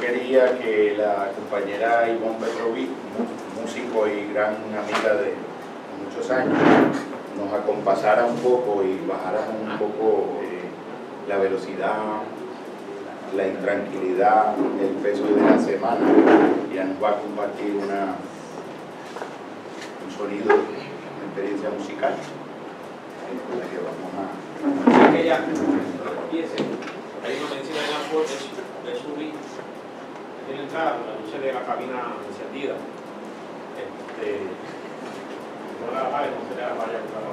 quería que la compañera Ivonne Petrovic, músico y gran amiga de muchos años, nos acompasara un poco y bajara un poco eh, la velocidad, la intranquilidad, el peso de la semana. Ya nos va a compartir una, un sonido, una experiencia musical. Con la que vamos a... la subir, entrada, la lucha de la cabina encendida. Este, no la apague, no se le vaya a la.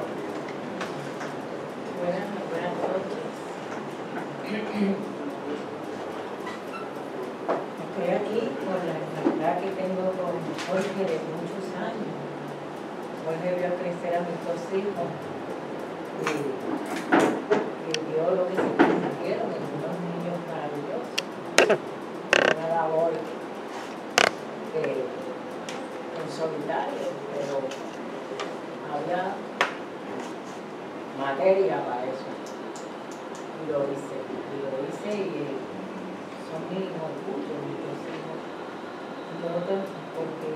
Buenas, buenas noches. Estoy aquí por la enfermedad que tengo con Jorge de muchos años. Jorge vio crecer a mis dos hijos y, y vio lo que se convirtieron en unos labor eh, en solitario, pero había materia para eso. Y lo hice, y lo hice y son mis orgullos, mis hijos. Yo porque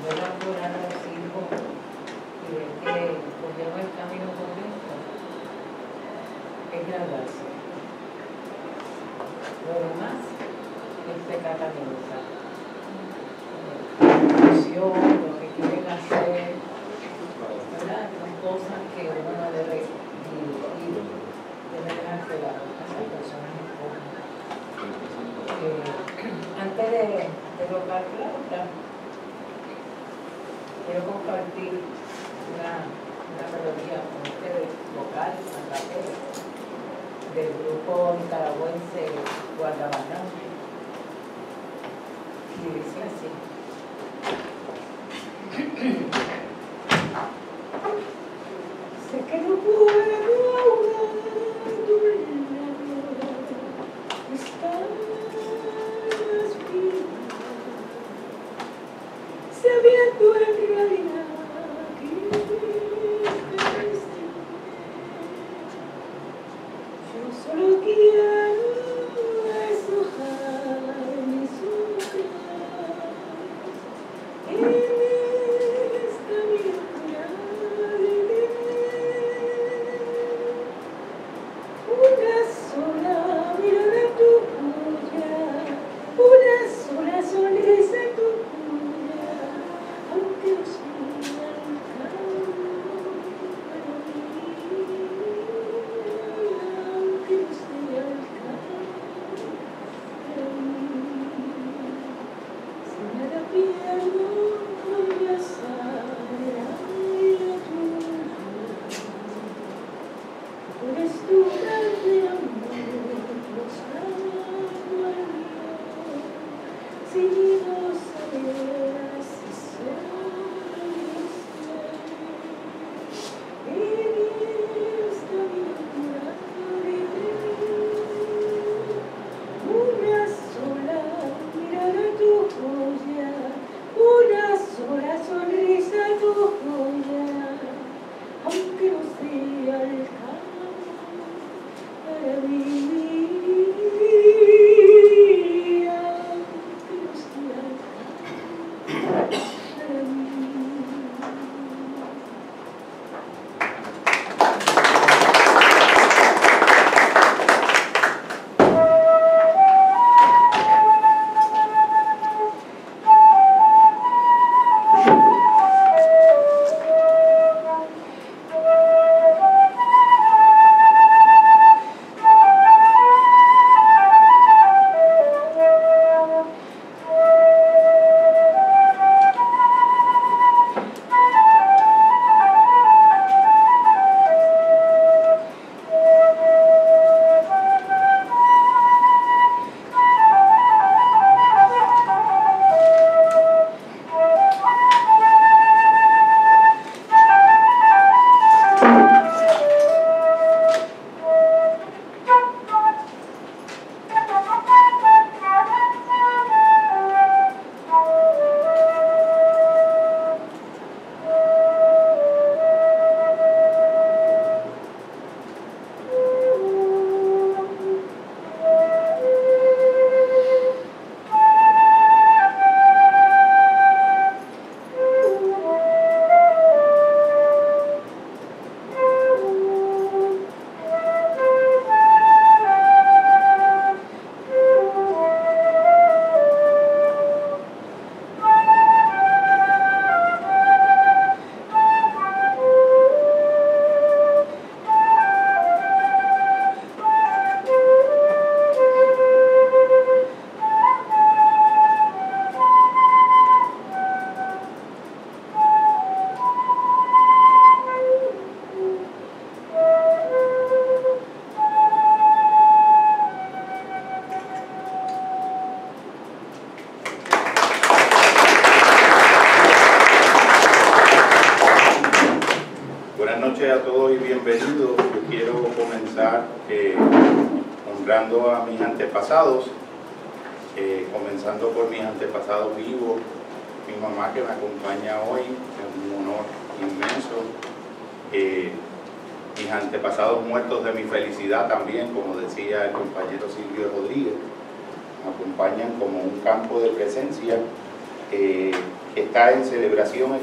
ver a llorar a los hijos y ver que cogieron el camino correcto es graduarse. Lo demás es pecata minuta. lo que quieren hacer, ¿verdad? Son cosas que uno no debe dirigir, debe dejar que la- esas personas escojan. Eh, antes de, tocar flauta, quiero compartir una, una melodía con ustedes, vocal, rapero, del grupo nicaragüense Guardabanán. Y dice así.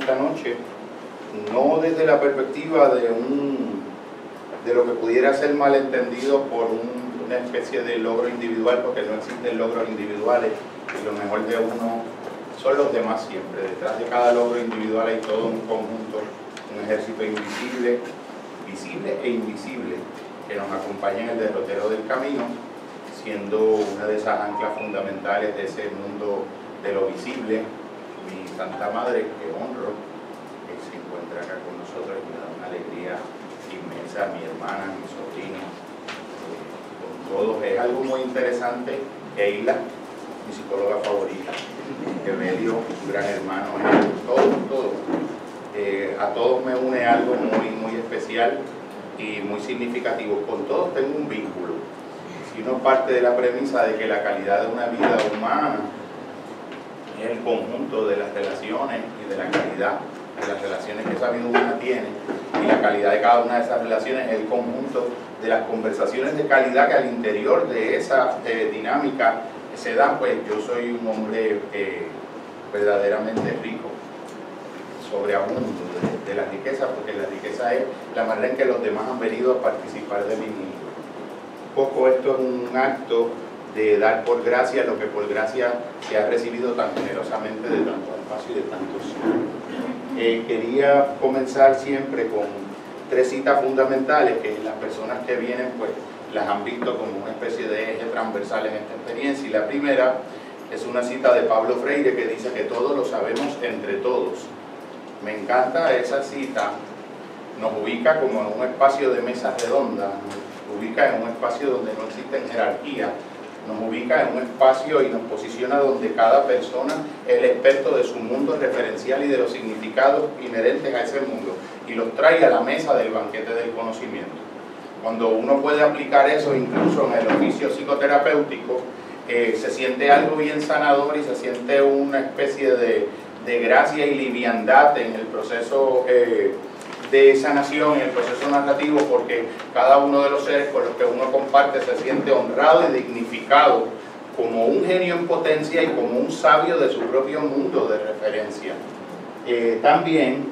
Esta noche no desde la perspectiva de, un, de lo que pudiera ser malentendido por una especie de logro individual, porque no existen logros individuales y lo mejor de uno son los demás siempre. Detrás de cada logro individual hay todo un conjunto, un ejército invisible, visible e invisible, que nos acompaña en el derrotero del camino, siendo una de esas anclas fundamentales de ese mundo de lo visible, mi Santa Madre, que honro, acá con nosotros y me da una alegría inmensa, mi hermana, mi sobrino, eh, con todos. Es algo muy interesante. Eila, mi psicóloga favorita, Evelio, un gran hermano, todo, todo. Eh, a todos me une algo muy, muy especial y muy significativo. Con todos tengo un vínculo. Si uno parte de la premisa de que la calidad de una vida humana es el conjunto de las relaciones y de la calidad de las relaciones que esa vida humana tiene y la calidad de cada una de esas relaciones es el conjunto de las conversaciones de calidad que al interior de esa eh, dinámica se dan, pues yo soy un hombre eh, verdaderamente rico, sobreabundo de, de la riqueza, porque la riqueza es la manera en que los demás han venido a participar de mi vida. Poco esto es un acto de dar por gracia lo que por gracia se ha recibido tan generosamente de tanto espacio y de tantos eh, quería comenzar siempre con tres citas fundamentales que las personas que vienen pues las han visto como una especie de eje transversal en esta experiencia. Y la primera es una cita de Pablo Freire que dice que todos lo sabemos entre todos. Me encanta esa cita, nos ubica como en un espacio de mesa redonda, nos ubica en un espacio donde no existen jerarquías, nos ubica en un espacio y nos posiciona donde cada persona es el experto de su mundo referencial y de los significados inherentes a ese mundo y los trae a la mesa del banquete del conocimiento. Cuando uno puede aplicar eso incluso en el oficio psicoterapéutico, eh, se siente algo bien sanador y se siente una especie de, de gracia y liviandad en el proceso eh, de sanación en el proceso narrativo porque cada uno de los seres con los que uno comparte se siente honrado y dignificado como un genio en potencia y como un sabio de su propio mundo de referencia. Eh, también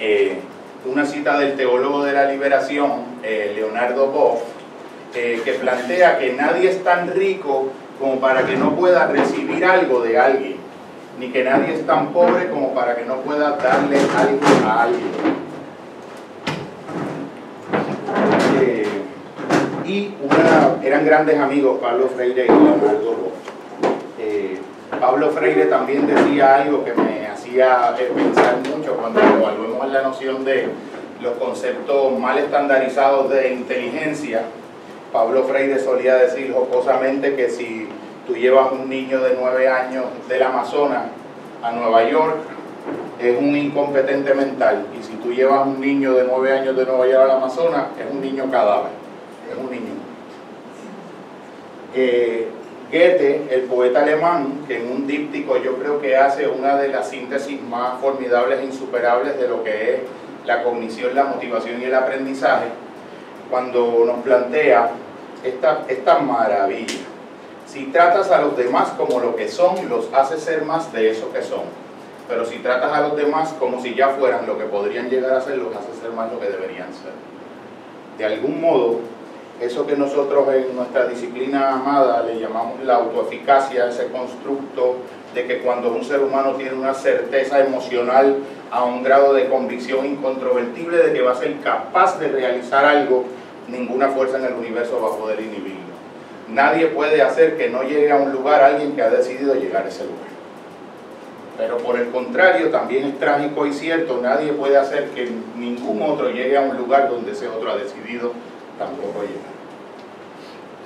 eh, una cita del teólogo de la liberación, eh, Leonardo Boff, que plantea que nadie es tan rico como para que no pueda recibir algo de alguien, ni que nadie es tan pobre como para que no pueda darle algo a alguien. Y eran grandes amigos Pablo Freire y Leonardo eh, Pablo Freire también decía algo que me hacía pensar mucho cuando evaluemos la noción de los conceptos mal estandarizados de inteligencia. Pablo Freire solía decir jocosamente que si tú llevas un niño de nueve años del Amazonas a Nueva York, es un incompetente mental. Y si tú llevas un niño de nueve años de Nueva York al Amazonas, es un niño cadáver niño. Eh, Goethe, el poeta alemán, que en un díptico yo creo que hace una de las síntesis más formidables e insuperables de lo que es la cognición, la motivación y el aprendizaje, cuando nos plantea esta, esta maravilla. Si tratas a los demás como lo que son, los haces ser más de eso que son. Pero si tratas a los demás como si ya fueran lo que podrían llegar a ser, los haces ser más lo que deberían ser. De algún modo, eso que nosotros en nuestra disciplina amada le llamamos la autoeficacia, ese constructo de que cuando un ser humano tiene una certeza emocional a un grado de convicción incontrovertible de que va a ser capaz de realizar algo, ninguna fuerza en el universo va a poder inhibirlo. Nadie puede hacer que no llegue a un lugar alguien que ha decidido llegar a ese lugar. Pero por el contrario, también es trágico y cierto, nadie puede hacer que ningún otro llegue a un lugar donde ese otro ha decidido tampoco llega.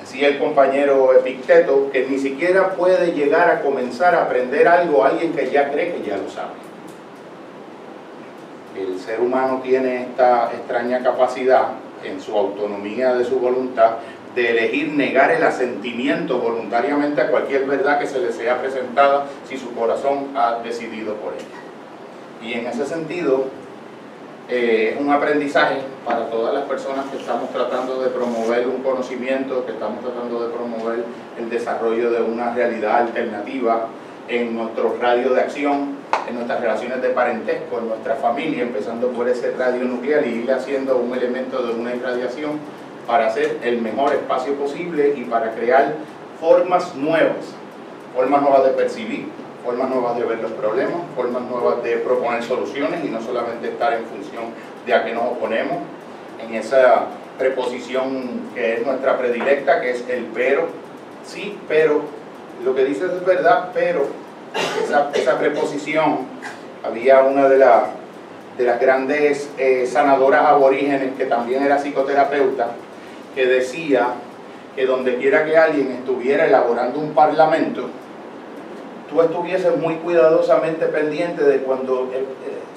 Decía el compañero Epicteto que ni siquiera puede llegar a comenzar a aprender algo alguien que ya cree que ya lo sabe. El ser humano tiene esta extraña capacidad en su autonomía de su voluntad de elegir negar el asentimiento voluntariamente a cualquier verdad que se le sea presentada si su corazón ha decidido por ella. Y en ese sentido, eh, un aprendizaje para todas las personas que estamos tratando de promover un conocimiento, que estamos tratando de promover el desarrollo de una realidad alternativa en nuestro radio de acción, en nuestras relaciones de parentesco, en nuestra familia, empezando por ese radio nuclear y ir haciendo un elemento de una irradiación para hacer el mejor espacio posible y para crear formas nuevas, formas nuevas de percibir, formas nuevas de ver los problemas, formas nuevas de proponer soluciones y no solamente estar en función de a qué nos oponemos, en esa preposición que es nuestra predilecta, que es el pero, sí, pero, lo que dices es verdad, pero esa, preposición, había una de, de las grandes eh, sanadoras aborígenes que también era psicoterapeuta, que decía que donde quiera que alguien estuviera elaborando un parlamento, tú estuvieses muy cuidadosamente pendiente de cuando eh, eh,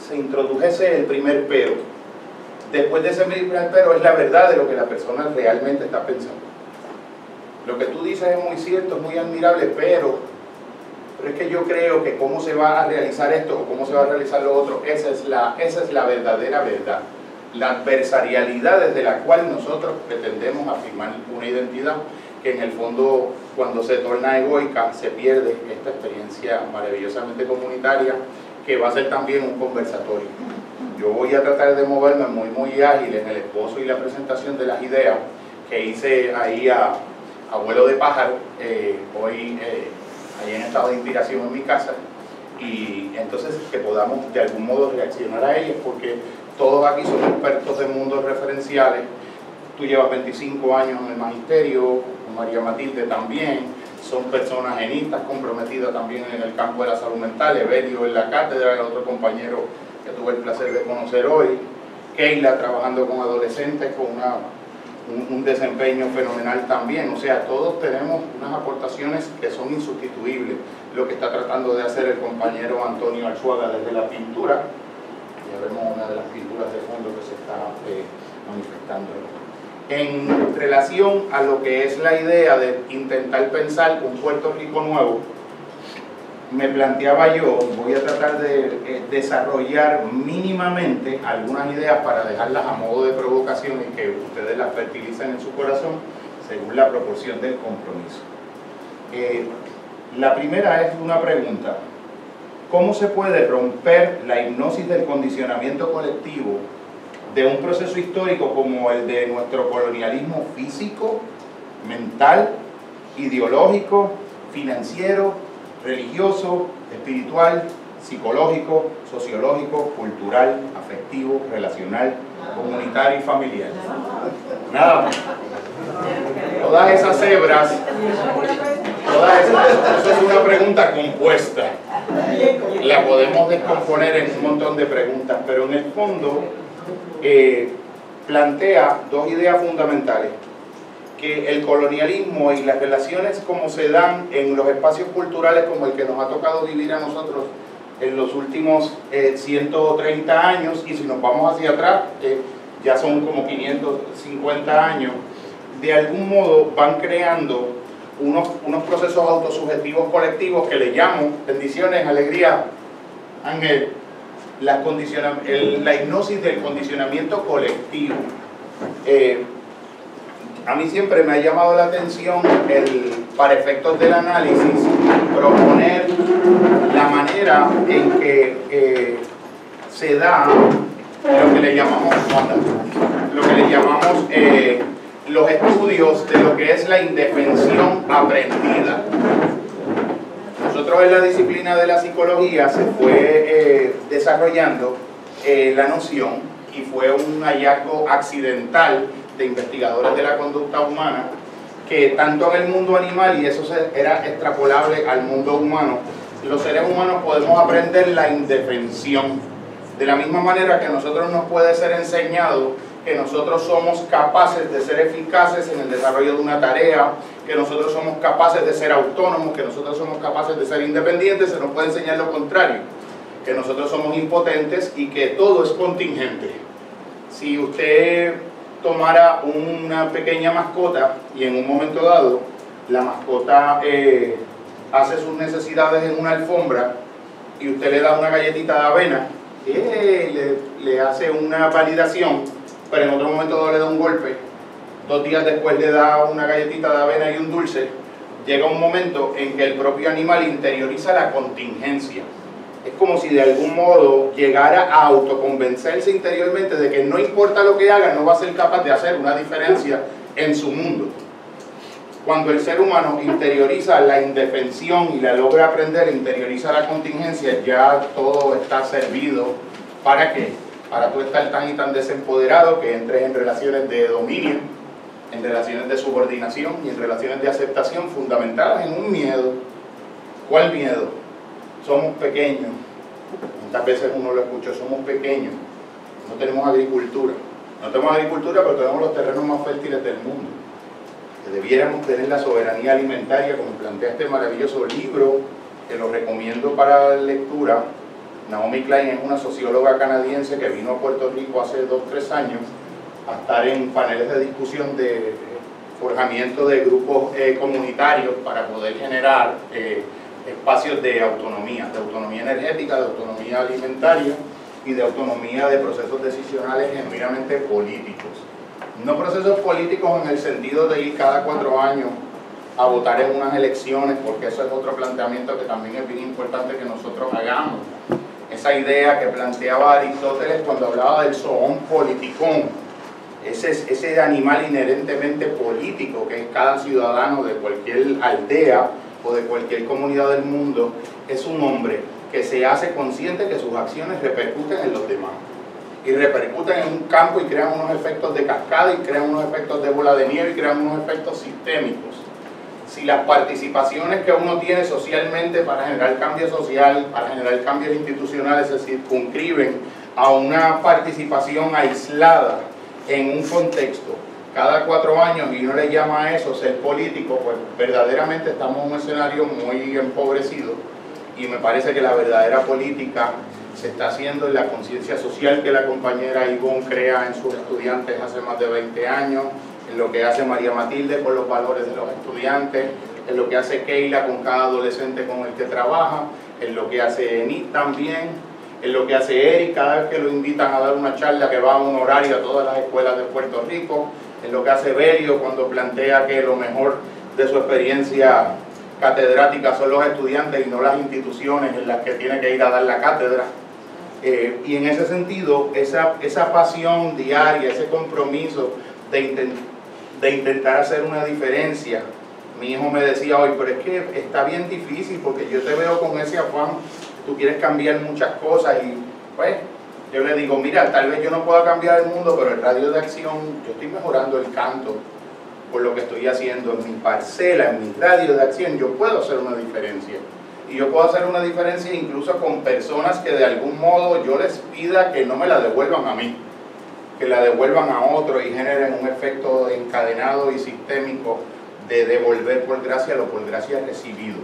se introdujese el primer pero. Después de ese primer pero es la verdad de lo que la persona realmente está pensando. Lo que tú dices es muy cierto, es muy admirable, pero, pero es que yo creo que cómo se va a realizar esto o cómo se va a realizar lo otro, esa es la, esa es la verdadera verdad. La adversarialidad desde la cual nosotros pretendemos afirmar una identidad que en el fondo cuando se torna egoica se pierde esta experiencia maravillosamente comunitaria que va a ser también un conversatorio. Yo voy a tratar de moverme muy muy ágil en el esposo y la presentación de las ideas que hice ahí a abuelo de pájaro, eh, hoy eh, en estado de inspiración en mi casa y entonces que podamos de algún modo reaccionar a ellas porque todos aquí somos expertos de mundos referenciales tú llevas 25 años en el magisterio, María Matilde también, son personas genitas comprometidas también en el campo de la salud mental, Evelio en la cátedra, el otro compañero que tuve el placer de conocer hoy, Keila trabajando con adolescentes con un, desempeño fenomenal también, o sea, todos tenemos unas aportaciones que son insustituibles, lo que está tratando de hacer el compañero Antonio Alzuaga desde la pintura, ya vemos una de las pinturas de fondo que se está eh, manifestando en relación a lo que es la idea de intentar pensar un Puerto Rico nuevo, me planteaba yo, voy a tratar de eh, desarrollar mínimamente algunas ideas para dejarlas a modo de provocación y que ustedes las fertilicen en su corazón según la proporción del compromiso. Eh, la primera es una pregunta. ¿Cómo se puede romper la hipnosis del condicionamiento colectivo de un proceso histórico como el de nuestro colonialismo físico, mental, ideológico, financiero, religioso, espiritual, psicológico, sociológico, cultural, afectivo, relacional, comunitario y familiar. Nada más. Todas esas esas, eso es una pregunta compuesta. La podemos descomponer en un montón de preguntas, pero en el fondo eh, plantea dos ideas fundamentales, que el colonialismo y las relaciones como se dan en los espacios culturales como el que nos ha tocado vivir a nosotros en los últimos 130 eh, años, y si nos vamos hacia atrás, ya son como 550 años, de algún modo van creando unos, unos procesos autosubjetivos colectivos que le llamo bendiciones, alegría, Ángel, la, hipnosis del condicionamiento colectivo. Eh, a mí siempre me ha llamado la atención, el, para efectos del análisis, proponer la manera en que eh, se da lo que le llamamos, lo que le llamamos eh, los estudios de lo que es la indefensión aprendida. Nosotros en la disciplina de la psicología se fue eh, desarrollando eh, la noción y fue un hallazgo accidental de investigadores de la conducta humana que tanto en el mundo animal, y eso era extrapolable al mundo humano, los seres humanos podemos aprender la indefensión. De la misma manera que a nosotros nos puede ser enseñado que nosotros somos capaces de ser eficaces en el desarrollo de una tarea, que nosotros somos capaces de ser autónomos, que nosotros somos capaces de ser independientes, se nos puede enseñar lo contrario. que nosotros somos impotentes y que todo es contingente. Si usted tomara una pequeña mascota y en un momento dado la mascota eh, hace sus necesidades en una alfombra y usted le da una galletita de avena, eh, le, le hace una validación, pero en otro momento le da un golpe, dos días después le da una galletita de avena y un dulce, llega un momento en que el propio animal interioriza la contingencia. Es como si de algún modo llegara a autoconvencerse interiormente de que no importa lo que haga, no va a ser capaz de hacer una diferencia en su mundo. Cuando el ser humano interioriza la indefensión y la logra aprender, interioriza la contingencia, ya todo está servido. ¿Para qué? Para tú estar tan y tan desempoderado que entres en relaciones de dominio, en relaciones de subordinación y en relaciones de aceptación fundamentadas en un miedo. ¿Cuál miedo? Somos pequeños. Muchas veces uno lo escucha, somos pequeños. No tenemos agricultura. No tenemos agricultura, pero tenemos los terrenos más fértiles del mundo. Que debiéramos tener la soberanía alimentaria, como plantea este maravilloso libro, que lo recomiendo para lectura. Naomi Klein es una socióloga canadiense que vino a Puerto Rico hace dos, tres años a estar en paneles de discusión de forjamiento de grupos eh, comunitarios para poder generar eh, espacios de autonomía, de autonomía energética, de autonomía alimentaria y de autonomía de procesos decisionales genuinamente políticos. No procesos políticos en el sentido de ir cada cuatro años a votar en unas elecciones, porque eso es otro planteamiento que también es bien importante que nosotros hagamos. Esa idea que planteaba Aristóteles cuando hablaba del zoón politicón, ese, ese animal inherentemente político que es cada ciudadano de cualquier aldea o de cualquier comunidad del mundo, es un hombre que se hace consciente que sus acciones repercuten en los demás y repercuten en un campo y crean unos efectos de cascada y crean unos efectos de bola de nieve y crean unos efectos sistémicos. Si las participaciones que uno tiene socialmente para generar cambio social, para generar cambios institucionales se circunscriben a una participación aislada en un contexto cada cuatro años y uno le llama a eso ser político, pues verdaderamente estamos en un escenario muy empobrecido y me parece que la verdadera política se está haciendo en la conciencia social que la compañera Ivonne crea en sus estudiantes hace más de 20 años, en lo que hace María Matilde con los valores de los estudiantes, en lo que hace Keila con cada adolescente con el que trabaja, en lo que hace Enid también, en lo que hace Eric cada vez que lo invitan a dar una charla que va a un horario a todas las escuelas de Puerto Rico, en lo que hace Belio cuando plantea que lo mejor de su experiencia catedrática son los estudiantes y no las instituciones en las que tiene que ir a dar la cátedra. Eh, y en ese sentido, esa, esa pasión diaria, ese compromiso de, de intentar hacer una diferencia, mi hijo me decía hoy, pero es que está bien difícil porque yo te veo con ese afán tú quieres cambiar muchas cosas y pues yo le digo, mira, tal vez yo no pueda cambiar el mundo, pero el radio de acción, yo estoy mejorando el canto por lo que estoy haciendo en mi parcela, en mi radio de acción, yo puedo hacer una diferencia. Y yo puedo hacer una diferencia incluso con personas que de algún modo yo les pida que no me la devuelvan a mí, que la devuelvan a otro y generen un efecto encadenado y sistémico de devolver por gracia lo por gracia recibido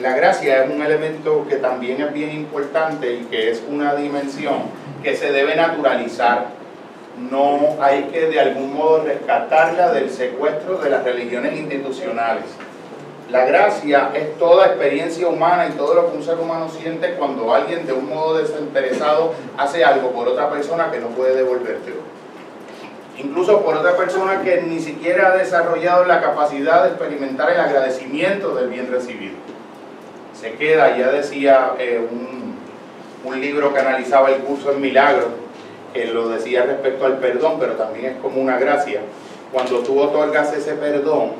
la gracia es un elemento que también es bien importante y que es una dimensión que se debe naturalizar. No hay que de algún modo rescatarla del secuestro de las religiones institucionales. La gracia es toda experiencia humana y todo lo que un ser humano siente cuando alguien de un modo desinteresado hace algo por otra persona que no puede devolvértelo. Incluso por otra persona que ni siquiera ha desarrollado la capacidad de experimentar el agradecimiento del bien recibido se queda, ya decía eh, un, un, libro que analizaba el curso en milagro, que lo decía respecto al perdón, pero también es como una gracia. Cuando tú otorgas ese perdón,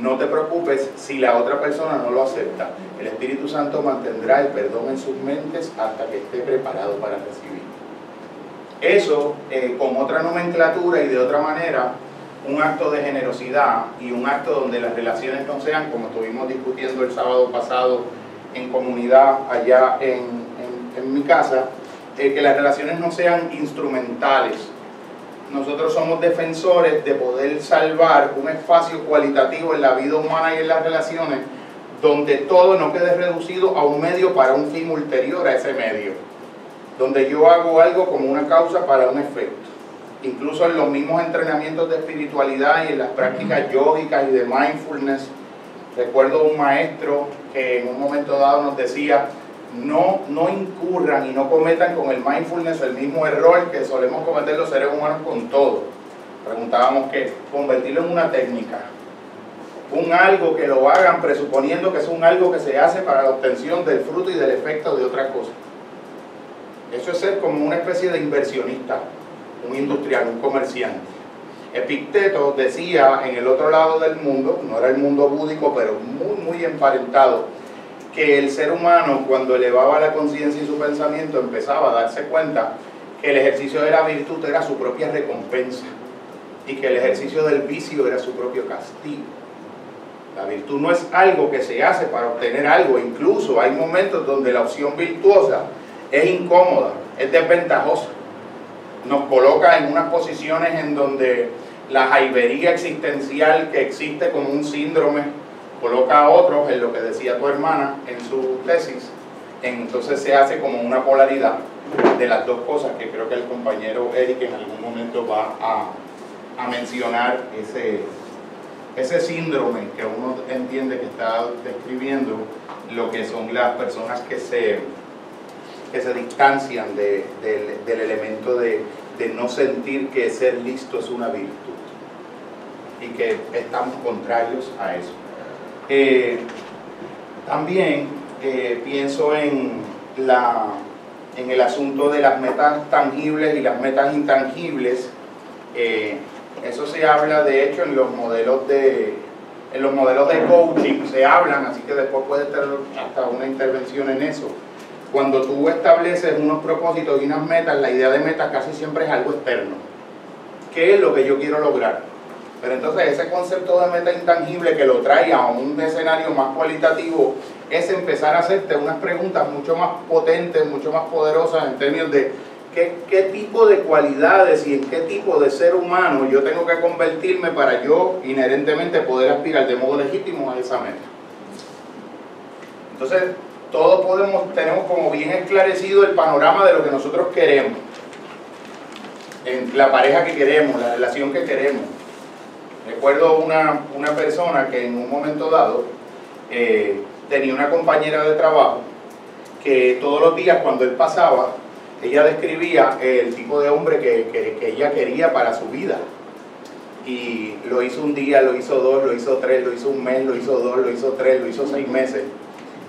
no te preocupes si la otra persona no lo acepta. El Espíritu Santo mantendrá el perdón en sus mentes hasta que esté preparado para recibir. Eso, eh, con otra nomenclatura y de otra manera, un acto de generosidad y un acto donde las relaciones no sean, como estuvimos discutiendo el sábado pasado en comunidad allá en, mi casa, eh, que las relaciones no sean instrumentales. Nosotros somos defensores de poder salvar un espacio cualitativo en la vida humana y en las relaciones donde todo no quede reducido a un medio para un fin ulterior a ese medio, donde yo hago algo como una causa para un efecto. Incluso en los mismos entrenamientos de espiritualidad y en las prácticas yógicas y de mindfulness, recuerdo un maestro que en un momento dado nos decía, no, no incurran y no cometan con el mindfulness el mismo error que solemos cometer los seres humanos con todo. Preguntábamos que convertirlo en una técnica, un algo que lo hagan presuponiendo que es un algo que se hace para la obtención del fruto y del efecto de otra cosa. Eso es ser como una especie de inversionista, un industrial, un comerciante. Epicteto decía en el otro lado del mundo, no era el mundo búdico, pero muy, muy emparentado, que el ser humano cuando elevaba la conciencia y su pensamiento empezaba a darse cuenta que el ejercicio de la virtud era su propia recompensa y que el ejercicio del vicio era su propio castigo. La virtud no es algo que se hace para obtener algo, incluso hay momentos donde la opción virtuosa es incómoda, es desventajosa. Nos coloca en unas posiciones en donde la jaibería existencial que existe como un síndrome coloca a otros en lo que decía tu hermana en su tesis, entonces se hace como una polaridad de las dos cosas que creo que el compañero Eric en algún momento va a, mencionar ese, síndrome que uno entiende que está describiendo lo que son las personas que se, distancian de, del elemento de, de no sentir que ser listo es una virtud y que estamos contrarios a eso. Eh, también eh, pienso en, la, en el asunto de las metas tangibles y las metas intangibles. Eh, eso se habla de hecho en los modelos de en los modelos de coaching se hablan, así que después puede tener hasta una intervención en eso. Cuando tú estableces unos propósitos y unas metas, la idea de metas casi siempre es algo externo. ¿Qué es lo que yo quiero lograr? Pero entonces ese concepto de meta intangible que lo trae a un escenario más cualitativo es empezar a hacerte unas preguntas mucho más potentes, mucho más poderosas en términos de qué, qué tipo de cualidades y en qué tipo de ser humano yo tengo que convertirme para yo inherentemente poder aspirar de modo legítimo a esa meta. Entonces, todos podemos, tenemos como bien esclarecido el panorama de lo que nosotros queremos, en la pareja que queremos, la relación que queremos Recuerdo una, una persona que en un momento dado eh, tenía una compañera de trabajo que todos los días cuando él pasaba, ella describía el tipo de hombre que, que, ella quería para su vida. Y lo hizo un día, lo hizo dos, lo hizo tres, lo hizo un mes, lo hizo dos, lo hizo tres, lo hizo seis meses.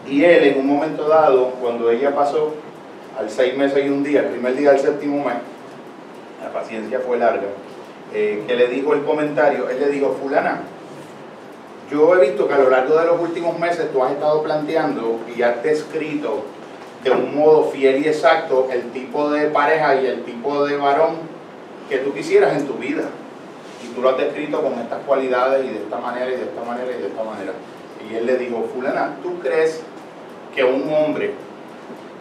Y él en un momento dado, cuando ella pasó al seis meses y un día, el primer día del séptimo mes, la paciencia fue larga, eh, que le dijo el comentario, él le dijo, fulana, yo he visto que a lo largo de los últimos meses tú has estado planteando y has descrito de un modo fiel y exacto el tipo de pareja y el tipo de varón que tú quisieras en tu vida. Y tú lo has descrito con estas cualidades y de esta manera y de esta manera y de esta manera. Y él le dijo, fulana, ¿tú crees que un hombre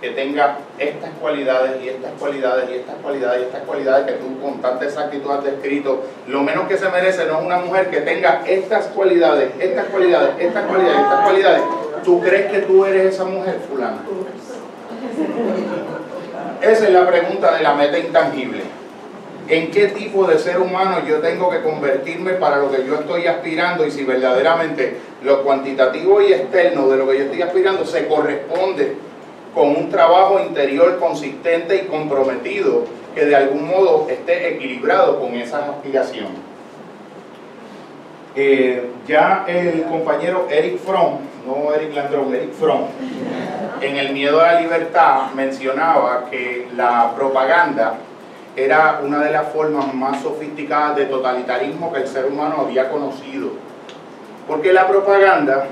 que tenga estas cualidades y estas cualidades y estas cualidades y estas cualidades que tú con tanta exactitud has descrito, lo menos que se merece no es una mujer que tenga estas cualidades, estas cualidades, estas cualidades, estas cualidades. ¿Tú crees que tú eres esa mujer, fulana? Esa es la pregunta de la meta intangible. ¿En qué tipo de ser humano yo tengo que convertirme para lo que yo estoy aspirando y si verdaderamente lo cuantitativo y externo de lo que yo estoy aspirando se corresponde con un trabajo interior consistente y comprometido que de algún modo esté equilibrado con esas aspiraciones. Eh, ya el compañero Eric Fromm, no Eric Landrón, Eric Fromm, en El miedo a la libertad mencionaba que la propaganda era una de las formas más sofisticadas de totalitarismo que el ser humano había conocido. Porque la propaganda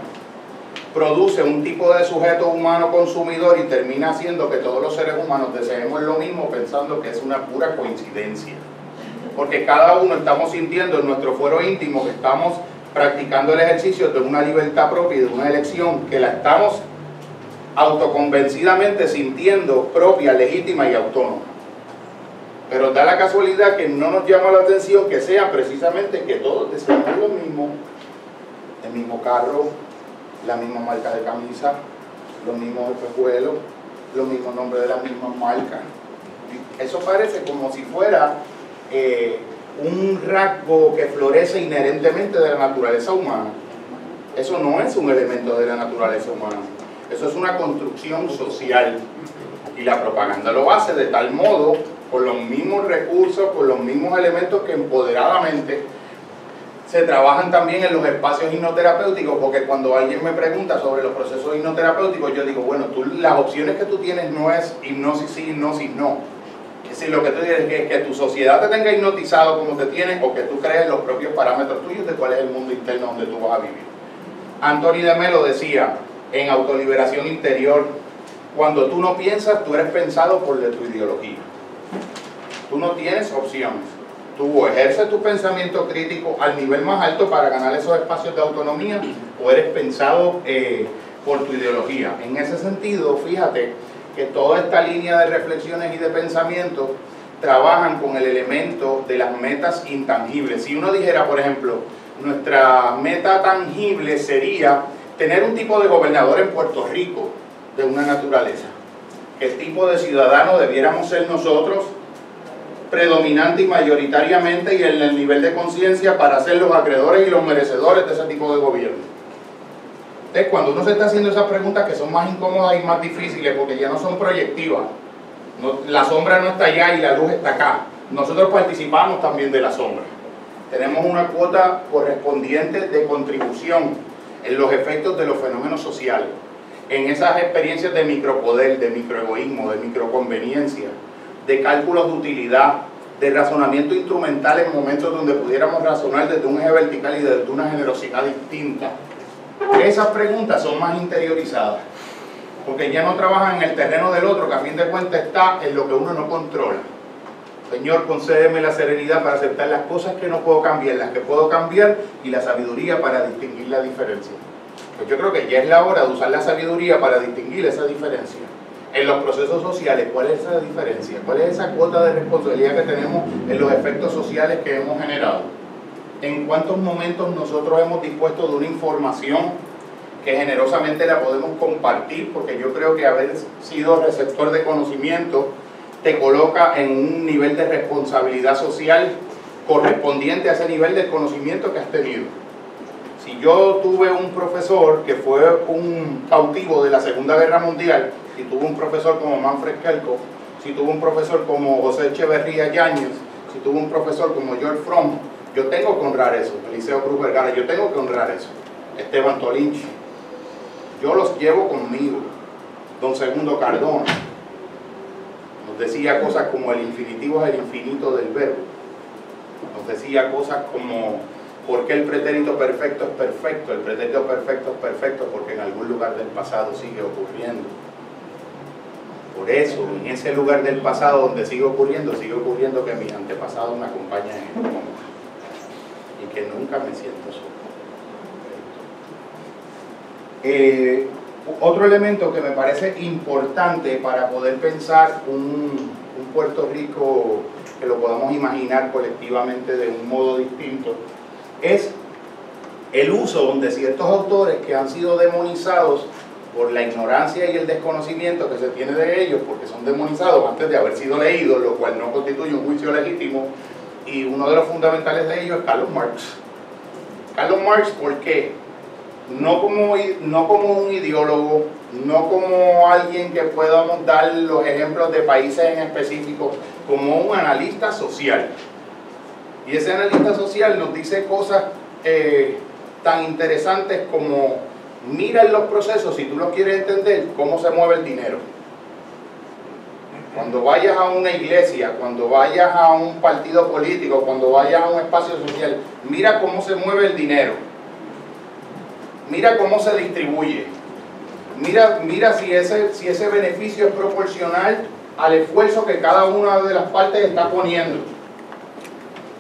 produce un tipo de sujeto humano consumidor y termina haciendo que todos los seres humanos deseemos lo mismo pensando que es una pura coincidencia. Porque cada uno estamos sintiendo en nuestro fuero íntimo que estamos practicando el ejercicio de una libertad propia y de una elección que la estamos autoconvencidamente sintiendo propia, legítima y autónoma. Pero da la casualidad que no nos llama la atención que sea precisamente que todos deseamos lo mismo, el mismo carro, la misma marca de camisa, los mismos espejuelos, los mismos nombres de las mismas marcas. Eso parece como si fuera eh, un rasgo que florece inherentemente de la naturaleza humana. Eso no es un elemento de la naturaleza humana. Eso es una construcción social. Y la propaganda lo hace de tal modo, con los mismos recursos, con los mismos elementos que empoderadamente se trabajan también en los espacios hipnoterapéuticos, porque cuando alguien me pregunta sobre los procesos hipnoterapéuticos, yo digo, bueno, tú, las opciones que tú tienes no es hipnosis sí, hipnosis no. Es decir, lo que tú dices es que, que tu sociedad te tenga hipnotizado como te tiene o que tú crees los propios parámetros tuyos de cuál es el mundo interno donde tú vas a vivir. Anthony de Melo decía en Autoliberación Interior, cuando tú no piensas, tú eres pensado por de tu ideología. Tú no tienes opciones tú ejerces tu pensamiento crítico al nivel más alto para ganar esos espacios de autonomía o eres pensado eh, por tu ideología. En ese sentido, fíjate que toda esta línea de reflexiones y de pensamiento trabajan con el elemento de las metas intangibles. Si uno dijera, por ejemplo, nuestra meta tangible sería tener un tipo de gobernador en Puerto Rico de una naturaleza. ¿Qué tipo de ciudadano debiéramos ser nosotros predominante y mayoritariamente y en el nivel de conciencia para ser los acreedores y los merecedores de ese tipo de gobierno. Entonces, cuando uno se está haciendo esas preguntas que son más incómodas y más difíciles porque ya no son proyectivas, la sombra no está allá y la luz está acá. Nosotros participamos también de la sombra. Tenemos una cuota correspondiente de contribución en los efectos de los fenómenos sociales, en esas experiencias de micropoder, de microegoísmo, de microconveniencia, de cálculos de utilidad, de razonamiento instrumental en momentos donde pudiéramos razonar desde un eje vertical y desde una generosidad distinta. Esas preguntas son más interiorizadas, porque ya no trabajan en el terreno del otro, que a fin de cuentas está en lo que uno no controla. Señor, concédeme la serenidad para aceptar las cosas que no puedo cambiar, las que puedo cambiar, y la sabiduría para distinguir la diferencia. Pues yo creo que ya es la hora de usar la sabiduría para distinguir esa diferencia en los procesos sociales, ¿cuál es esa diferencia? ¿Cuál es esa cuota de responsabilidad que tenemos en los efectos sociales que hemos generado? ¿En cuántos momentos nosotros hemos dispuesto de una información que generosamente la podemos compartir? Porque yo creo que haber sido receptor de conocimiento te coloca en un nivel de responsabilidad social correspondiente a ese nivel de conocimiento que has tenido. Yo tuve un profesor que fue un cautivo de la Segunda Guerra Mundial, si tuvo un profesor como Manfred Kelko, si tuvo un profesor como José Echeverría Yáñez, si tuvo un profesor como George Fromm, yo tengo que honrar eso, Eliseo Cruz Vergara, yo tengo que honrar eso, Esteban Tolinchi, yo los llevo conmigo, don Segundo Cardona, nos decía cosas como el infinitivo es el infinito del verbo, nos decía cosas como ¿Por qué el pretérito perfecto es perfecto? El pretérito perfecto es perfecto porque en algún lugar del pasado sigue ocurriendo. Por eso, en ese lugar del pasado donde sigue ocurriendo, sigue ocurriendo que mis antepasados me acompañan en el momento y que nunca me siento solo. Eh, otro elemento que me parece importante para poder pensar un Puerto Rico que lo podamos imaginar colectivamente de un modo distinto es el uso de ciertos autores que han sido demonizados por la ignorancia y el desconocimiento que se tiene de ellos, porque son demonizados antes de haber sido leídos, lo cual no constituye un juicio legítimo, y uno de los fundamentales de ellos es Carlos Marx. Carlos Marx, ¿por qué? No como, no como un ideólogo, no como alguien que podamos dar los ejemplos de países en específico, como un analista social. Y ese analista social nos dice cosas eh, tan interesantes como mira en los procesos, si tú lo quieres entender, cómo se mueve el dinero. Cuando vayas a una iglesia, cuando vayas a un partido político, cuando vayas a un espacio social, mira cómo se mueve el dinero. Mira cómo se distribuye. Mira, mira si, ese, si ese beneficio es proporcional al esfuerzo que cada una de las partes está poniendo.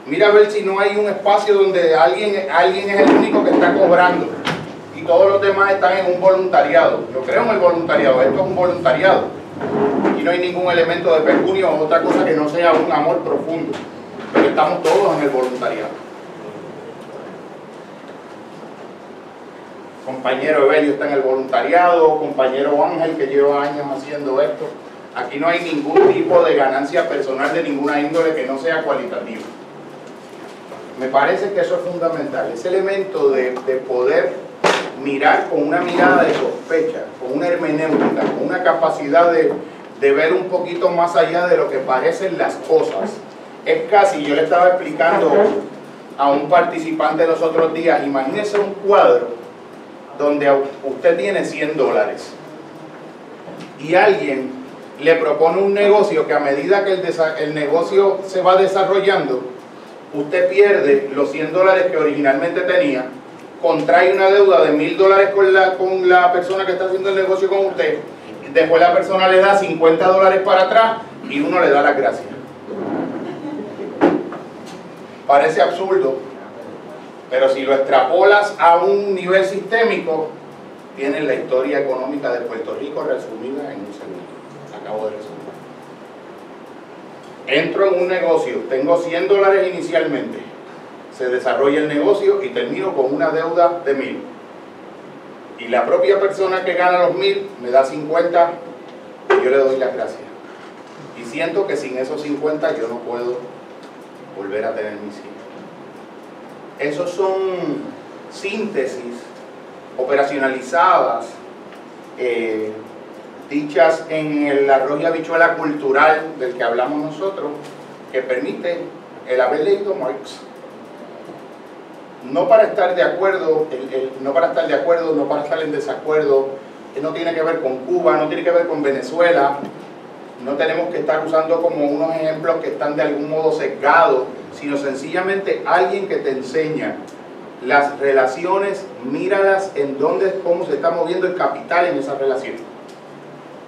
Mira a ver si no hay un espacio donde alguien, alguien es el único que está cobrando y todos los demás están en un voluntariado. Yo creo en el voluntariado, esto es un voluntariado. Y no hay ningún elemento de pecunio o otra cosa que no sea un amor profundo. Pero estamos todos en el voluntariado. compañero Evelio está en el voluntariado, compañero Ángel que lleva años haciendo esto. Aquí no hay ningún tipo de ganancia personal de ninguna índole que no sea cualitativa. Me parece que eso es fundamental, ese elemento de, de poder mirar con una mirada de sospecha, con una hermenéutica, con una capacidad de, de ver un poquito más allá de lo que parecen las cosas. Es casi, yo le estaba explicando a un participante los otros días, imagínese un cuadro donde usted tiene 100 dólares y alguien le propone un negocio que a medida que el, el negocio se va desarrollando, usted pierde los 100 dólares que originalmente tenía, contrae una deuda de 1000 dólares con la, con la persona que está haciendo el negocio con usted, después la persona le da 50 dólares para atrás y uno le da las gracias. Parece absurdo, pero si lo extrapolas a un nivel sistémico, tienes la historia económica de Puerto Rico resumida en un segundo. Acabo de resumir. Entro en un negocio, tengo 100 dólares inicialmente, se desarrolla el negocio y termino con una deuda de 1000. Y la propia persona que gana los 1000 me da 50 y yo le doy las gracias. Y siento que sin esos 50 yo no puedo volver a tener mis hijos. Esos son síntesis operacionalizadas, eh, dichas en el arroz y habichuela cultural del que hablamos nosotros, que permite el haber leído Marx. No para estar de acuerdo, no para estar de acuerdo, no para estar en desacuerdo, no tiene que ver con Cuba, no tiene que ver con Venezuela, no tenemos que estar usando como unos ejemplos que están de algún modo sesgados, sino sencillamente alguien que te enseña las relaciones, míralas en dónde, cómo se está moviendo el capital en esa relación.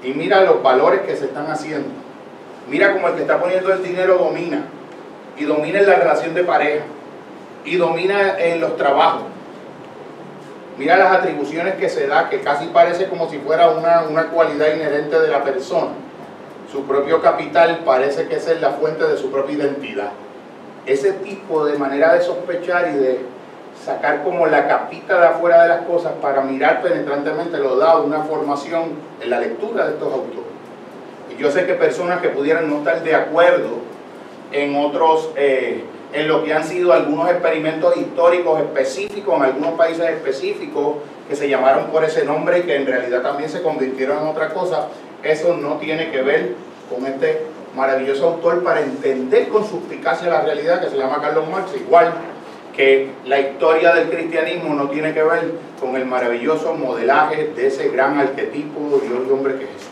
Y mira los valores que se están haciendo. Mira cómo el que está poniendo el dinero domina. Y domina en la relación de pareja. Y domina en los trabajos. Mira las atribuciones que se da, que casi parece como si fuera una, una cualidad inherente de la persona su propio capital parece que es la fuente de su propia identidad. Ese tipo de manera de sospechar y de sacar como la capita de afuera de las cosas para mirar penetrantemente lo da una formación en la lectura de estos autores. Y yo sé que personas que pudieran no estar de acuerdo en otros, eh, en lo que han sido algunos experimentos históricos específicos en algunos países específicos que se llamaron por ese nombre y que en realidad también se convirtieron en otra cosa, eso no tiene que ver con este maravilloso autor para entender con suspicacia la realidad que se llama Carlos Marx, igual que la historia del cristianismo no tiene que ver con el maravilloso modelaje de ese gran arquetipo de Dios y hombre que es.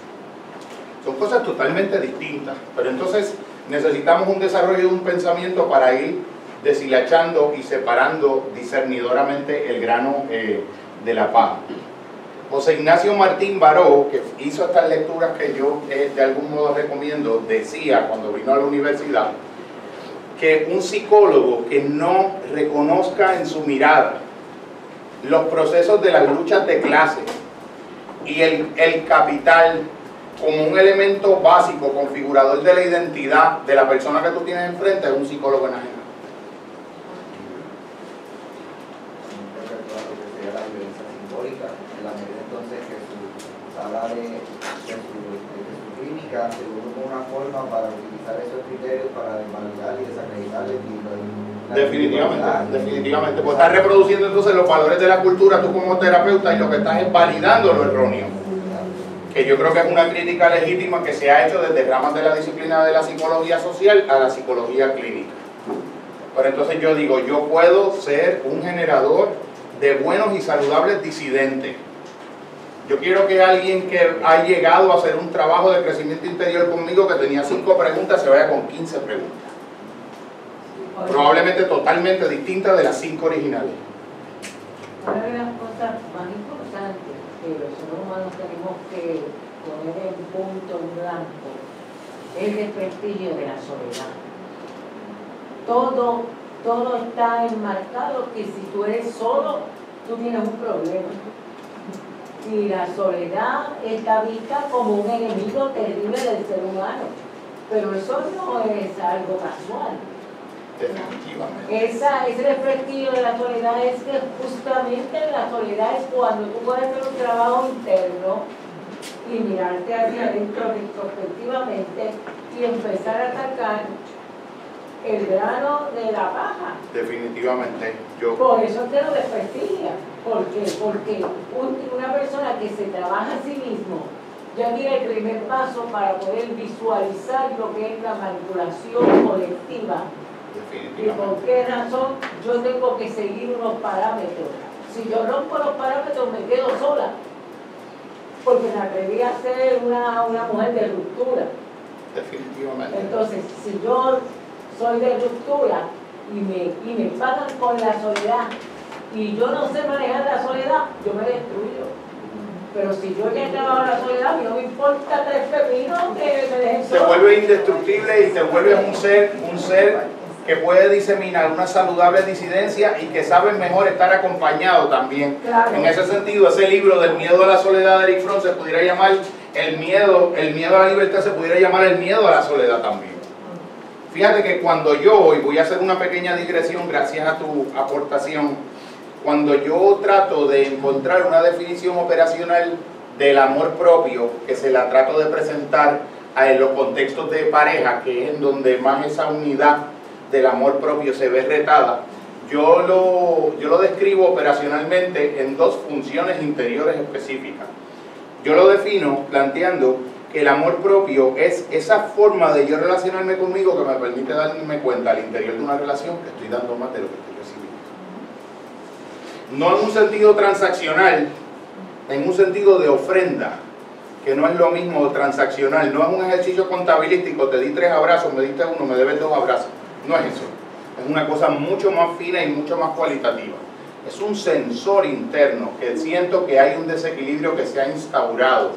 Son cosas totalmente distintas, pero entonces necesitamos un desarrollo de un pensamiento para ir deshilachando y separando discernidoramente el grano eh, de la paz. José Ignacio Martín Baró, que hizo estas lecturas que yo eh, de algún modo recomiendo, decía cuando vino a la universidad que un psicólogo que no reconozca en su mirada los procesos de las luchas de clase y el, el capital como un elemento básico, configurador de la identidad de la persona que tú tienes enfrente, es un psicólogo enajeno. de, de, su, de, clínica se busca una forma para esos criterios para desvalidar y desacreditar el. Definitivamente, definitivamente. Pues estás reproduciendo entonces los valores de la cultura tú como terapeuta y lo que estás es validando lo erróneo. Que yo creo que es una crítica legítima que se ha hecho desde ramas de la disciplina de la psicología social a la psicología clínica. Pero entonces yo digo, yo puedo ser un generador de buenos y saludables disidentes yo quiero que alguien que ha llegado a hacer un trabajo de crecimiento interior conmigo, que tenía cinco preguntas, se vaya con 15 preguntas. Probablemente totalmente distintas de las cinco originales. Una de las cosas más importantes que los seres humanos tenemos que poner en punto en blanco es el prestigio de la soledad. Todo, todo está enmarcado que si tú eres solo, tú tienes un problema y la soledad está vista como un enemigo terrible del ser humano. Pero eso no es algo casual. Definitivamente. Esa, ese desprestigio de la soledad es que justamente la soledad es cuando tú puedes hacer un trabajo interno y mirarte hacia adentro retrospectivamente y empezar a atacar el grano de la paja. Definitivamente. Yo, Por eso es que lo desprestigia. ¿Por qué? Porque un- una persona que se trabaja a sí mismo ya tiene el primer paso para poder visualizar lo que es la manipulación colectiva y por qué razón yo tengo que seguir unos parámetros. Si yo rompo los parámetros me quedo sola, porque me atreví a ser una, una mujer de ruptura. Definitivamente. Entonces, si yo soy de ruptura y me, y me pagan con la soledad y yo no sé manejar la soledad, yo me destruyo. Pero si yo ya he trabajado la soledad, no me importa tres pepinos que me dejen Se vuelve indestructible y te vuelves un ser, un ser que puede diseminar una saludable disidencia y que sabe mejor estar acompañado también. Claro. En ese sentido, ese libro del miedo a la soledad de Eric Fromm se pudiera llamar el miedo, el miedo a la libertad se pudiera llamar el miedo a la soledad también. Fíjate que cuando yo, y voy a hacer una pequeña digresión gracias a tu aportación, cuando yo trato de encontrar una definición operacional del amor propio, que se la trato de presentar a- en los contextos de pareja, que es en donde más esa unidad del amor propio se ve retada, yo lo, yo lo describo operacionalmente en dos funciones interiores específicas. Yo lo defino planteando que el amor propio es esa forma de yo relacionarme conmigo que me permite darme cuenta al interior de una relación que estoy dando más de lo que estoy recibiendo. No en un sentido transaccional, en un sentido de ofrenda, que no es lo mismo transaccional, no es un ejercicio contabilístico, te di tres abrazos, me diste uno, me debes dos abrazos. No es eso. Es una cosa mucho más fina y mucho más cualitativa. Es un sensor interno que siento que hay un desequilibrio que se ha instaurado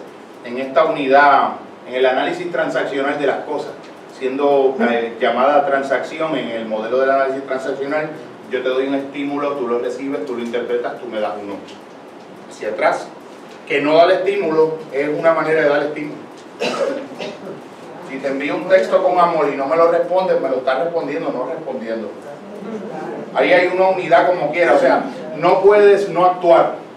en esta unidad, en el análisis transaccional de las cosas, siendo eh, llamada transacción en el modelo del análisis transaccional, yo te doy un estímulo, tú lo recibes, tú lo interpretas, tú me das uno hacia atrás. Que no da el estímulo es una manera de dar estímulo. Si te envío un texto con amor y no me lo respondes, me lo estás respondiendo, no respondiendo. Ahí hay una unidad como quiera, o sea, no puedes no actuar.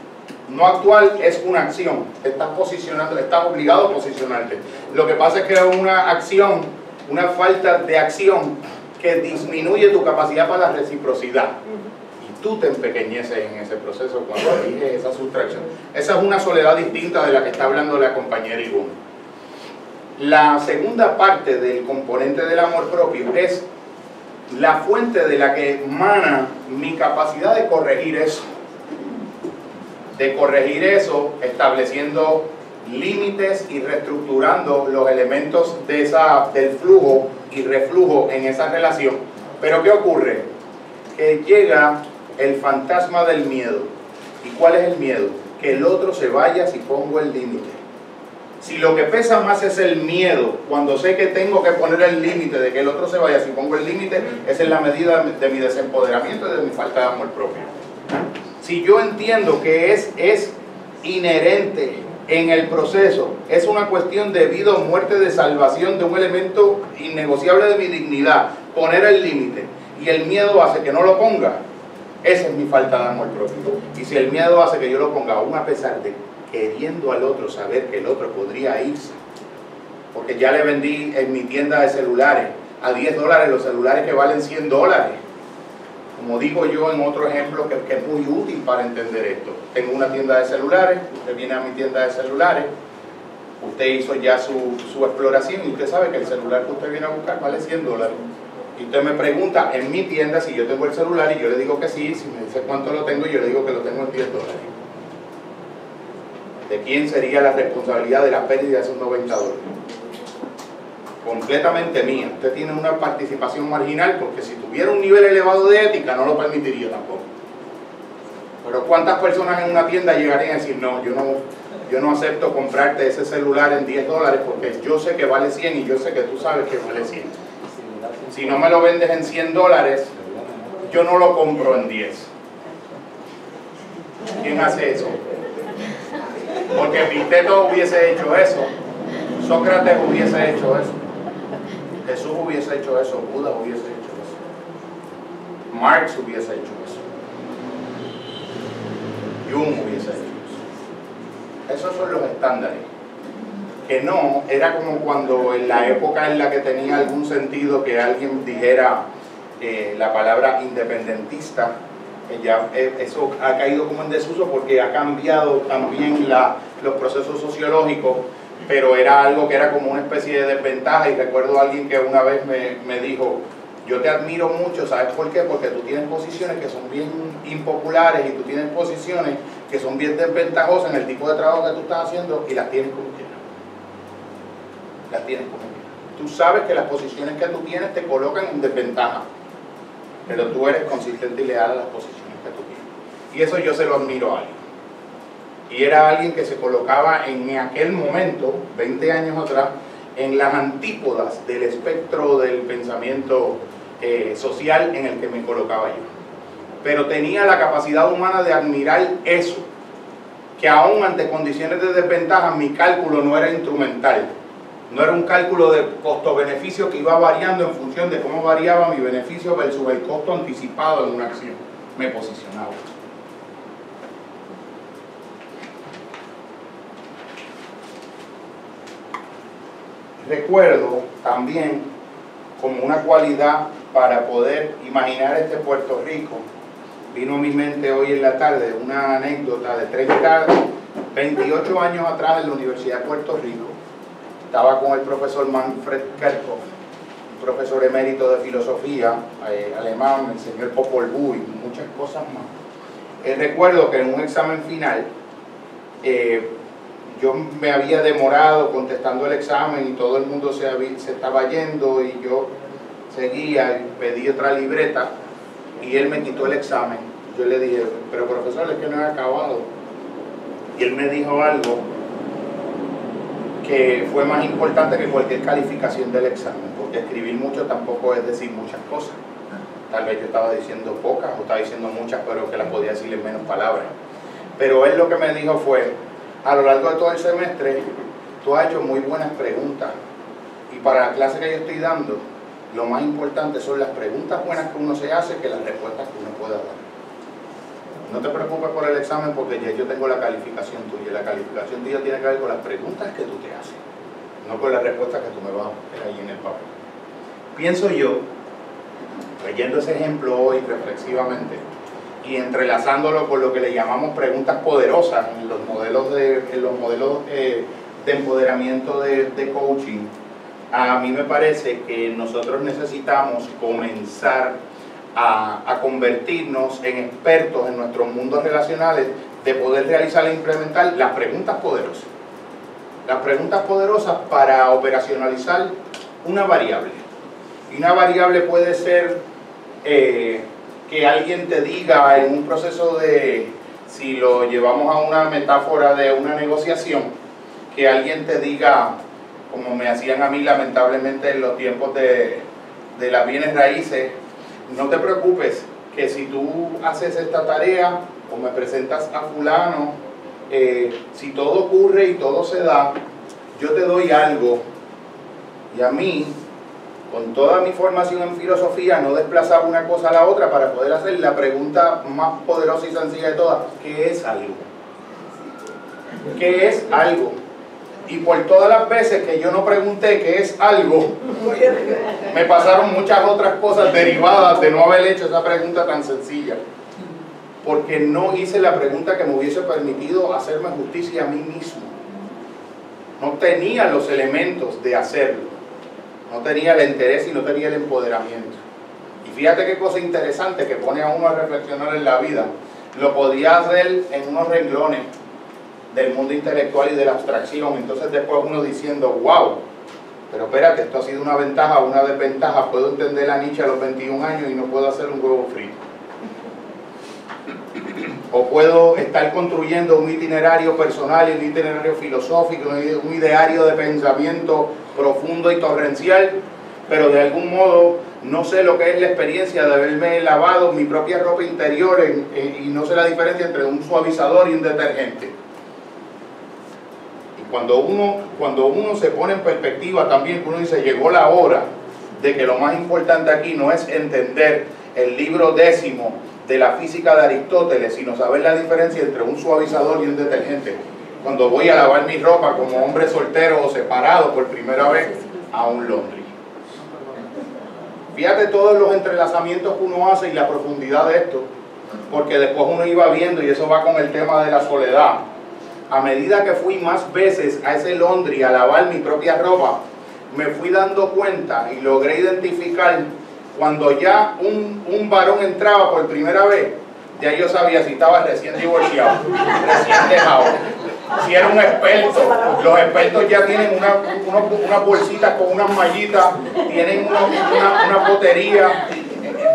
No actuar es una acción, te estás posicionando, estás obligado a posicionarte. Lo que pasa es que es una acción, una falta de acción que disminuye tu capacidad para la reciprocidad. Y tú te empequeñeces en ese proceso cuando eliges esa sustracción. Esa es una soledad distinta de la que está hablando la compañera Ivonne. La segunda parte del componente del amor propio es la fuente de la que emana mi capacidad de corregir eso. De corregir eso estableciendo límites y reestructurando los elementos de esa, del flujo y reflujo en esa relación. Pero ¿qué ocurre? Que llega el fantasma del miedo. ¿Y cuál es el miedo? Que el otro se vaya si pongo el límite. Si lo que pesa más es el miedo, cuando sé que tengo que poner el límite de que el otro se vaya, si pongo el límite, esa es la medida de mi desempoderamiento y de mi falta de amor propio. Si yo entiendo que es, es inherente en el proceso, es una cuestión de vida o muerte, de salvación de un elemento innegociable de mi dignidad, poner el límite, y el miedo hace que no lo ponga, esa es mi falta de amor propio. Y si el miedo hace que yo lo ponga, aún a pesar de queriendo al otro saber que el otro podría irse, porque ya le vendí en mi tienda de celulares a 10 dólares los celulares que valen 100 dólares. Como digo yo en otro ejemplo que, es muy útil para entender esto. Tengo una tienda de celulares, usted viene a mi tienda de celulares, usted hizo ya su, su exploración y usted sabe que el celular que usted viene a buscar vale 100 dólares. Y usted me pregunta en mi tienda si yo tengo el celular y yo le digo que sí, si me dice cuánto lo tengo, yo le digo que lo tengo en 10 dólares. ¿De quién sería la responsabilidad de la pérdida de esos 90 dólares? Completamente mía. Usted tiene una participación marginal porque si tuviera un nivel elevado de ética no lo permitiría tampoco. Pero ¿cuántas personas en una tienda llegarían a decir, no, yo no, yo no acepto comprarte ese celular en 10 dólares porque yo sé que vale 100 y yo sé que tú sabes que vale 100? Si no me lo vendes en 100 dólares, yo no lo compro en 10. ¿Quién hace eso? Porque Epicteto hubiese hecho eso, Sócrates hubiese hecho eso, Jesús hubiese hecho eso, Buda hubiese hecho eso. Marx hubiese hecho eso. Jung hubiese hecho eso. Esos son los estándares. Que no, era como cuando en la época en la que tenía algún sentido que alguien dijera eh, la palabra independentista, eh, eso ha caído como en desuso porque ha cambiado también los procesos sociológicos, pero era algo que era como una especie de desventaja y recuerdo a alguien que una vez me, me dijo, yo te admiro mucho, ¿sabes por qué? Porque tú tienes posiciones que son bien impopulares y tú tienes posiciones que son bien desventajosas en el tipo de trabajo que tú estás haciendo y las tienes como quieras. Las tienes como quieras. Tú sabes que las posiciones que tú tienes te colocan en desventaja, pero tú eres consistente y leal a las posiciones que tú tienes. Y eso yo se lo admiro a alguien. Y era alguien que se colocaba en aquel momento, 20 años atrás, en las antípodas del espectro del pensamiento eh, social en el que me colocaba yo. Pero tenía la capacidad humana de admirar eso, que aún ante condiciones de desventaja mi cálculo no era instrumental, no era un cálculo de costo-beneficio que iba variando en función de cómo variaba mi beneficio versus el costo anticipado en una acción. Me posicionaba. Recuerdo también como una cualidad para poder imaginar este Puerto Rico. Vino a mi mente hoy en la tarde una anécdota de 30, 28 años atrás en la Universidad de Puerto Rico. Estaba con el profesor Manfred Kerkhoff, un profesor emérito de filosofía eh, alemán, el señor Popol Vuh y muchas cosas más. Eh, recuerdo que en un examen final eh, yo me había demorado contestando el examen y todo el mundo se, estaba yendo y yo seguía y pedí otra libreta y él me quitó el examen. Yo le dije, pero profesor, es que no he acabado. Y él me dijo algo que fue más importante que cualquier calificación del examen, porque escribir mucho tampoco es decir muchas cosas. Tal vez yo estaba diciendo pocas o estaba diciendo muchas, pero que las podía decir en menos palabras. Pero él lo que me dijo fue, a lo largo de todo el semestre, tú has hecho muy buenas preguntas. Y para la clase que yo estoy dando, lo más importante son las preguntas buenas que uno se hace que las respuestas que uno pueda dar. No te preocupes por el examen porque ya yo tengo la calificación tuya. La calificación tuya tiene que ver con las preguntas que tú te haces, no con las respuestas que tú me vas a poner ahí en el papel. Pienso yo, leyendo ese ejemplo hoy reflexivamente, y entrelazándolo con lo que le llamamos preguntas poderosas en los modelos de, los modelos, eh, de empoderamiento de, coaching, a mí me parece que nosotros necesitamos comenzar a, a, convertirnos en expertos en nuestros mundos relacionales de poder realizar e implementar las preguntas poderosas. Las preguntas poderosas para operacionalizar una variable. Y una variable puede ser... Eh, que alguien te diga en un proceso de, si lo llevamos a una metáfora de una negociación, que alguien te diga, como me hacían a mí lamentablemente en los tiempos de, de las bienes raíces, no te preocupes, que si tú haces esta tarea o me presentas a fulano, eh, si todo ocurre y todo se da, yo te doy algo. Y a mí con toda mi formación en filosofía, no desplazaba una cosa a la otra para poder hacer la pregunta más poderosa y sencilla de todas, ¿qué es algo? ¿Qué es algo? Y por todas las veces que yo no pregunté qué es algo, me pasaron muchas otras cosas derivadas de no haber hecho esa pregunta tan sencilla. Porque no hice la pregunta que me hubiese permitido hacerme justicia a mí mismo. No tenía los elementos de hacerlo no tenía el interés y no tenía el empoderamiento. Y fíjate qué cosa interesante que pone a uno a reflexionar en la vida. Lo podía hacer en unos renglones del mundo intelectual y de la abstracción. Entonces después uno diciendo, wow, pero espérate, esto ha sido una ventaja o una desventaja. Puedo entender la nicha a los 21 años y no puedo hacer un huevo frito. O puedo estar construyendo un itinerario personal y un itinerario filosófico, un ideario de pensamiento profundo y torrencial, pero de algún modo no sé lo que es la experiencia de haberme lavado mi propia ropa interior y no sé la diferencia entre un suavizador y un detergente. Y cuando uno, cuando uno se pone en perspectiva también, uno dice, llegó la hora de que lo más importante aquí no es entender el libro décimo de la física de Aristóteles, sino saber la diferencia entre un suavizador y un detergente. Cuando voy a lavar mi ropa como hombre soltero o separado por primera vez a un laundry. Fíjate todos los entrelazamientos que uno hace y la profundidad de esto, porque después uno iba viendo, y eso va con el tema de la soledad. A medida que fui más veces a ese laundry a lavar mi propia ropa, me fui dando cuenta y logré identificar cuando ya un, un varón entraba por primera vez, ya yo sabía si estaba recién divorciado, recién dejado, si era un experto. Los expertos ya tienen una, una, unas bolsitas con unas mallitas, tienen una, una, una potería.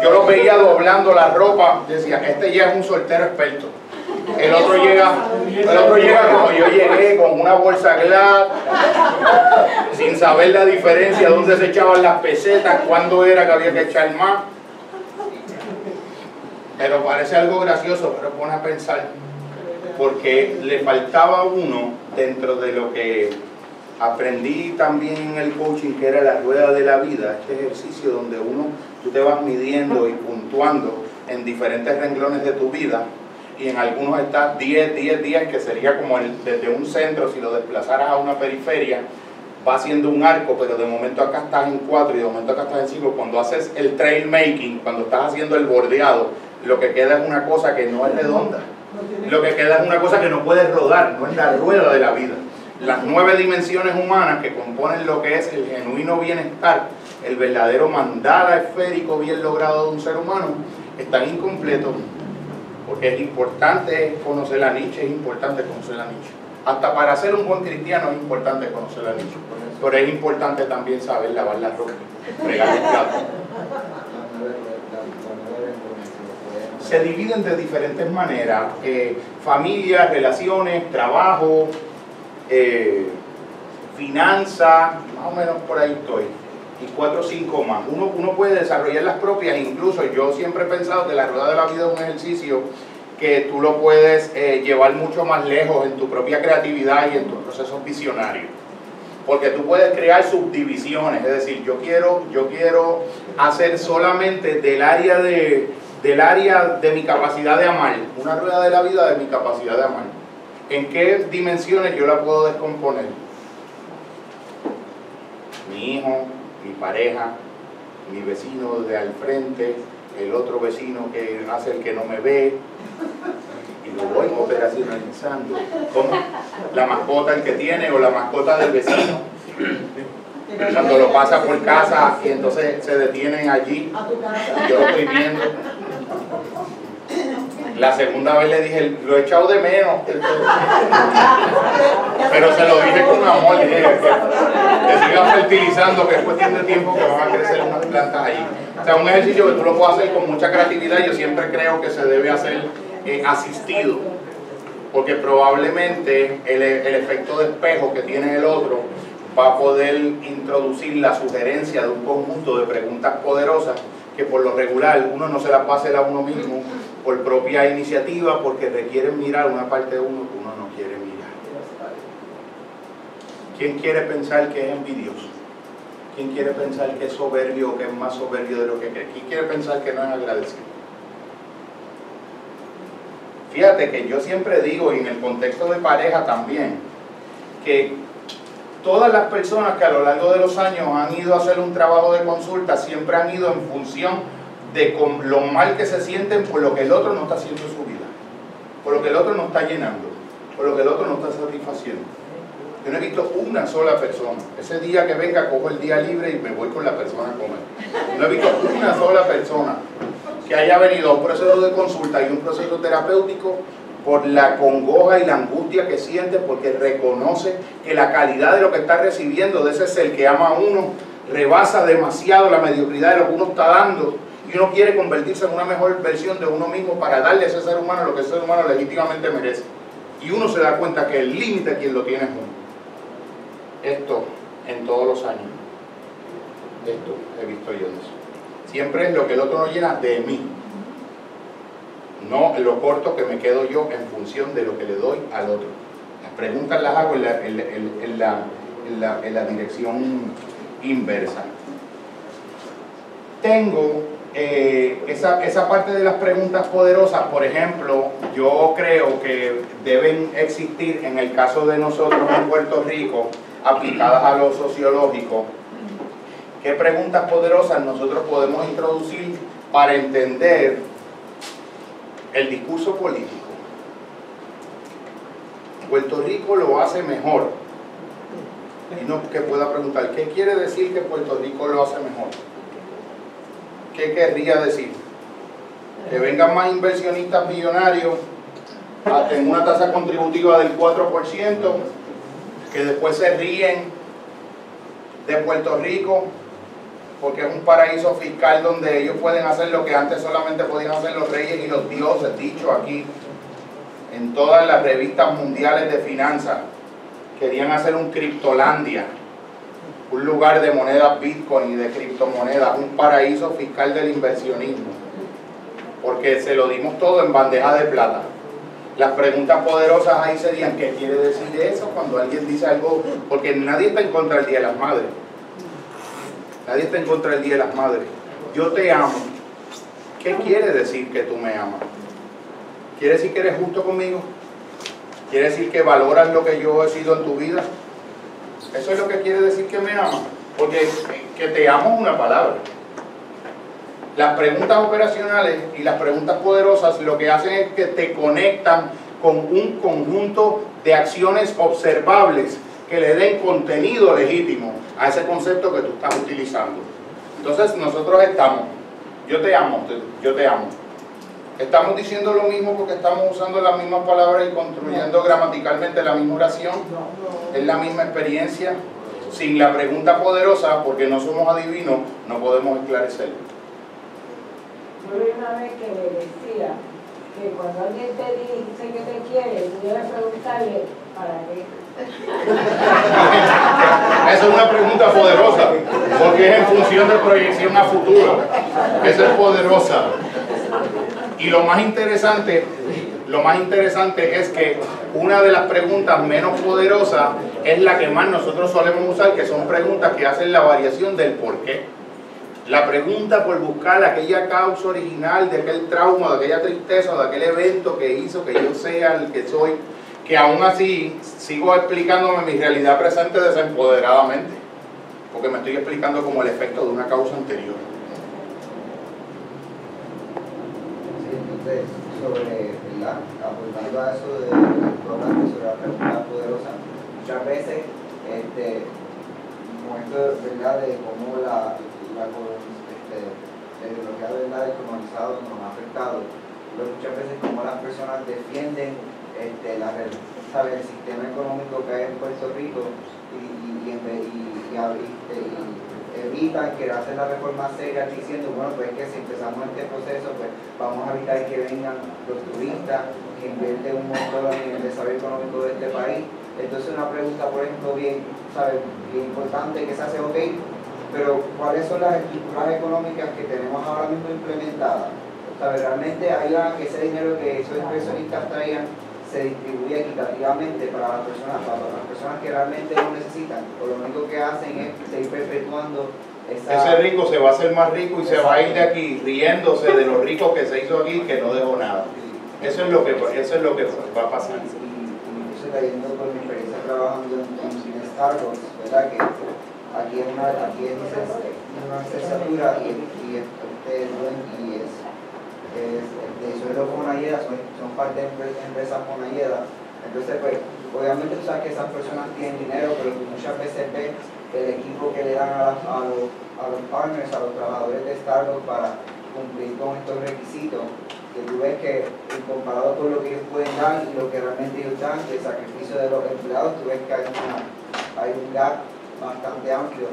Yo los veía doblando la ropa, decía, este ya es un soltero experto. El otro llega, el otro llega como yo llegué, con una bolsa Glad, sin saber la diferencia, dónde se echaban las pesetas, cuándo era que había que echar más. Pero parece algo gracioso, pero pone a pensar, porque le faltaba uno dentro de lo que aprendí también en el coaching, que era la rueda de la vida, este ejercicio donde uno, tú te vas midiendo y puntuando en diferentes renglones de tu vida y en algunos estás 10, 10, 10, que sería como el, desde un centro, si lo desplazaras a una periferia, va haciendo un arco, pero de momento acá estás en 4 y de momento acá estás en 5. Cuando haces el trail making, cuando estás haciendo el bordeado, lo que queda es una cosa que no es redonda. Lo que queda es una cosa que no puede rodar, no es la rueda de la vida. Las nueve dimensiones humanas que componen lo que es el genuino bienestar, el verdadero mandala esférico bien logrado de un ser humano, están incompletos porque es importante conocer la Nietzsche, es importante conocer la Nietzsche. Hasta para ser un buen cristiano es importante conocer la Nietzsche, pero es importante también saber lavar la ropa, fregar el plato. Se dividen de diferentes maneras, eh, familias, relaciones, trabajo, eh, finanzas, más o menos por ahí estoy y cuatro o cinco más. Uno, uno puede desarrollar las propias, incluso yo siempre he pensado que la rueda de la vida es un ejercicio que tú lo puedes eh, llevar mucho más lejos en tu propia creatividad y en tus procesos visionarios. Porque tú puedes crear subdivisiones, es decir, yo quiero, yo quiero hacer solamente del área de, del área de mi capacidad de amar, una rueda de la vida de mi capacidad de amar. ¿En qué dimensiones yo la puedo descomponer? Mi hijo, mi pareja, mi vecino de al frente, el otro vecino que hace el que no me ve, y lo voy operacionalizando. como La mascota el que tiene o la mascota del vecino. Cuando lo pasa por casa y entonces se detienen allí, yo lo estoy viendo. La segunda vez le dije, lo he echado de menos. Pero se lo dije con amor, dije que, siga fertilizando, que es cuestión de tiempo que van a crecer unas plantas ahí. O sea, un ejercicio que tú lo puedes hacer con mucha creatividad, yo siempre creo que se debe hacer eh, asistido, porque probablemente el, el efecto de espejo que tiene el otro va a poder introducir la sugerencia de un conjunto de preguntas poderosas que por lo regular uno no se las va a hacer a uno mismo por propia iniciativa porque requieren mirar una parte de uno que uno no quiere mirar. ¿Quién quiere pensar que es envidioso? ¿Quién quiere pensar que es soberbio o que es más soberbio de lo que cree? ¿Quién quiere pensar que no es agradecido? Fíjate que yo siempre digo, y en el contexto de pareja también, que todas las personas que a lo largo de los años han ido a hacer un trabajo de consulta siempre han ido en función de lo mal que se sienten por lo que el otro no está haciendo en su vida, por lo que el otro no está llenando, por lo que el otro no está satisfaciendo. Yo no he visto una sola persona. Ese día que venga, cojo el día libre y me voy con la persona a comer. No he visto una sola persona que haya venido a un proceso de consulta y un proceso terapéutico por la congoja y la angustia que siente porque reconoce que la calidad de lo que está recibiendo de ese ser que ama a uno rebasa demasiado la mediocridad de lo que uno está dando y uno quiere convertirse en una mejor versión de uno mismo para darle a ese ser humano lo que ese ser humano legítimamente merece. Y uno se da cuenta que el límite quien lo tiene es uno. Esto en todos los años. Esto he visto yo eso. Siempre es lo que el otro no llena de mí no lo corto que me quedo yo en función de lo que le doy al otro. Las preguntas las hago en la, dirección inversa. Tengo eh, esa, esa parte de las preguntas poderosas, por ejemplo, yo creo que deben existir en el caso de nosotros en Puerto Rico, aplicadas a lo sociológico, qué preguntas poderosas nosotros podemos introducir para entender el discurso político. Puerto Rico lo hace mejor. Y no que pueda preguntar, ¿qué quiere decir que Puerto Rico lo hace mejor? ¿Qué querría decir? Que vengan más inversionistas millonarios en una tasa contributiva del 4%, que después se ríen de Puerto Rico porque es un paraíso fiscal donde ellos pueden hacer lo que antes solamente podían hacer los reyes y los dioses, dicho aquí en todas las revistas mundiales de finanzas. Querían hacer un criptolandia, un lugar de monedas bitcoin y de criptomonedas, un paraíso fiscal del inversionismo, porque se lo dimos todo en bandeja de plata. Las preguntas poderosas ahí serían, ¿qué quiere decir eso cuando alguien dice algo? Porque nadie está en contra del Día de las Madres. Nadie está en contra del Día de las Madres. Yo te amo. ¿Qué quiere decir que tú me amas? ¿Quiere decir que eres justo conmigo? ¿Quiere decir que valoras lo que yo he sido en tu vida? Eso es lo que quiere decir que me amas. Porque que te amo es una palabra. Las preguntas operacionales y las preguntas poderosas lo que hacen es que te conectan con un conjunto de acciones observables que le den contenido legítimo a ese concepto que tú estás utilizando. Entonces nosotros estamos, yo te amo, yo te amo. ¿Estamos diciendo lo mismo porque estamos usando las mismas palabras y construyendo gramaticalmente la misma oración? ¿Es la misma experiencia? Sin la pregunta poderosa, porque no somos adivinos, no podemos esclarecerlo. Yo vi una vez que le decía que cuando alguien te dice que te quiere, tú debes preguntarle para qué. Esa es una pregunta poderosa, porque es en función de proyección a futuro. Esa es poderosa. Y lo más interesante, lo más interesante es que una de las preguntas menos poderosas es la que más nosotros solemos usar, que son preguntas que hacen la variación del por qué. La pregunta por buscar aquella causa original de aquel trauma, de aquella tristeza, de aquel evento que hizo que yo sea el que soy, que aún así sigo explicándome mi realidad presente desempoderadamente, porque me estoy explicando como el efecto de una causa anterior. sobre, ¿verdad? apuntando a eso de sobre la pregunta poderosa, muchas veces este, momentos ¿verdad? de cómo la, la este, la ideología ¿verdad? del colonizado nos ha afectado, pero muchas veces como las personas defienden este, la, sabe, el sistema económico que hay en Puerto Rico y, y, y, y, y evitan que hacen la reforma seria diciendo, bueno, pues que si empezamos este proceso, pues vamos a evitar que vengan los turistas, que invierten un montón en el desarrollo económico de este país. Entonces una pregunta, por ejemplo, bien, ¿sabe? bien importante que se hace, ok, pero ¿cuáles son las estructuras económicas que tenemos ahora mismo implementadas? Realmente hay ese dinero que esos inversionistas traían se distribuye equitativamente para las personas, para las personas que realmente lo necesitan, o lo único que hacen es seguir perpetuando esa... Ese rico se va a hacer más rico y se va a ir de aquí riéndose de los ricos que se hizo aquí que no dejó nada. Eso es lo que, eso es lo que va a pasar. Y, cayendo por mi experiencia trabajando en, en Starbucks, ¿verdad? Que aquí es una, aquí es una licenciatura y, y, este, y es de sueldo con ayeda, son, son parte de empresas con ayeda. Entonces, pues, obviamente tú sabes que esas personas tienen dinero, pero muchas veces ves el equipo que le dan a, a, los, a los partners, a los trabajadores de Starbucks para cumplir con estos requisitos, que tú ves que comparado con lo que ellos pueden dar y lo que realmente ellos dan, el sacrificio de los empleados, tú ves que hay, una, hay un gap bastante amplio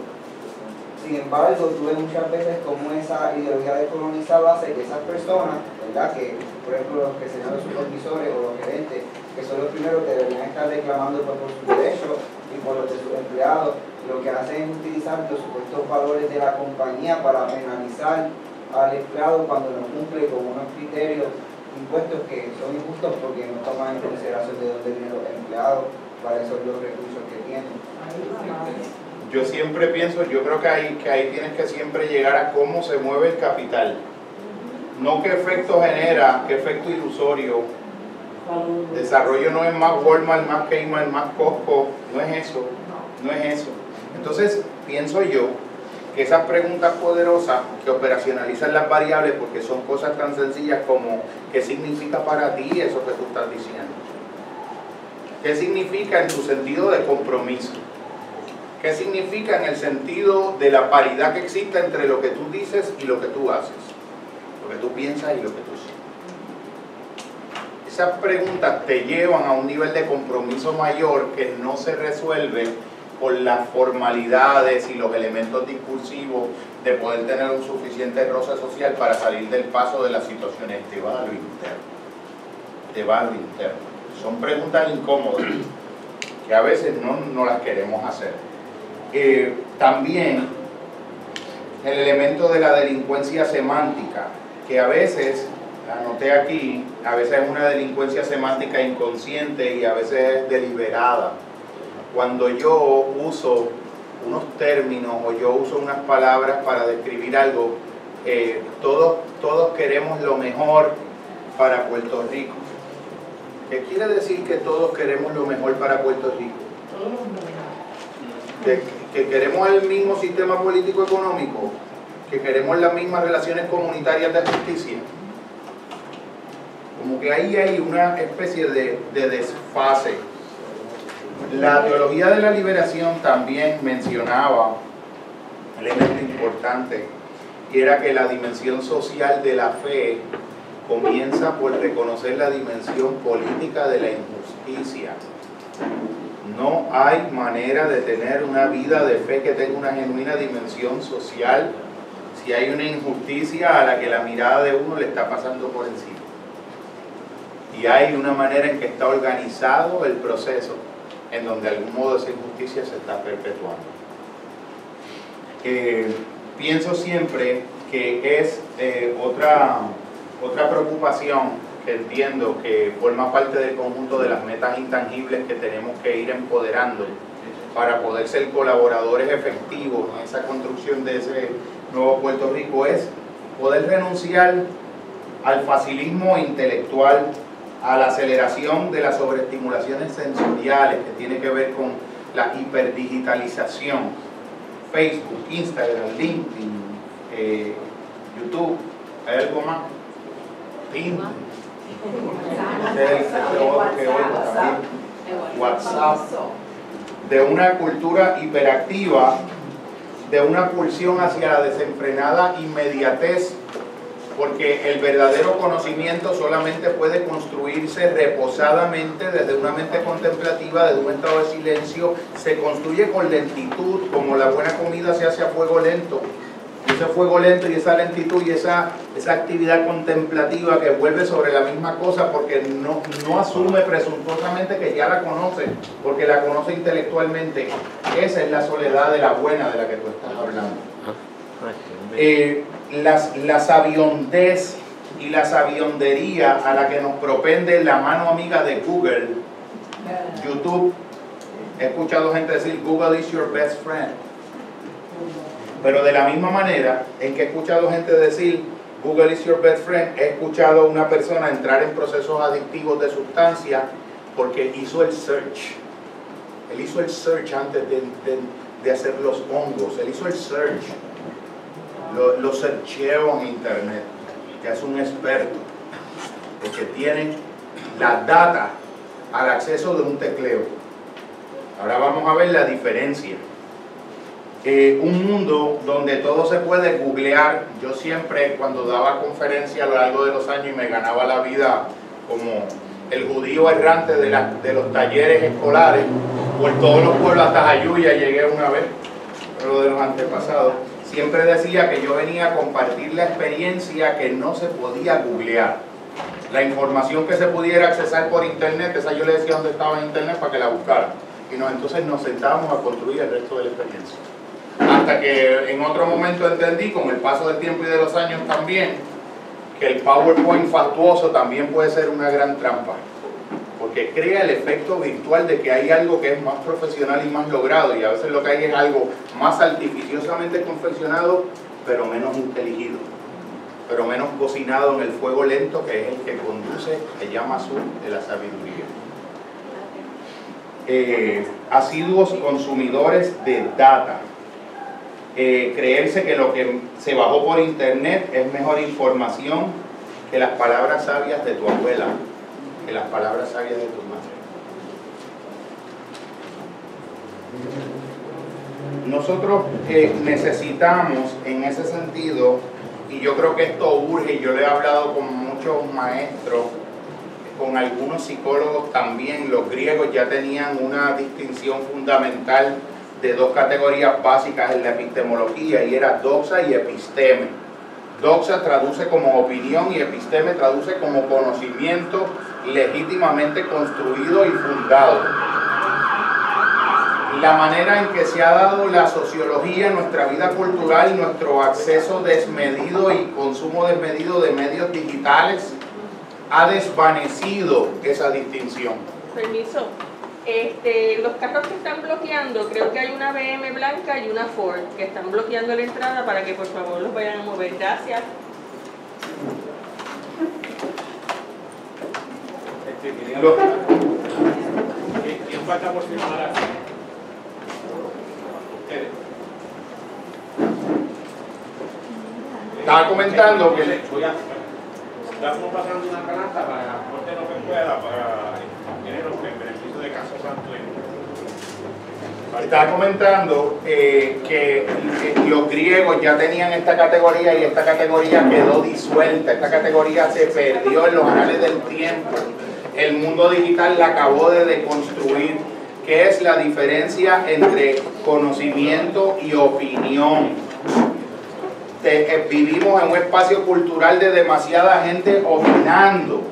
sin embargo, tuve muchas veces como esa ideología de colonizado hace que esas personas, ¿verdad? Que, por ejemplo, los que sean los supervisores o los gerentes, que son los primeros que deberían estar reclamando por, sus derechos y por los de sus empleados, lo que hacen es utilizar los supuestos valores de la compañía para penalizar al empleado cuando no cumple con unos criterios impuestos que son injustos porque no toman en consideración de dónde vienen los empleados, cuáles son los recursos que tienen yo siempre pienso, yo creo que ahí, que ahí tienes que siempre llegar a cómo se mueve el capital. No qué efecto genera, qué efecto ilusorio. Desarrollo no es más Walmart, más Kmart, más Costco, no es eso, no es eso. Entonces, pienso yo que esas preguntas poderosas que operacionalizan las variables, porque son cosas tan sencillas como ¿qué significa para ti eso que tú estás diciendo? ¿Qué significa en tu sentido de compromiso? ¿Qué significa en el sentido de la paridad que existe entre lo que tú dices y lo que tú haces? Lo que tú piensas y lo que tú sientes. Esas preguntas te llevan a un nivel de compromiso mayor que no se resuelve por las formalidades y los elementos discursivos de poder tener un suficiente roce social para salir del paso de las situaciones de barrio interno. De barrio interno. Son preguntas incómodas que a veces no, no las queremos hacer. Eh, también el elemento de la delincuencia semántica, que a veces, anoté aquí, a veces es una delincuencia semántica inconsciente y a veces es deliberada cuando yo uso unos términos o yo uso unas palabras para describir algo, eh, todos, todos queremos lo mejor para Puerto Rico. ¿Qué quiere decir que todos queremos lo mejor para Puerto Rico? Que, que queremos el mismo sistema político económico, que queremos las mismas relaciones comunitarias de justicia. Como que ahí hay una especie de, de desfase la teología de la liberación también mencionaba un elemento importante, que era que la dimensión social de la fe comienza por reconocer la dimensión política de la injusticia. No hay manera de tener una vida de fe que tenga una genuina dimensión social si hay una injusticia a la que la mirada de uno le está pasando por encima. Y hay una manera en que está organizado el proceso en donde de algún modo esa injusticia se está perpetuando. pienso siempre que es eh, otra, otra preocupación que entiendo que forma parte del conjunto de las metas intangibles que tenemos que ir empoderando para poder ser colaboradores efectivos en esa construcción de ese nuevo Puerto Rico es poder renunciar al facilismo intelectual a la aceleración de las sobreestimulaciones sensoriales que tiene que ver con la hiperdigitalización, Facebook, Instagram, LinkedIn, eh, YouTube, ¿hay algo más? Tinder, WhatsApp, de una cultura hiperactiva, de una pulsión hacia la desenfrenada inmediatez porque el verdadero conocimiento solamente puede construirse reposadamente desde una mente contemplativa, desde un estado de silencio, se construye con lentitud, como la buena comida se hace a fuego lento. Y ese fuego lento y esa lentitud y esa, esa actividad contemplativa que vuelve sobre la misma cosa porque no, no asume presuntuosamente que ya la conoce, porque la conoce intelectualmente. Esa es la soledad de la buena de la que tú estás hablando. Eh, las, la sabiondez y la sabiondería a la que nos propende la mano amiga de Google, YouTube. He escuchado gente decir Google is your best friend. Pero de la misma manera en que he escuchado gente decir Google is your best friend, he escuchado a una persona entrar en procesos adictivos de sustancia porque hizo el search. Él hizo el search antes de, de, hacer los hongos. Él hizo el search lo, lo en internet, que es un experto, porque tiene la data al acceso de un tecleo. Ahora vamos a ver la diferencia. Un mundo donde todo se puede googlear. Yo siempre cuando daba conferencia a lo largo de los años y me ganaba la vida como el judío errante de, los talleres escolares, por todos los pueblos hasta Jayuya llegué una vez, pero de los antepasados siempre decía que yo venía a compartir la experiencia que no se podía googlear. La información que se pudiera accesar por internet, esa yo le decía dónde estaba en internet para que la buscara. Y entonces nos sentábamos a construir el resto de la experiencia. Hasta que en otro momento entendí, con el paso del tiempo y de los años también, que el PowerPoint factuoso también puede ser una gran trampa porque crea el efecto virtual de que hay algo que es más profesional y más logrado y a veces lo que hay es algo más artificiosamente confeccionado pero menos inteligido. pero menos cocinado en el fuego lento que es el que conduce el llama azul de la sabiduría. Eh, asiduos consumidores de data. Eh, creerse que lo que se bajó por internet es mejor información que las palabras sabias de tu abuela, que las palabras sabias de tu madre. Nosotros eh, necesitamos en ese sentido, y yo creo que esto urge, yo le he hablado con muchos maestros, con algunos psicólogos también, los griegos ya tenían una distinción fundamental de dos categorías básicas en la epistemología y era doxa y episteme. Doxa traduce como opinión y episteme traduce como conocimiento legítimamente construido y fundado. La manera en que se ha dado la sociología nuestra vida cultural, nuestro acceso desmedido y consumo desmedido de medios digitales, ha desvanecido esa distinción. Permiso. Este, los carros que están bloqueando, creo que hay una BM blanca y una Ford que están bloqueando la entrada para que por favor los vayan a mover. Gracias. Este, ¿Quién- ¿Quién falta por firmar aquí? Ustedes. Estaba comentando que Voy a- Estamos pasando una canasta para que aporte lo que pueda para tener los beneficios Estaba comentando eh, que eh, los griegos ya tenían esta categoría y esta categoría quedó disuelta, esta categoría se perdió en los anales del tiempo. El mundo digital la acabó de deconstruir, que es la diferencia entre conocimiento y opinión. Eh, vivimos en un espacio cultural de demasiada gente opinando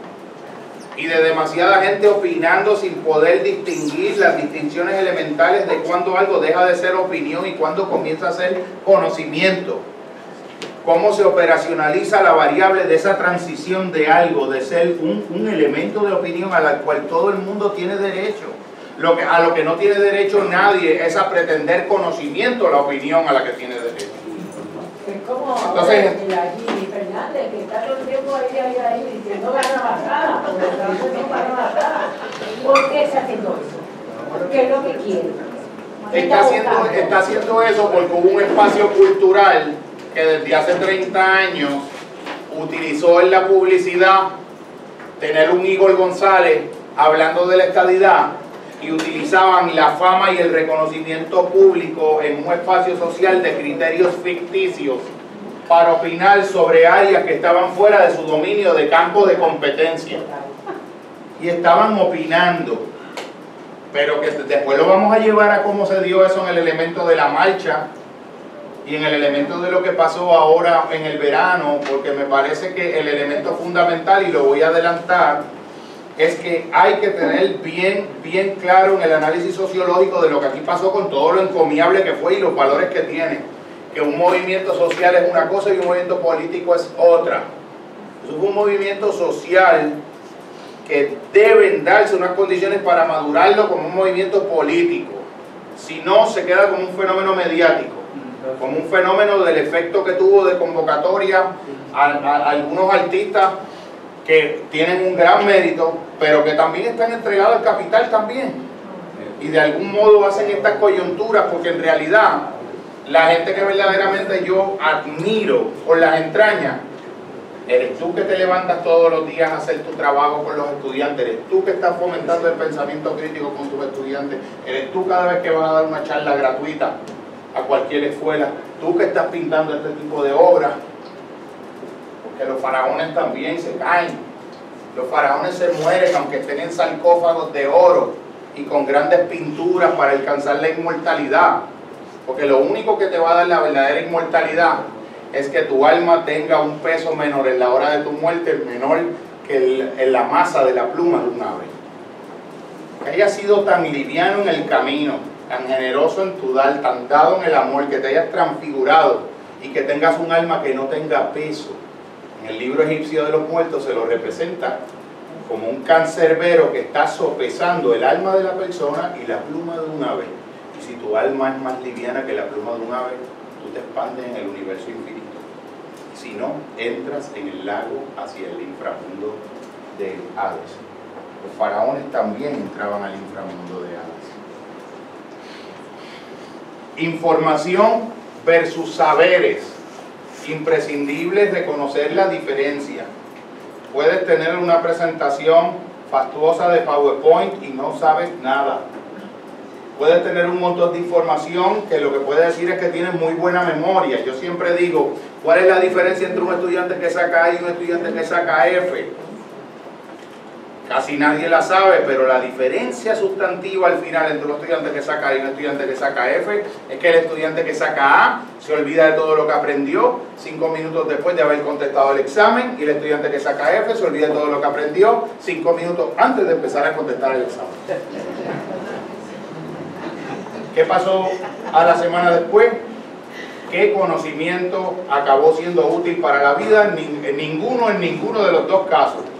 y de demasiada gente opinando sin poder distinguir las distinciones elementales de cuando algo deja de ser opinión y cuando comienza a ser conocimiento. Cómo se operacionaliza la variable de esa transición de algo, de ser un, un elemento de opinión a la cual todo el mundo tiene derecho. Lo que, a lo que no tiene derecho nadie es a pretender conocimiento la opinión a la que tiene derecho. Es como Entonces- ahora el allí Fernández, que está todo el tiempo ahí, ahí, ahí, diciendo gana basada, porque está haciendo gana basada. ¿Por qué está haciendo eso? ¿Qué es lo que quiere? ¿Qué Está haciendo, está haciendo eso porque hubo un espacio cultural que desde hace 30 años utilizó en la publicidad tener un Igor González hablando de la estadidad y utilizaban la fama y el reconocimiento público en un espacio social de criterios ficticios para opinar sobre áreas que estaban fuera de su dominio de campo de competencia. Y estaban opinando pero que después lo vamos a llevar a cómo se dio eso en el elemento de la marcha y en el elemento de lo que pasó ahora en el verano, porque me parece que el elemento fundamental, y lo voy a adelantar, es que hay que tener bien, bien claro en el análisis sociológico de lo que aquí pasó con todo lo encomiable que fue y los valores que tiene, que un movimiento social es una cosa y un movimiento político es otra. Eso fue un movimiento social que deben darse unas condiciones para madurarlo como un movimiento político. Si no, se queda como un fenómeno mediático, como un fenómeno del efecto que tuvo de convocatoria a, algunos artistas que tienen un gran mérito, pero que también están entregados al capital también. Y de algún modo hacen estas coyunturas, porque en realidad la gente que verdaderamente yo admiro por las entrañas, Eres tú que te levantas todos los días a hacer tu trabajo con los estudiantes, eres tú que estás fomentando el pensamiento crítico con tus estudiantes, eres tú cada vez que vas a dar una charla gratuita a cualquier escuela, tú que estás pintando este tipo de obras, porque los faraones también se caen, los faraones se mueren aunque estén en sarcófagos de oro y con grandes pinturas para alcanzar la inmortalidad, porque lo único que te va a dar la verdadera inmortalidad es que tu alma tenga un peso menor en la hora de tu muerte, menor que en la masa de la pluma de un ave. Que hayas sido tan liviano en el camino, tan generoso en tu dar, tan dado en el amor, que te hayas transfigurado y que tengas un alma que no tenga peso. En el libro egipcio de los muertos se lo representa como un cancerbero que está sopesando el alma de la persona y la pluma de un ave. Y si tu alma es más liviana que la pluma de un ave, tú te expandes en el universo infinito. Si no entras en el lago hacia el inframundo de Hades. Los faraones también entraban al inframundo de Hades. Información versus saberes. Imprescindibles de conocer la diferencia. Puedes tener una presentación fastuosa de PowerPoint y no sabes nada. Puedes tener un montón de información que lo que puede decir es que tienes muy buena memoria. Yo siempre digo, ¿cuál es la diferencia entre un estudiante que saca A y un estudiante que saca F? Casi nadie la sabe, pero la diferencia sustantiva al final entre un estudiante que saca A y un estudiante que saca F es que el estudiante que saca A se olvida de todo lo que aprendió cinco minutos después de haber contestado el examen y el estudiante que saca F se olvida de todo lo que aprendió cinco minutos antes de empezar a contestar el examen. ¿Qué pasó a la semana después? ¿Qué conocimiento acabó siendo útil para la vida? Ninguno en ninguno de los dos casos.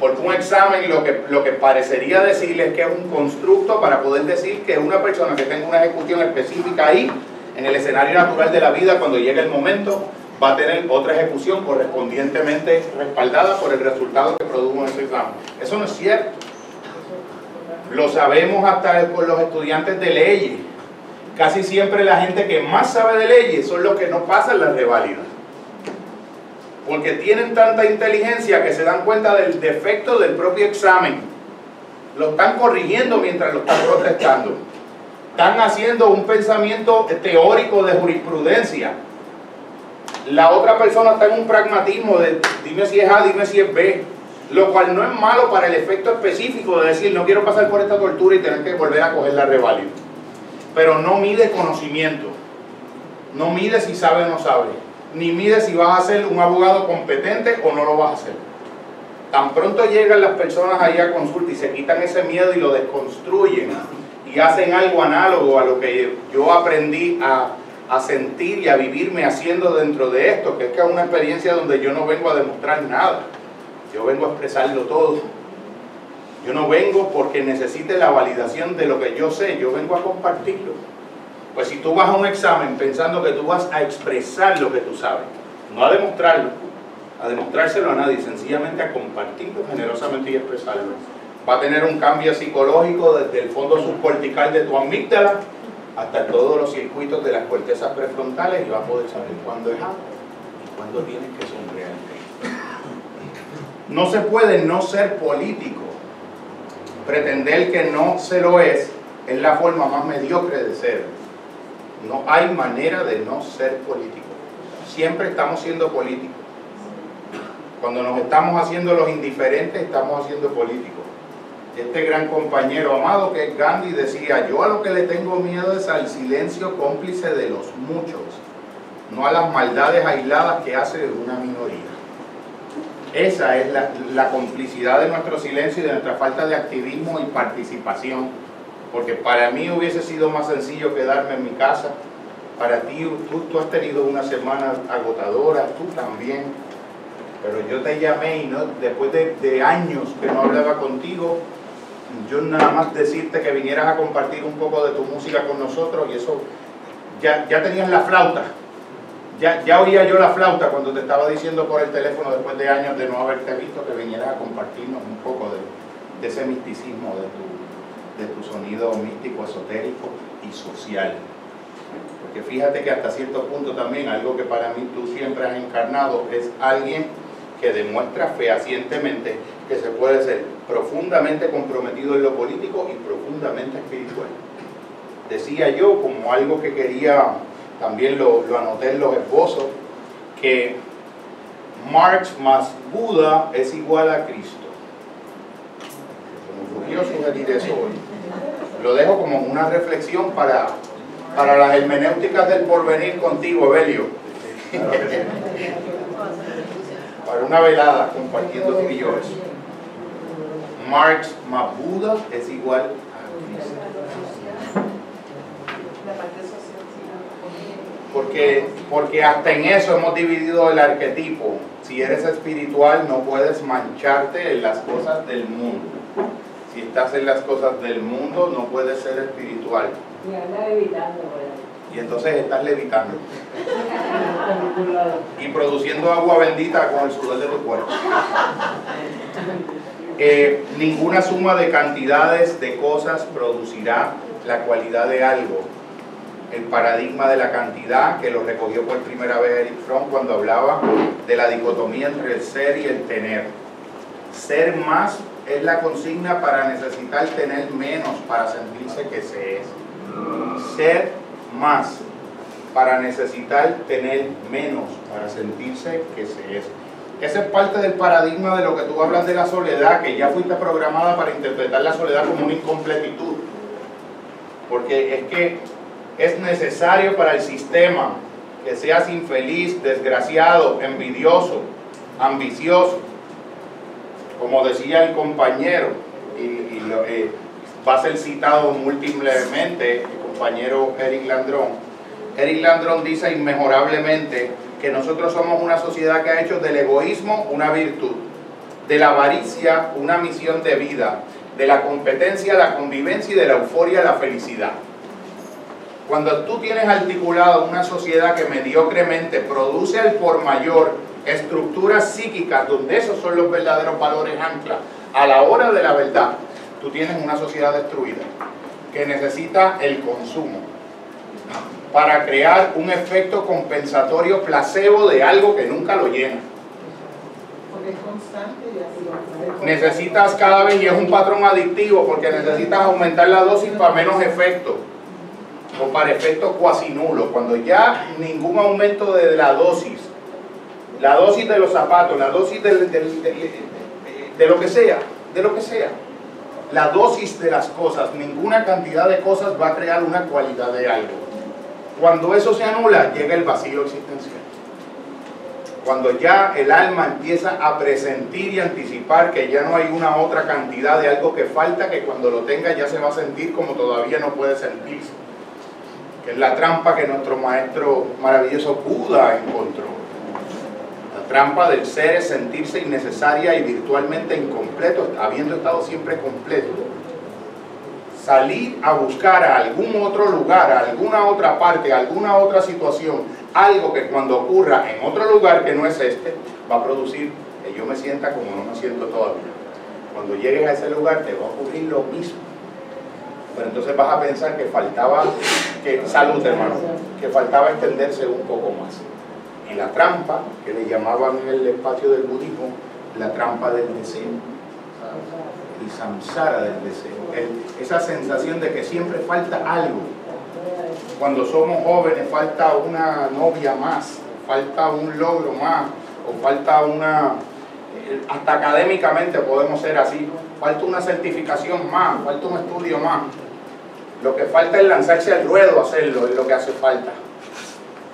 Porque un examen lo que, lo que parecería decirles que es un constructo para poder decir que una persona que tenga una ejecución específica ahí, en el escenario natural de la vida, cuando llegue el momento, va a tener otra ejecución correspondientemente respaldada por el resultado que produjo en ese examen. Eso no es cierto. Lo sabemos hasta con los estudiantes de leyes. Casi siempre la gente que más sabe de leyes son los que no pasan las reválidas porque tienen tanta inteligencia que se dan cuenta del defecto del propio examen. Lo están corrigiendo mientras lo están protestando. Están haciendo un pensamiento teórico de jurisprudencia. La otra persona está en un pragmatismo de dime si es A, dime si es B. Lo cual no es malo para el efecto específico de decir no quiero pasar por esta tortura y tener que volver a coger la reválida. Pero no mide conocimiento. No mide si sabe o no sabe ni mide si vas a ser un abogado competente o no lo vas a hacer. Tan pronto llegan las personas ahí a consulta y se quitan ese miedo y lo desconstruyen y hacen algo análogo a lo que yo aprendí a, a sentir y a vivirme haciendo dentro de esto, que es que es una experiencia donde yo no vengo a demostrar nada, yo vengo a expresarlo todo. Yo no vengo porque necesite la validación de lo que yo sé, yo vengo a compartirlo. Pues si tú vas a un examen pensando que tú vas a expresar lo que tú sabes, no a demostrarlo, a demostrárselo a nadie, sencillamente a compartirlo generosamente y expresarlo, va a tener un cambio psicológico desde el fondo subcortical de tu amígdala hasta todos los circuitos de las cortezas prefrontales y va a poder saber cuándo es A y cuándo tienes que sonreírte. No se puede no ser político. Pretender que no se lo es es la forma más mediocre de ser. No hay manera de no ser político. Siempre estamos siendo políticos. Cuando nos estamos haciendo los indiferentes, estamos haciendo políticos. Este gran compañero amado que es Gandhi decía, yo a lo que le tengo miedo es al silencio cómplice de los muchos, no a las maldades aisladas que hace una minoría. Esa es la, la complicidad de nuestro silencio y de nuestra falta de activismo y participación porque para mí hubiese sido más sencillo quedarme en mi casa. Para ti, tú, has tenido una semana agotadora, tú también. Pero yo te llamé y no, después de, años que no hablaba contigo, yo nada más decirte que vinieras a compartir un poco de tu música con nosotros y eso, ya, ya tenías la flauta. Ya, ya oía yo la flauta cuando te estaba diciendo por el teléfono después de años de no haberte visto que vinieras a compartirnos un poco de, de ese misticismo de tu, de tu sonido místico, esotérico y social. Porque fíjate que hasta cierto punto también algo que para mí tú siempre has encarnado es alguien que demuestra fehacientemente que se puede ser profundamente comprometido en lo político y profundamente espiritual. Decía yo como algo que quería, también lo, anoté en los esposos, que Marx más Buda es igual a Cristo. Sugerir eso hoy. Lo dejo como una reflexión para, para las hermenéuticas del porvenir contigo, Evelio. para una velada compartiendo tú y yo eso. Marx más Buda es igual a Cristo. Porque, porque hasta en eso hemos dividido el arquetipo. Si eres espiritual no puedes mancharte en las cosas del mundo. Si estás en las cosas del mundo, no puedes ser espiritual. Y anda levitando, Y entonces estás levitando. y produciendo agua bendita con el sudor de tu cuerpo. Eh, ninguna suma de cantidades de cosas producirá la cualidad de algo. El paradigma de la cantidad que lo recogió por primera vez Eric Fromm cuando hablaba de la dicotomía entre el ser y el tener. Ser más es la consigna para necesitar tener menos para sentirse que se es. Ser más para necesitar tener menos para sentirse que se es. Esa es parte del paradigma de lo que tú hablas de la soledad, que ya fuiste programada para interpretar la soledad como una incompletitud. Porque es que es necesario para el sistema que seas infeliz, desgraciado, envidioso, ambicioso, como decía el compañero, y, eh, va a ser citado múltiplemente el compañero Eric Landrón. Eric Landrón dice inmejorablemente que nosotros somos una sociedad que ha hecho del egoísmo una virtud, de la avaricia una misión de vida, de la competencia la convivencia y de la euforia la felicidad. Cuando tú tienes articulado una sociedad que mediocremente produce al por mayor estructuras psíquicas donde esos son los verdaderos valores ancla, a la hora de la verdad, tú tienes una sociedad destruida que necesita el consumo para crear un efecto compensatorio placebo de algo que nunca lo llena. Necesitas cada vez, y es un patrón adictivo, porque necesitas aumentar la dosis para menos efecto o para efecto cuasi nulo, cuando ya ningún aumento de la dosis, la dosis de los zapatos, la dosis de, lo que sea, de lo que sea, la dosis de las cosas, ninguna cantidad de cosas va a crear una cualidad de algo. Cuando eso se anula, llega el vacío existencial. Cuando ya el alma empieza a presentir y anticipar que ya no hay una otra cantidad de algo que falta, que cuando lo tenga ya se va a sentir como todavía no puede sentirse es la trampa que nuestro maestro maravilloso Buda encontró. Trampa del ser es sentirse innecesaria y virtualmente incompleto, habiendo estado siempre completo. Salir a buscar a algún otro lugar, a alguna otra parte, a alguna otra situación, algo que cuando ocurra en otro lugar que no es este, va a producir que yo me sienta como no me siento todavía. Cuando llegues a ese lugar te va a ocurrir lo mismo pero entonces vas a pensar que faltaba, que, salud hermano, que faltaba extenderse un poco más. Y la trampa, que le llamaban en el espacio del budismo, la trampa del deseo, y samsara del deseo, esa sensación de que siempre falta algo. Cuando somos jóvenes falta una novia más, falta un logro más, o falta una, eh, hasta académicamente podemos ser así, falta una certificación más, falta un estudio más. Lo que falta es lanzarse al ruedo a hacerlo, es lo que hace falta.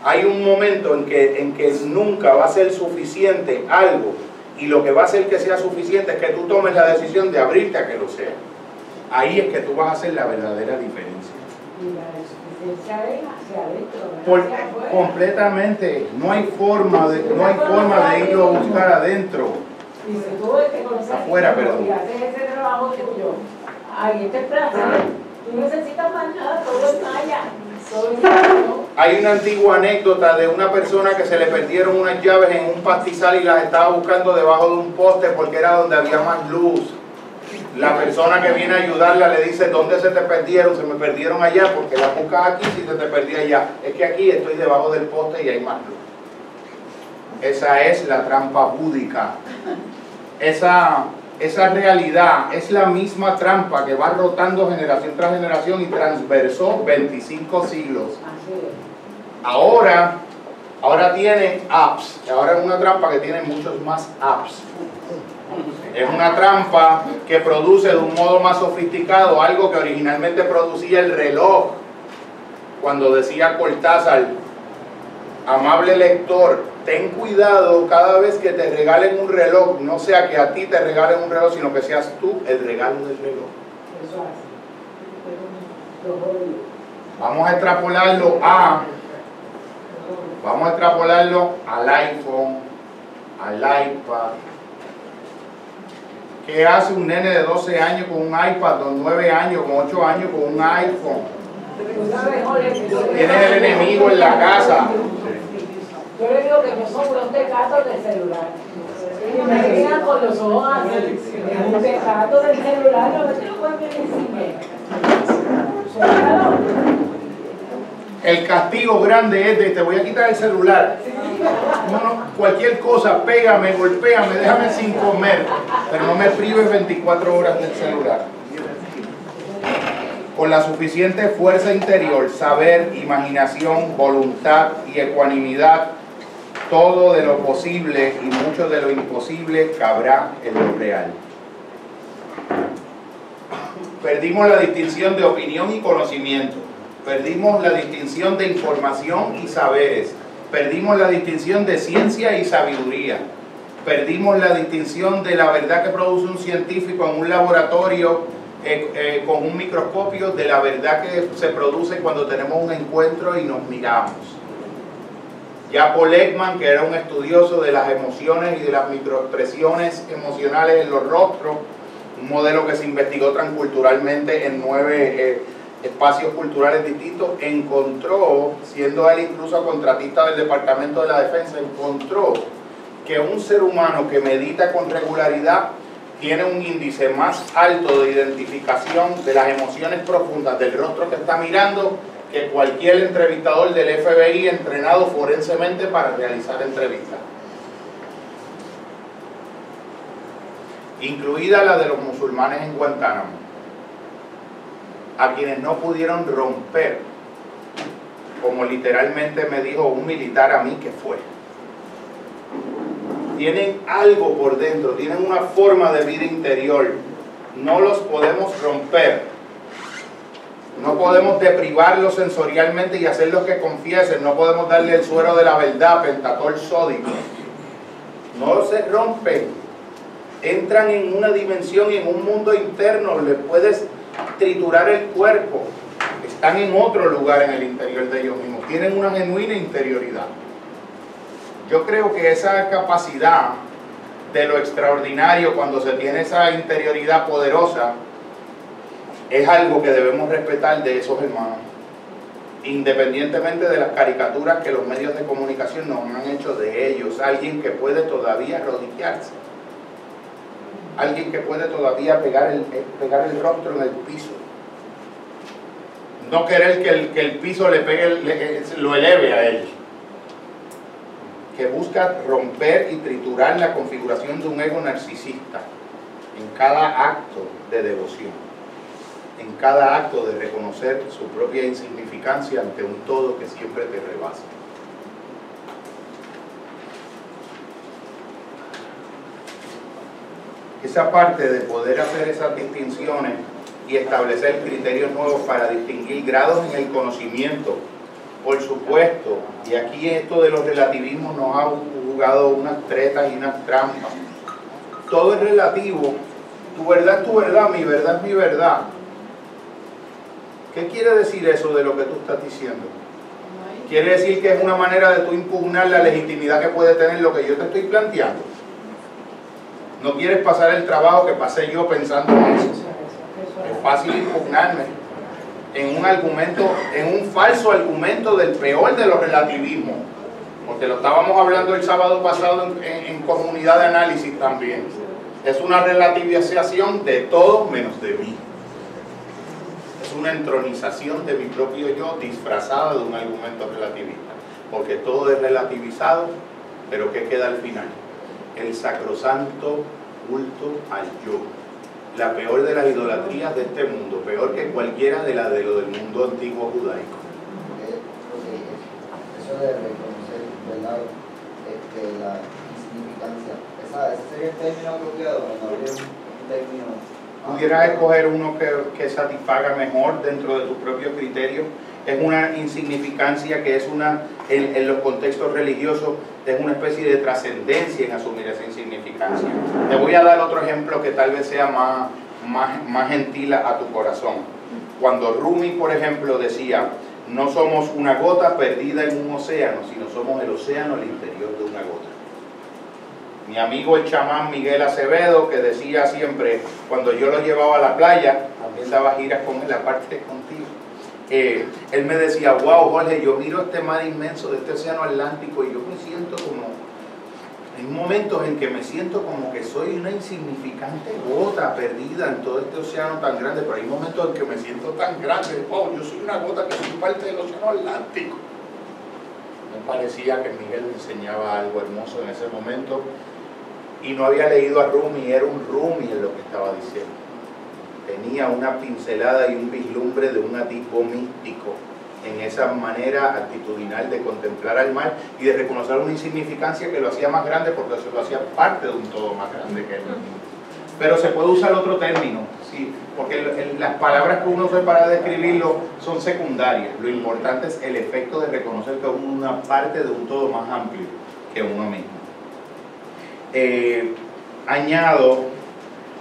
Hay un momento en que, en que nunca va a ser suficiente algo y lo que va a hacer que sea suficiente es que tú tomes la decisión de abrirte a que lo sea. Ahí es que tú vas a hacer la verdadera diferencia. Por, completamente, no hay forma de, no hay forma de irlo a buscar adentro. Tú afuera, perdón. Ahí te plaza no necesitas más nada, todo es maya. Hay una antigua anécdota de una persona que se le perdieron unas llaves en un pastizal y las estaba buscando debajo de un poste porque era donde había más luz. La persona que viene a ayudarla le dice, ¿dónde se te perdieron? Se me perdieron allá porque las buscas aquí si se te perdía allá. Es que aquí estoy debajo del poste y hay más luz. Esa es la trampa búdica. Esa esa realidad es la misma trampa que va rotando generación tras generación y transversó 25 siglos. Ahora, ahora tiene apps, ahora es una trampa que tiene muchos más apps. Es una trampa que produce de un modo más sofisticado algo que originalmente producía el reloj. Cuando decía Cortázar, amable lector, ten cuidado cada vez que te regalen un reloj, no sea que a ti te regalen un reloj, sino que seas tú el regalo del reloj. Vamos a extrapolarlo a, vamos a extrapolarlo al iPhone, al iPad. ¿Qué hace un nene de 12 años con un iPad, con 9 años, con 8 años con un iPhone? Tiene el enemigo en la casa. Yo le digo que no son unos tecatos del celular. Me miran con los ojos así. Un tecato del celular, no. El castigo grande es de te voy a quitar el celular. No, no, cualquier cosa, pégame, golpéame, déjame sin comer, pero no me prives 24 horas del celular. Con la suficiente fuerza interior, saber, imaginación, voluntad y ecuanimidad, todo de lo posible y mucho de lo imposible cabrá en lo real. Perdimos la distinción de opinión y conocimiento. Perdimos la distinción de información y saberes. Perdimos la distinción de ciencia y sabiduría. Perdimos la distinción de la verdad que produce un científico en un laboratorio eh, eh, con un microscopio de la verdad que se produce cuando tenemos un encuentro y nos miramos. Ya Paul Ekman, que era un estudioso de las emociones y de las microexpresiones emocionales en los rostros, un modelo que se investigó transculturalmente en nueve eh, espacios culturales distintos, encontró, siendo él incluso contratista del Departamento de la Defensa, encontró que un ser humano que medita con regularidad tiene un índice más alto de identificación de las emociones profundas del rostro que está mirando que cualquier entrevistador del FBI entrenado forensemente para realizar entrevistas. Incluida la de los musulmanes en Guantánamo a quienes no pudieron romper, como literalmente me dijo un militar a mí que fue. Tienen algo por dentro, tienen una forma de vida interior. No los podemos romper. No podemos deprivarlos sensorialmente y hacerlos que confiesen. No podemos darle el suero de la verdad, pentatol sódico. No se rompen. Entran en una dimensión en un mundo interno. Les puedes triturar el cuerpo, están en otro lugar en el interior de ellos mismos, tienen una genuina interioridad. Yo creo que esa capacidad de lo extraordinario cuando se tiene esa interioridad poderosa es algo que debemos respetar de esos hermanos, independientemente de las caricaturas que los medios de comunicación nos han hecho de ellos, alguien que puede todavía rodillarse alguien que puede todavía pegar el, eh, pegar el rostro en el piso. No querer que el, que el piso le pegue, eh, lo eleve a él. Que busca romper y triturar la configuración de un ego narcisista en cada acto de devoción, en cada acto de reconocer su propia insignificancia ante un todo que siempre te rebasa. esa parte de poder hacer esas distinciones y establecer criterios nuevos para distinguir grados en el conocimiento, por supuesto, y aquí esto de los relativismos nos ha jugado unas tretas y unas trampas. Todo es relativo, tu verdad es tu verdad, mi verdad es mi verdad. ¿Qué quiere decir eso de lo que tú estás diciendo? Quiere decir que es una manera de tú impugnar la legitimidad que puede tener lo que yo te estoy planteando. No quieres pasar el trabajo que pasé yo pensando en eso. Es fácil impugnarme en un argumento, en un falso argumento del peor de los relativismos. Porque lo estábamos hablando el sábado pasado en, comunidad de análisis también. Es una relativización de todo menos de mí. Una entronización de mi propio yo disfrazada de un argumento relativista. Porque todo es relativizado, pero ¿qué queda al final? el sacrosanto culto al yo. La peor de las idolatrías de este mundo, peor que cualquiera de las de lo del mundo antiguo judaico. Eso de reconocer, ¿verdad? Este, la insignificancia. Ese sería el término apropiado, no habría un término. ¿Pudieras escoger uno que, que satisfaga mejor dentro de tus propios criterios? es una insignificancia que es una, en, los contextos religiosos, es una especie de trascendencia en asumir esa insignificancia. Te voy a dar otro ejemplo que tal vez sea más, más, más gentil a tu corazón. Cuando Rumi, por ejemplo, decía, no somos una gota perdida en un océano, sino somos el océano al interior de una gota. Mi amigo el chamán Miguel Acevedo, que decía siempre, cuando yo lo llevaba a la playa, también daba giras con él, aparte contigo eh, él me decía, wow, Jorge, yo miro este mar inmenso de este océano Atlántico y yo me siento como, hay momentos en que me siento como que soy una insignificante gota perdida en todo este océano tan grande, pero hay momentos en que me siento tan grande, wow, yo soy una gota que soy parte del océano Atlántico. Me parecía que Miguel enseñaba algo hermoso en ese momento y no había leído a Rumi, era un Rumi en lo que estaba diciendo. Tenía una pincelada y un vislumbre de un atisbo místico en esa manera actitudinal de contemplar al mal y de reconocer una insignificancia que lo hacía más grande porque se lo hacía parte de un todo más grande que él. Pero se puede usar otro término, ¿sí? porque las palabras que usa para describirlo son secundarias. Lo importante es el efecto de reconocer que es una parte de un todo más amplio que uno mismo. Eh, añado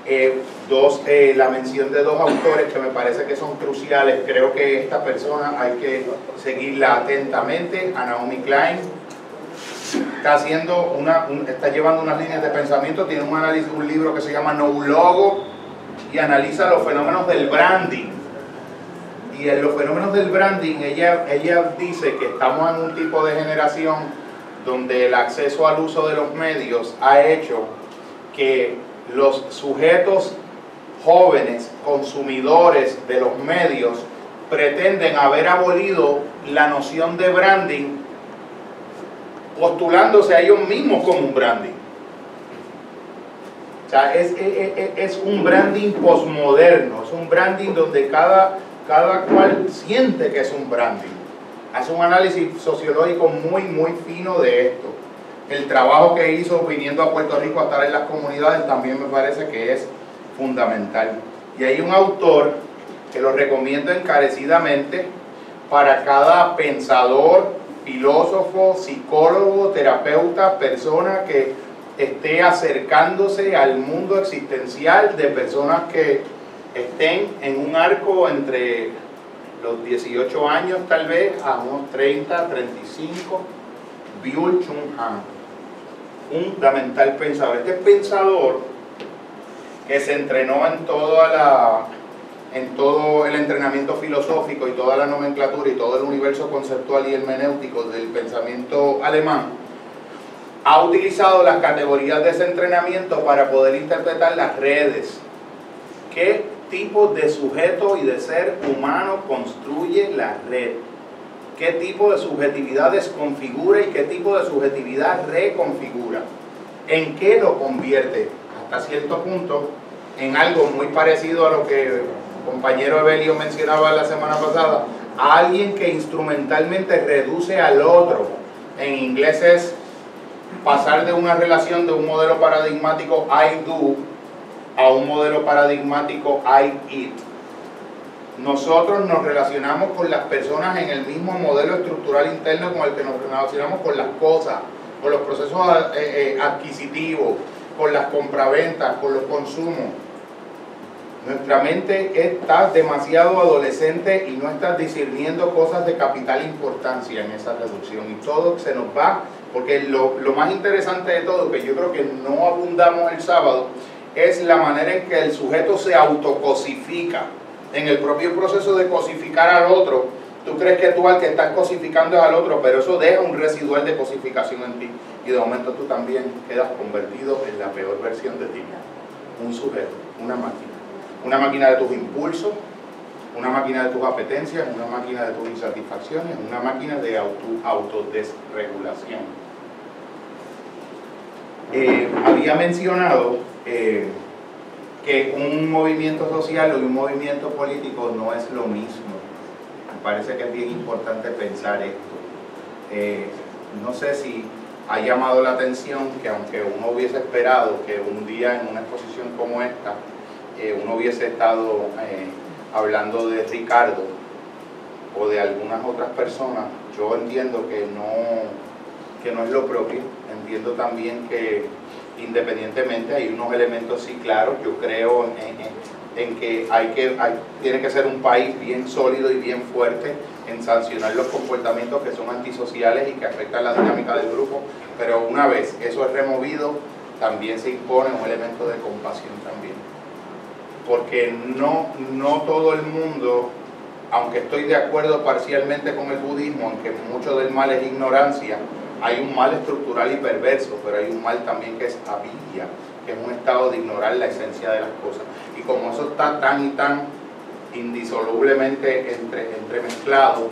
eh, dos, eh, la mención de dos autores que me parece que son cruciales. Creo que esta persona hay que seguirla atentamente, a Naomi Klein. Está haciendo una, está llevando unas líneas de pensamiento, tiene un análisis, un libro que se llama No Logo y analiza los fenómenos del branding. Y en los fenómenos del branding, ella, ella dice que estamos en un tipo de generación donde el acceso al uso de los medios ha hecho que los sujetos jóvenes, consumidores de los medios, pretenden haber abolido la noción de branding postulándose a ellos mismos como un branding. O sea, es, es, un branding posmoderno, es un branding donde cada, cada cual siente que es un branding. Hace un análisis sociológico muy, muy fino de esto el trabajo que hizo viniendo a Puerto Rico a estar en las comunidades también me parece que es fundamental. Y hay un autor que lo recomiendo encarecidamente para cada pensador, filósofo, psicólogo, terapeuta, persona que esté acercándose al mundo existencial de personas que estén en un arco entre los 18 años tal vez a unos 30, 35, Byul Chung Han un fundamental pensador. Este pensador que se entrenó en toda la en todo el entrenamiento filosófico y toda la nomenclatura y todo el universo conceptual y hermenéutico del pensamiento alemán, ha utilizado las categorías de ese entrenamiento para poder interpretar las redes. ¿Qué tipo de sujeto y de ser humano construye la red? qué tipo de subjetividad desconfigura y qué tipo de subjetividad reconfigura. ¿En qué lo convierte? Hasta cierto punto, en algo muy parecido a lo que el compañero Evelio mencionaba la semana pasada, a alguien que instrumentalmente reduce al otro. En inglés es pasar de una relación de un modelo paradigmático I do a un modelo paradigmático I it nosotros nos relacionamos con las personas en el mismo modelo estructural interno con el que nos relacionamos con las cosas, con los procesos eh, eh, adquisitivos, con las compraventas, con los consumos. Nuestra mente está demasiado adolescente y no está discerniendo cosas de capital importancia en esa reducción. Y todo se nos va, porque lo, lo más interesante de todo, que yo creo que no abundamos el sábado, es la manera en que el sujeto se autocosifica en el propio proceso de cosificar al otro, tú crees que tú al que estás cosificando es al otro, pero eso deja un residual de cosificación en ti y de momento tú también quedas convertido en la peor versión de ti Un sujeto, una máquina. Una máquina de tus impulsos, una máquina de tus apetencias, una máquina de tus insatisfacciones, una máquina de auto, autodesregulación. Eh, había mencionado eh, que un movimiento social o un movimiento político no es lo mismo. Me parece que es bien importante pensar esto. Eh, no sé si ha llamado la atención que aunque uno hubiese esperado que un día en una exposición como esta uno hubiese estado hablando de Ricardo o de algunas otras personas, yo entiendo que no, que no es lo propio. Entiendo también que independientemente hay unos elementos sí claros, yo creo en, que, hay que tiene que ser un país bien sólido y bien fuerte en sancionar los comportamientos que son antisociales y que afectan la dinámica del grupo, pero una vez eso es removido, también se impone un elemento de compasión también, porque no, no todo el mundo aunque estoy de acuerdo parcialmente con el budismo en que mucho del mal es ignorancia, hay un mal estructural y perverso, pero hay un mal también que es avidia, que es un estado de ignorar la esencia de las cosas. Y como eso está tan y tan indisolublemente entre, entremezclado,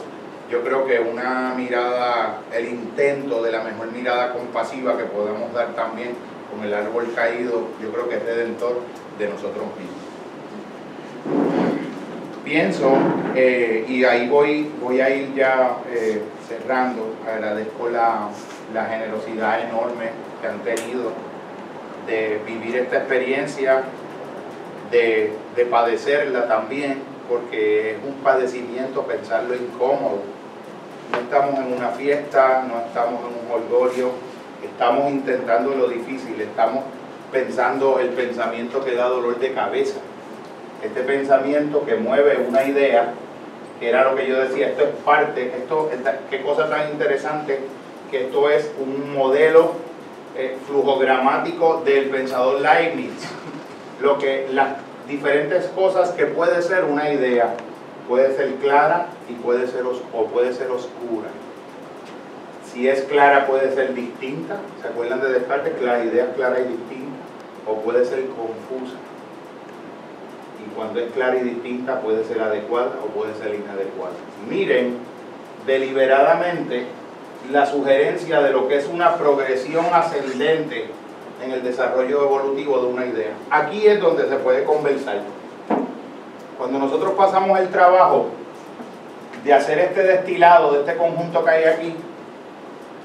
yo creo que una mirada, el intento de la mejor mirada compasiva que podemos dar también con el árbol caído, yo creo que es redentor de nosotros mismos. Pienso, eh, y ahí voy, voy a ir ya eh, cerrando, agradezco la, la generosidad enorme que han tenido de vivir esta experiencia, de, de padecerla también, porque es un padecimiento pensarlo incómodo. No estamos en una fiesta, no estamos en un holgorio, estamos intentando lo difícil, estamos pensando el pensamiento que da dolor de cabeza. Este pensamiento que mueve una idea, era lo que yo decía, esto es parte, esto, qué cosa tan interesante, que esto es un modelo eh, flujogramático del pensador Leibniz. Lo que las diferentes cosas que puede ser una idea, puede ser clara y puede ser o puede ser oscura. Si es clara puede ser distinta, ¿se acuerdan de Descartes? Que la idea es clara y distinta, o puede ser confusa. Cuando es clara y distinta puede ser adecuada o puede ser inadecuada. Miren deliberadamente la sugerencia de lo que es una progresión ascendente en el desarrollo evolutivo de una idea. Aquí es donde se puede conversar. Cuando nosotros pasamos el trabajo de hacer este destilado de este conjunto que hay aquí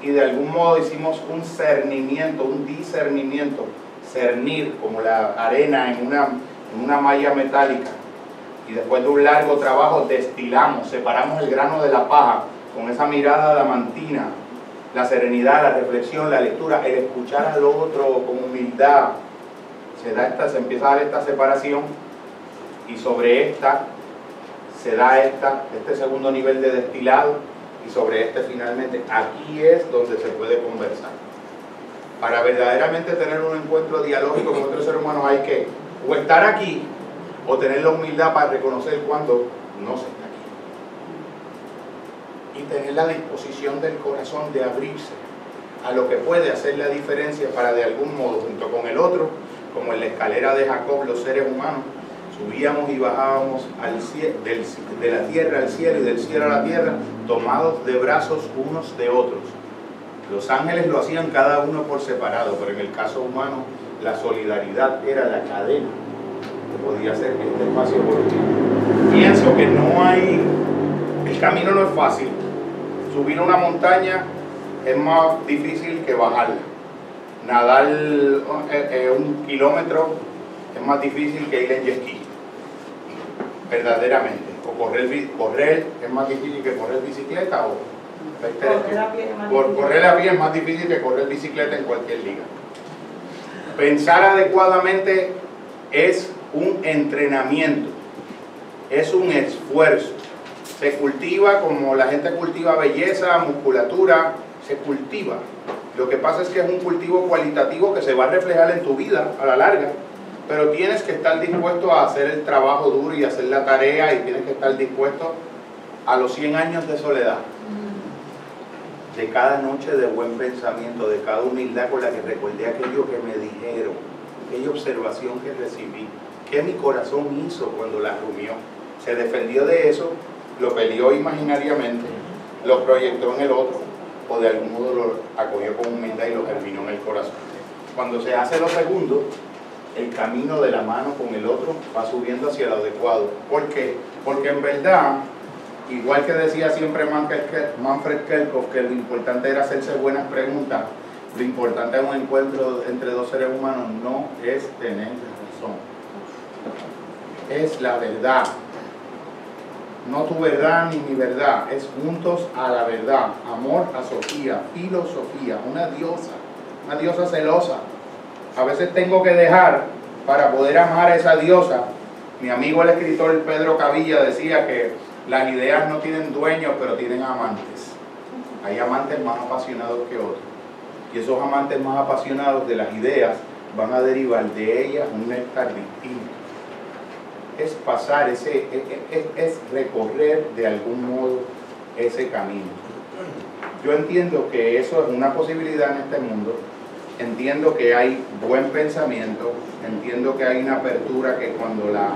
y de algún modo hicimos un cernimiento, un discernimiento, cernir como la arena en una, en una malla metálica y después de un largo trabajo destilamos, separamos el grano de la paja con esa mirada damantina la serenidad, la reflexión, la lectura, el escuchar al otro con humildad, se, da esta, se empieza a dar esta separación y sobre esta se da esta, este segundo nivel de destilado y sobre este finalmente, aquí es donde se puede conversar. Para verdaderamente tener un encuentro dialógico con otro ser humano hay que o estar aquí o tener la humildad para reconocer cuando no se está y tener la disposición del corazón de abrirse a lo que puede hacer la diferencia para de algún modo, junto con el otro, como en la escalera de Jacob, los seres humanos, subíamos y bajábamos al de la tierra al cielo y del cielo a la tierra, tomados de brazos unos de otros. Los ángeles lo hacían cada uno por separado, pero en el caso humano la solidaridad era la cadena que podía hacer este espacio evolutivo. Pienso que no hay, el camino no es fácil, subir una montaña es más difícil que bajarla. Nadar eh, eh, un kilómetro es más difícil que ir en jet ski, verdaderamente. O correr, correr es más difícil que correr bicicleta o correr a pie es más difícil que correr bicicleta en cualquier liga. Pensar adecuadamente es un entrenamiento, es un esfuerzo se cultiva como la gente cultiva belleza, musculatura, se cultiva. Lo que pasa es que es un cultivo cualitativo que se va a reflejar en tu vida a la larga, pero tienes que estar dispuesto a hacer el trabajo duro y hacer la tarea y tienes que estar dispuesto a los 100 años de soledad, de cada noche de buen pensamiento, de cada humildad con la que recordé aquello que me dijeron, aquella observación que recibí, que mi corazón hizo cuando la rumió. Se defendió de eso lo peleó imaginariamente, lo proyectó en el otro o de algún modo lo acogió con humildad y lo germinó en el corazón. Cuando se hace lo segundo, el camino de la mano con el otro va subiendo hacia lo adecuado. ¿Por qué? Porque en verdad, igual que decía siempre Manfred Kerkhoff, que lo importante era hacerse buenas preguntas, lo importante en un encuentro entre dos seres humanos no es tener razón, es la verdad no tu verdad ni mi verdad, es juntos a la verdad, amor a Sofía, filosofía, una diosa, una diosa celosa. A veces tengo que dejar para poder amar a esa diosa. Mi amigo el escritor Pedro Cavilla decía que las ideas no tienen dueños, pero tienen amantes. Hay amantes más apasionados que otros. Y esos amantes más apasionados de las ideas van a derivar de ellas un néctar distinto es pasar ese, es, es recorrer de algún modo ese camino. Yo entiendo que eso es una posibilidad en este mundo, entiendo que hay buen pensamiento, entiendo que hay una apertura que cuando la,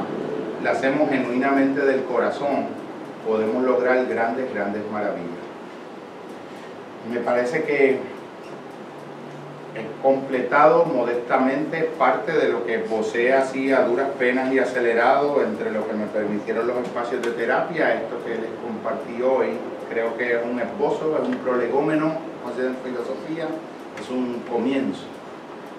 la hacemos genuinamente del corazón, podemos lograr grandes, grandes maravillas. Me parece que he completado modestamente parte de lo que posee así a duras penas y acelerado entre lo que me permitieron los espacios de terapia, esto que les compartí hoy, creo que es un esposo, es un prolegómeno, en filosofía, es un comienzo,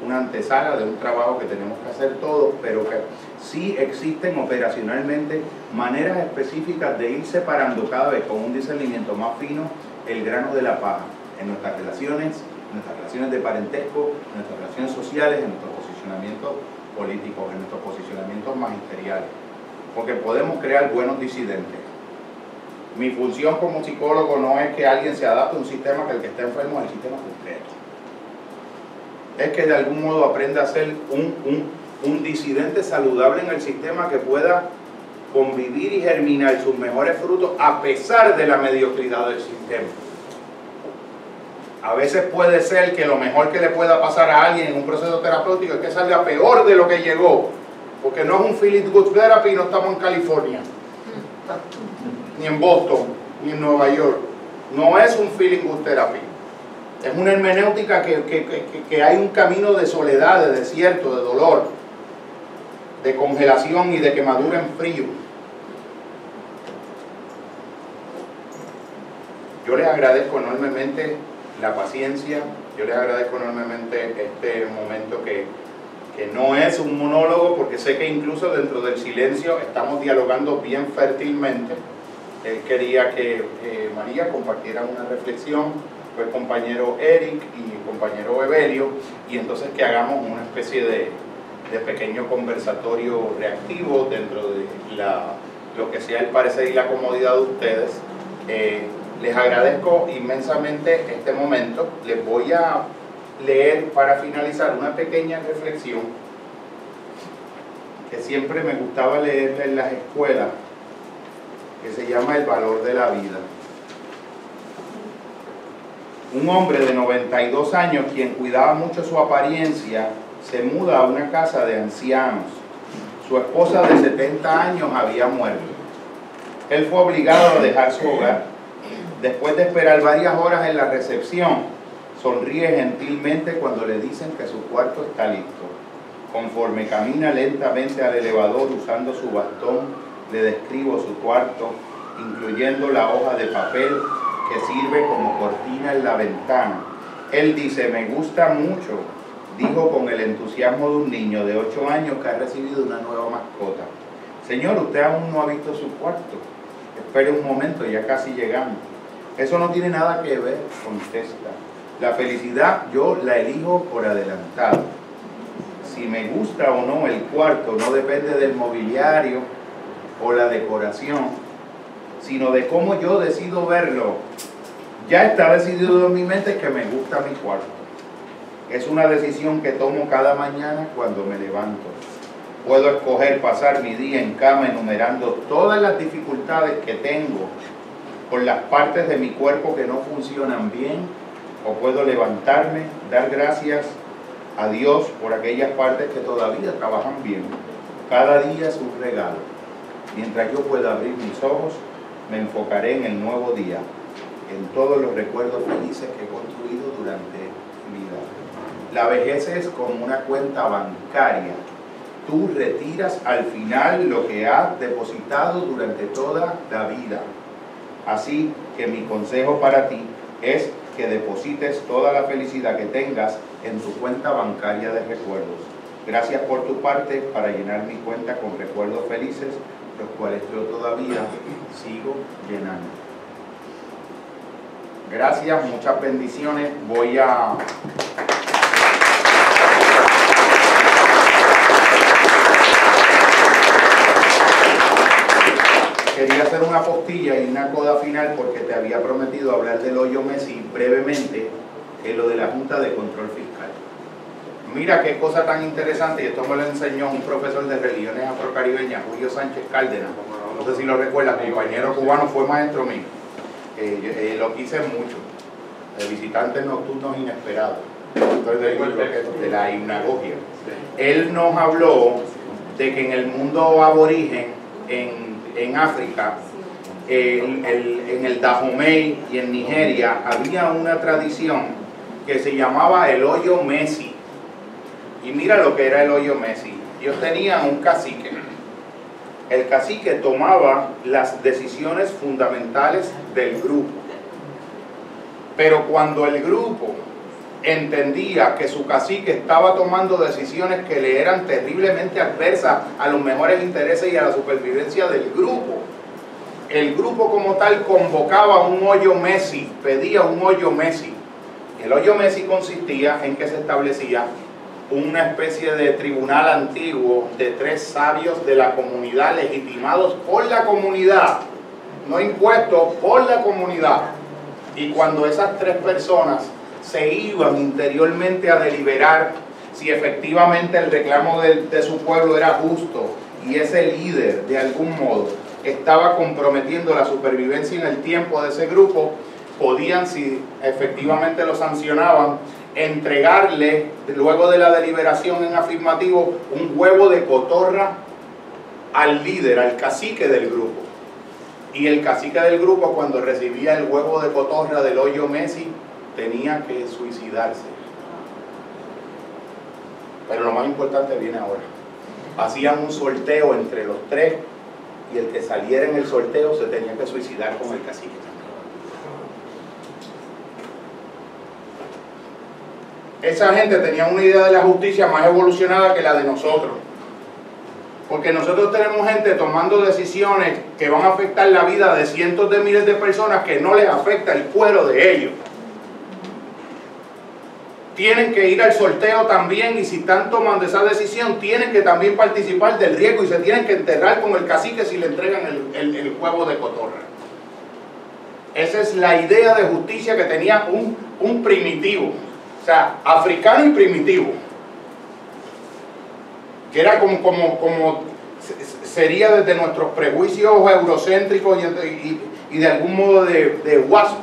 una antesala de un trabajo que tenemos que hacer todos, pero que sí existen operacionalmente maneras específicas de ir separando cada vez con un discernimiento más fino el grano de la paja en nuestras relaciones, nuestras relaciones de parentesco, en nuestras relaciones sociales, en nuestros posicionamientos políticos, en nuestros posicionamientos magisteriales. Porque podemos crear buenos disidentes. Mi función como psicólogo no es que alguien se adapte a un sistema que el que está enfermo es el sistema concreto. Es que de algún modo aprenda a ser un, un, un disidente saludable en el sistema que pueda convivir y germinar sus mejores frutos a pesar de la mediocridad del sistema. A veces puede ser que lo mejor que le pueda pasar a alguien en un proceso terapéutico es que salga peor de lo que llegó, porque no es un feeling good therapy y no estamos en California, ni en Boston, ni en Nueva York. No es un feeling good therapy. Es una hermenéutica que, que, que, que hay un camino de soledad, de desierto, de dolor, de congelación y de quemadura en frío. Yo les agradezco enormemente la paciencia. Yo les agradezco enormemente este momento que, que no es un monólogo, porque sé que incluso dentro del silencio estamos dialogando bien fértilmente. Él quería que eh, María compartiera una reflexión, fue el compañero Eric y el compañero Evelio, y entonces que hagamos una especie de, de pequeño conversatorio reactivo dentro de lo que sea el parecer y la comodidad de ustedes. Eh, les agradezco inmensamente este momento. Les voy a leer para finalizar una pequeña reflexión que siempre me gustaba leer en las escuelas, que se llama El valor de la vida. Un hombre de 92 años, quien cuidaba mucho su apariencia, se muda a una casa de ancianos. Su esposa de 70 años había muerto. Él fue obligado a dejar su hogar Después de esperar varias horas en la recepción, sonríe gentilmente cuando le dicen que su cuarto está listo. Conforme camina lentamente al elevador usando su bastón, le describo su cuarto, incluyendo la hoja de papel que sirve como cortina en la ventana. Él dice, me gusta mucho, dijo con el entusiasmo de un niño de 8 años que ha recibido una nueva mascota. Señor, usted aún no ha visto su cuarto. Espere un momento, ya casi llegamos. Eso no tiene nada que ver, contesta. La felicidad yo la elijo por adelantado. Si me gusta o no el cuarto no depende del mobiliario o la decoración, sino de cómo yo decido verlo. Ya está decidido en mi mente que me gusta mi cuarto. Es una decisión que tomo cada mañana cuando me levanto. Puedo escoger pasar mi día en cama enumerando todas las dificultades que tengo por las partes de mi cuerpo que no funcionan bien, o puedo levantarme, dar gracias a Dios por aquellas partes que todavía trabajan bien. Cada día es un regalo. Mientras yo pueda abrir mis ojos, me enfocaré en el nuevo día, en todos los recuerdos felices que he construido durante. La vejez es como una cuenta bancaria. Tú retiras al final lo que has depositado durante toda la vida. Así que mi consejo para ti es que deposites toda la felicidad que tengas en tu cuenta bancaria de recuerdos. Gracias por tu parte para llenar mi cuenta con recuerdos felices, los cuales yo todavía sigo llenando. Gracias, muchas bendiciones. Voy a quería hacer una postilla y una coda final porque te había prometido hablar del hoyo Messi brevemente en lo de la Junta de Control Fiscal. Mira qué cosa tan interesante, y esto me lo enseñó un profesor de religiones afrocaribeñas, Julio Sánchez Cárdenas. No sé si lo recuerda, compañero cubano, fue maestro mío. Eh, eh, lo quise mucho, de visitantes nocturnos inesperados. de la hipnagogia. Él nos habló de que en el mundo aborigen, en, en África, en el Dahomey y en Nigeria, había una tradición que se llamaba el hoyo Messi. Y mira lo que era el hoyo Messi. Ellos tenían un cacique. El cacique tomaba las decisiones fundamentales del grupo. Pero cuando el grupo entendía que su cacique estaba tomando decisiones que le eran terriblemente adversas a los mejores intereses y a la supervivencia del grupo, el grupo como tal convocaba un hoyo Messi, pedía un hoyo Messi. El hoyo Messi consistía en que se establecía una especie de tribunal antiguo de tres sabios de la comunidad legitimados por la comunidad, no impuestos por la comunidad. Y cuando esas tres personas se iban interiormente a deliberar si efectivamente el reclamo de, su pueblo era justo y ese líder de algún modo estaba comprometiendo la supervivencia en el tiempo de ese grupo, podían, si efectivamente lo sancionaban, entregarle, luego de la deliberación en afirmativo, un huevo de cotorra al líder, al cacique del grupo. Y el cacique del grupo, cuando recibía el huevo de cotorra del hoyo Messi, tenía que suicidarse. Pero lo más importante viene ahora. Hacían un sorteo entre los tres y el que saliera en el sorteo se tenía que suicidar con el cacique. Esa gente tenía una idea de la justicia más evolucionada que la de nosotros. Porque nosotros tenemos gente tomando decisiones que van a afectar la vida de cientos de miles de personas que no les afecta el cuero de ellos tienen que ir al sorteo también y si están tomando esa decisión tienen que también participar del riesgo y se tienen que enterrar con el cacique si le entregan el, el, huevo de cotorra. Esa es la idea de justicia que tenía un, un primitivo, o sea, africano y primitivo, que era como, como, como sería desde nuestros prejuicios eurocéntricos y, y, de algún modo de, de wasp,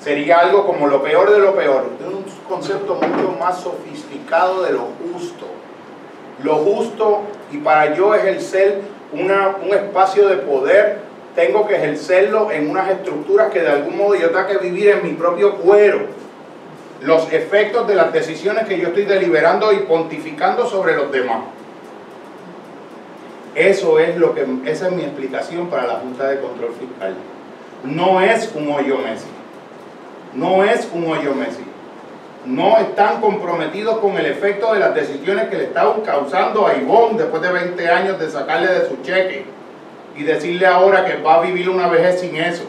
sería algo como lo peor de lo peor, un concepto mucho más sofisticado de lo justo. Lo justo, y para yo ejercer una, un espacio de poder, tengo que ejercerlo en unas estructuras que de algún modo yo tengo que vivir en mi propio cuero. Los efectos de las decisiones que yo estoy deliberando y pontificando sobre los demás. Eso es lo que, esa es mi explicación para la Junta de Control Fiscal. No es un hoyo Messi no es un hoyo Messi. No están comprometidos con el efecto de las decisiones que le estaban causando a Ivonne después de 20 años de sacarle de su cheque y decirle ahora que va a vivir una vejez sin eso.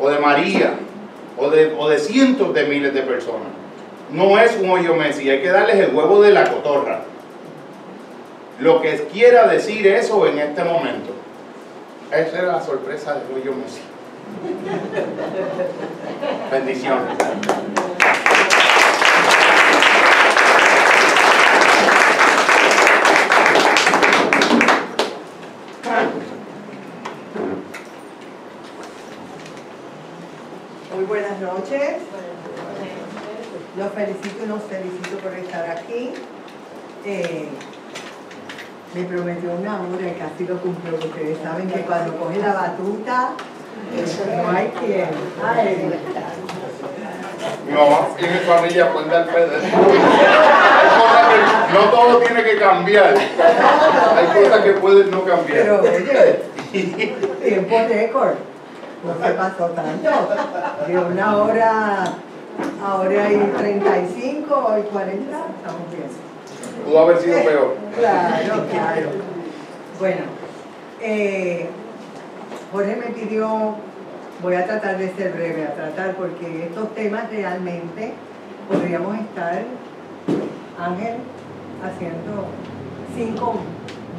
O de María, o de, o de cientos de miles de personas. No es un hoyo Messi, hay que darles el huevo de la cotorra. Lo que quiera decir eso en este momento. Esa era la sorpresa del hoyo Messi. Bendiciones. Muy buenas noches. Los felicito y los felicito por estar aquí. Eh, me prometió una hora y casi lo cumplió. Ustedes saben que cuando coge la batuta no hay quien. Mi mamá y mi familia dar fe no todo tiene que cambiar. Hay cosas que pueden no cambiar. Pero oye, tiempo récord. No se pasó tanto. De una hora, ahora hay 35 y 40, estamos bien. Pudo haber sido peor. Claro, claro. Bueno, eh, Jorge me pidió, voy a tratar de ser breve, a tratar, porque estos temas realmente podríamos estar, Ángel, haciendo cinco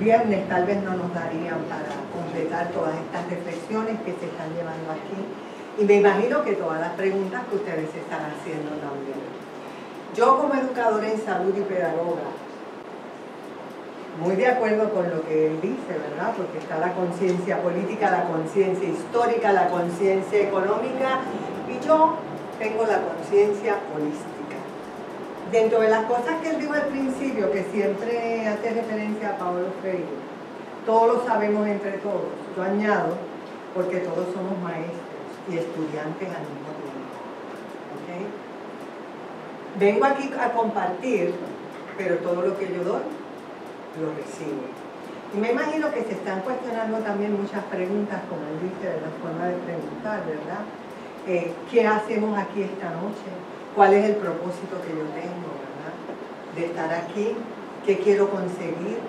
viernes, tal vez no nos darían para completar todas estas reflexiones que se están llevando aquí. Y me imagino que todas las preguntas que ustedes están haciendo también. Yo como educadora en salud y pedagoga, muy de acuerdo con lo que él dice, ¿verdad? Porque está la conciencia política, la conciencia histórica, la conciencia económica y yo tengo la conciencia holística. Dentro de las cosas que él dijo al principio, que siempre hace referencia a Pablo Freire, todos lo sabemos entre todos. Yo añado, porque todos somos maestros y estudiantes al mismo tiempo. ¿ok? Vengo aquí a compartir, pero todo lo que yo doy, lo recibo. Y me imagino que se están cuestionando también muchas preguntas, como él dice, de la forma de preguntar, ¿verdad? Eh, ¿Qué hacemos aquí esta noche? ¿Cuál es el propósito que yo tengo, ¿verdad? De estar aquí, ¿qué quiero conseguir?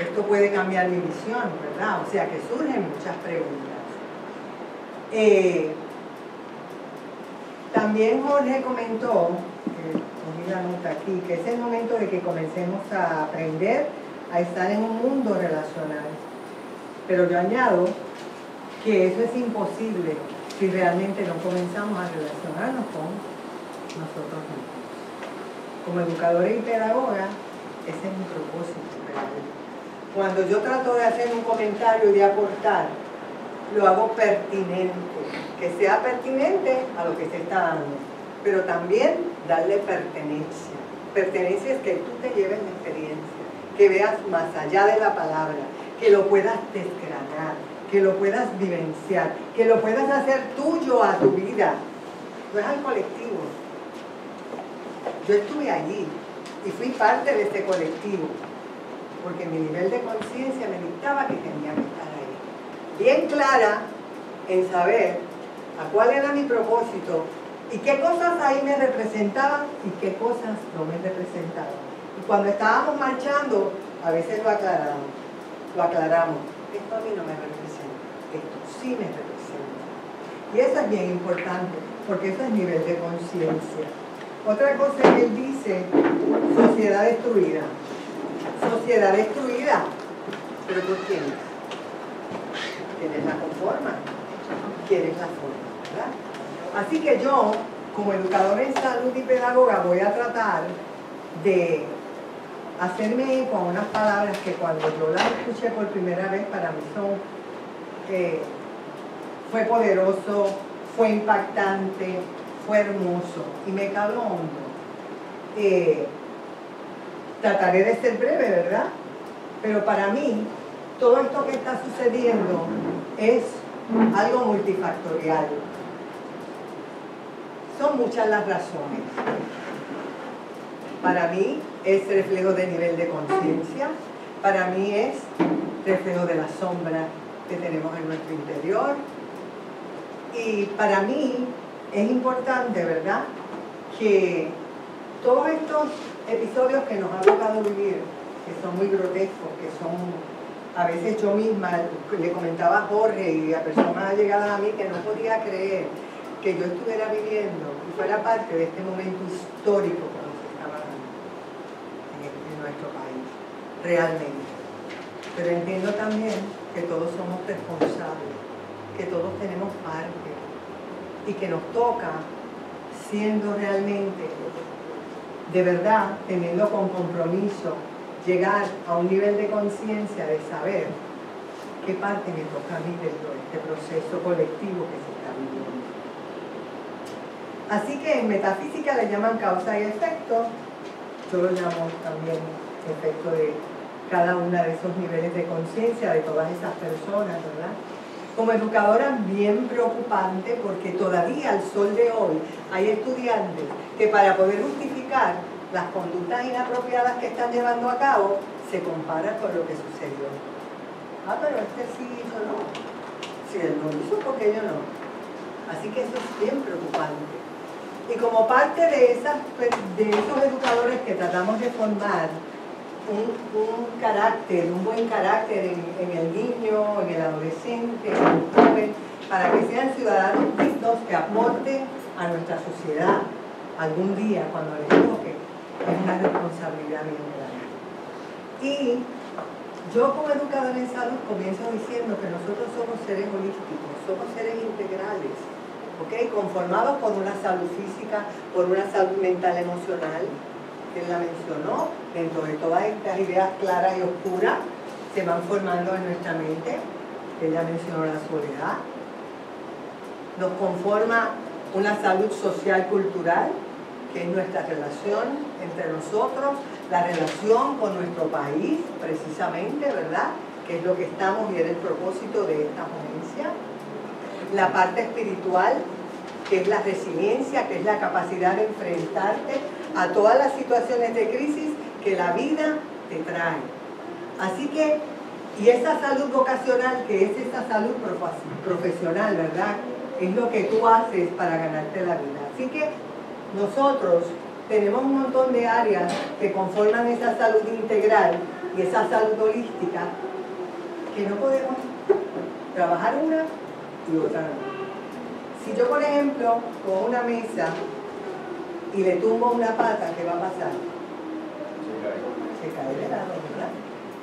Esto puede cambiar mi visión, ¿verdad? O sea que surgen muchas preguntas. Eh, también Jorge comentó, que cogí la nota aquí, que es el momento de que comencemos a aprender a estar en un mundo relacional. Pero yo añado que eso es imposible si realmente no comenzamos a relacionarnos con nosotros mismos. Como educadora y pedagoga, ese es mi propósito. Cuando yo trato de hacer un comentario y de aportar, lo hago pertinente, que sea pertinente a lo que se está dando, pero también darle pertenencia. Pertenencia es que tú te lleves la experiencia, que veas más allá de la palabra, que lo puedas desgranar, que lo puedas vivenciar, que lo puedas hacer tuyo a tu vida, no es al colectivo. Yo estuve allí y fui parte de este colectivo porque mi nivel de conciencia me dictaba que tenía que estar ahí. Bien clara en saber a cuál era mi propósito y qué cosas ahí me representaban y qué cosas no me representaban. Y cuando estábamos marchando, a veces lo aclaramos, lo aclaramos. Esto a mí no me representa, esto sí me representa. Y eso es bien importante, porque eso es nivel de conciencia. Otra cosa que él dice, sociedad destruida sociedad destruida. ¿Pero por quién? ¿Quiénes la conforman? ¿Quiénes la forman? ¿verdad? Así que yo, como educadora en salud y pedagoga, voy a tratar de hacerme con unas palabras que cuando yo las escuché por primera vez para mí son, eh, fue poderoso, fue impactante, fue hermoso y me caló hondo. Eh, Trataré de ser breve, ¿verdad? Pero para mí, todo esto que está sucediendo es algo multifactorial. Son muchas las razones. Para mí es reflejo de nivel de conciencia, para mí es reflejo de la sombra que tenemos en nuestro interior. Y para mí es importante, ¿verdad?, que todos estos episodios que nos ha tocado vivir, que son muy grotescos, que son, a veces yo misma le comentaba a Jorge y a personas llegadas a mí que no podía creer que yo estuviera viviendo y fuera parte de este momento histórico que nos estaba dando en, nuestro país, realmente. Pero entiendo también que todos somos responsables, que todos tenemos parte y que nos toca siendo realmente de verdad, teniendo con compromiso, llegar a un nivel de conciencia de saber qué parte me toca a dentro de este proceso colectivo que se. Así que en metafísica le llaman causa y efecto, yo lo llamo también efecto de cada uno de esos niveles de conciencia de todas esas personas, ¿verdad? Como educadora bien preocupante porque todavía al sol de hoy hay estudiantes que para poder justificar las conductas inapropiadas que están llevando a cabo, se compara con lo que sucedió. Ah, pero este sí hizo no. Si él no hizo, ¿por qué yo no? Así que eso es bien preocupante. Y como parte de, esas, de esos educadores que tratamos de formar, un, carácter, un buen carácter en, el niño, en el adolescente, en el joven, para que sean ciudadanos dignos que aporten a nuestra sociedad algún día cuando les toque. Es una responsabilidad bien grande. Y yo como educadora en salud comienzo diciendo que nosotros somos seres holísticos, somos seres integrales. ¿Ok? Conformados por una salud física, por una salud mental emocional, que él la mencionó, dentro de todas estas ideas claras y oscuras, se van formando en nuestra mente. Ella mencionó la soledad. Nos conforma una salud social cultural, que es nuestra relación entre nosotros, la relación con nuestro país, precisamente, ¿verdad? Que es lo que estamos y es el propósito de esta ponencia. La parte espiritual, que es la resiliencia, que es la capacidad de enfrentarte a todas las situaciones de crisis que la vida te trae. Así que, y esa salud vocacional, que es esa salud profesional, ¿verdad? Es lo que tú haces para ganarte la vida. Así que nosotros tenemos un montón de áreas que conforman esa salud integral y esa salud holística que no podemos trabajar una y otra no. Si yo, por ejemplo, con una mesa y le tumbo una pata, ¿qué va a pasar? Se cae de lado, ¿verdad?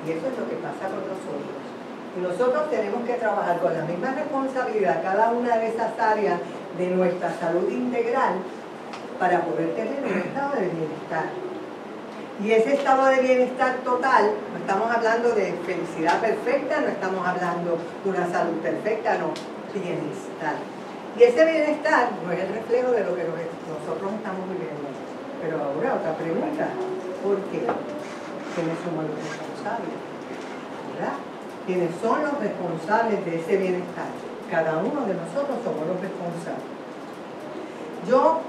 Y eso es lo que pasa con nosotros. Y nosotros tenemos que trabajar con la misma responsabilidad cada una de esas áreas de nuestra salud integral para poder tener un estado de bienestar. Y ese estado de bienestar total, no estamos hablando de felicidad perfecta, no estamos hablando de una salud perfecta, no, bienestar. Y ese bienestar no es el reflejo de lo que nosotros estamos viviendo. Pero ahora otra pregunta, ¿por qué? ¿Quiénes somos los responsables? ¿Verdad? ¿Quiénes son los responsables de ese bienestar? Cada uno de nosotros somos los responsables. Yo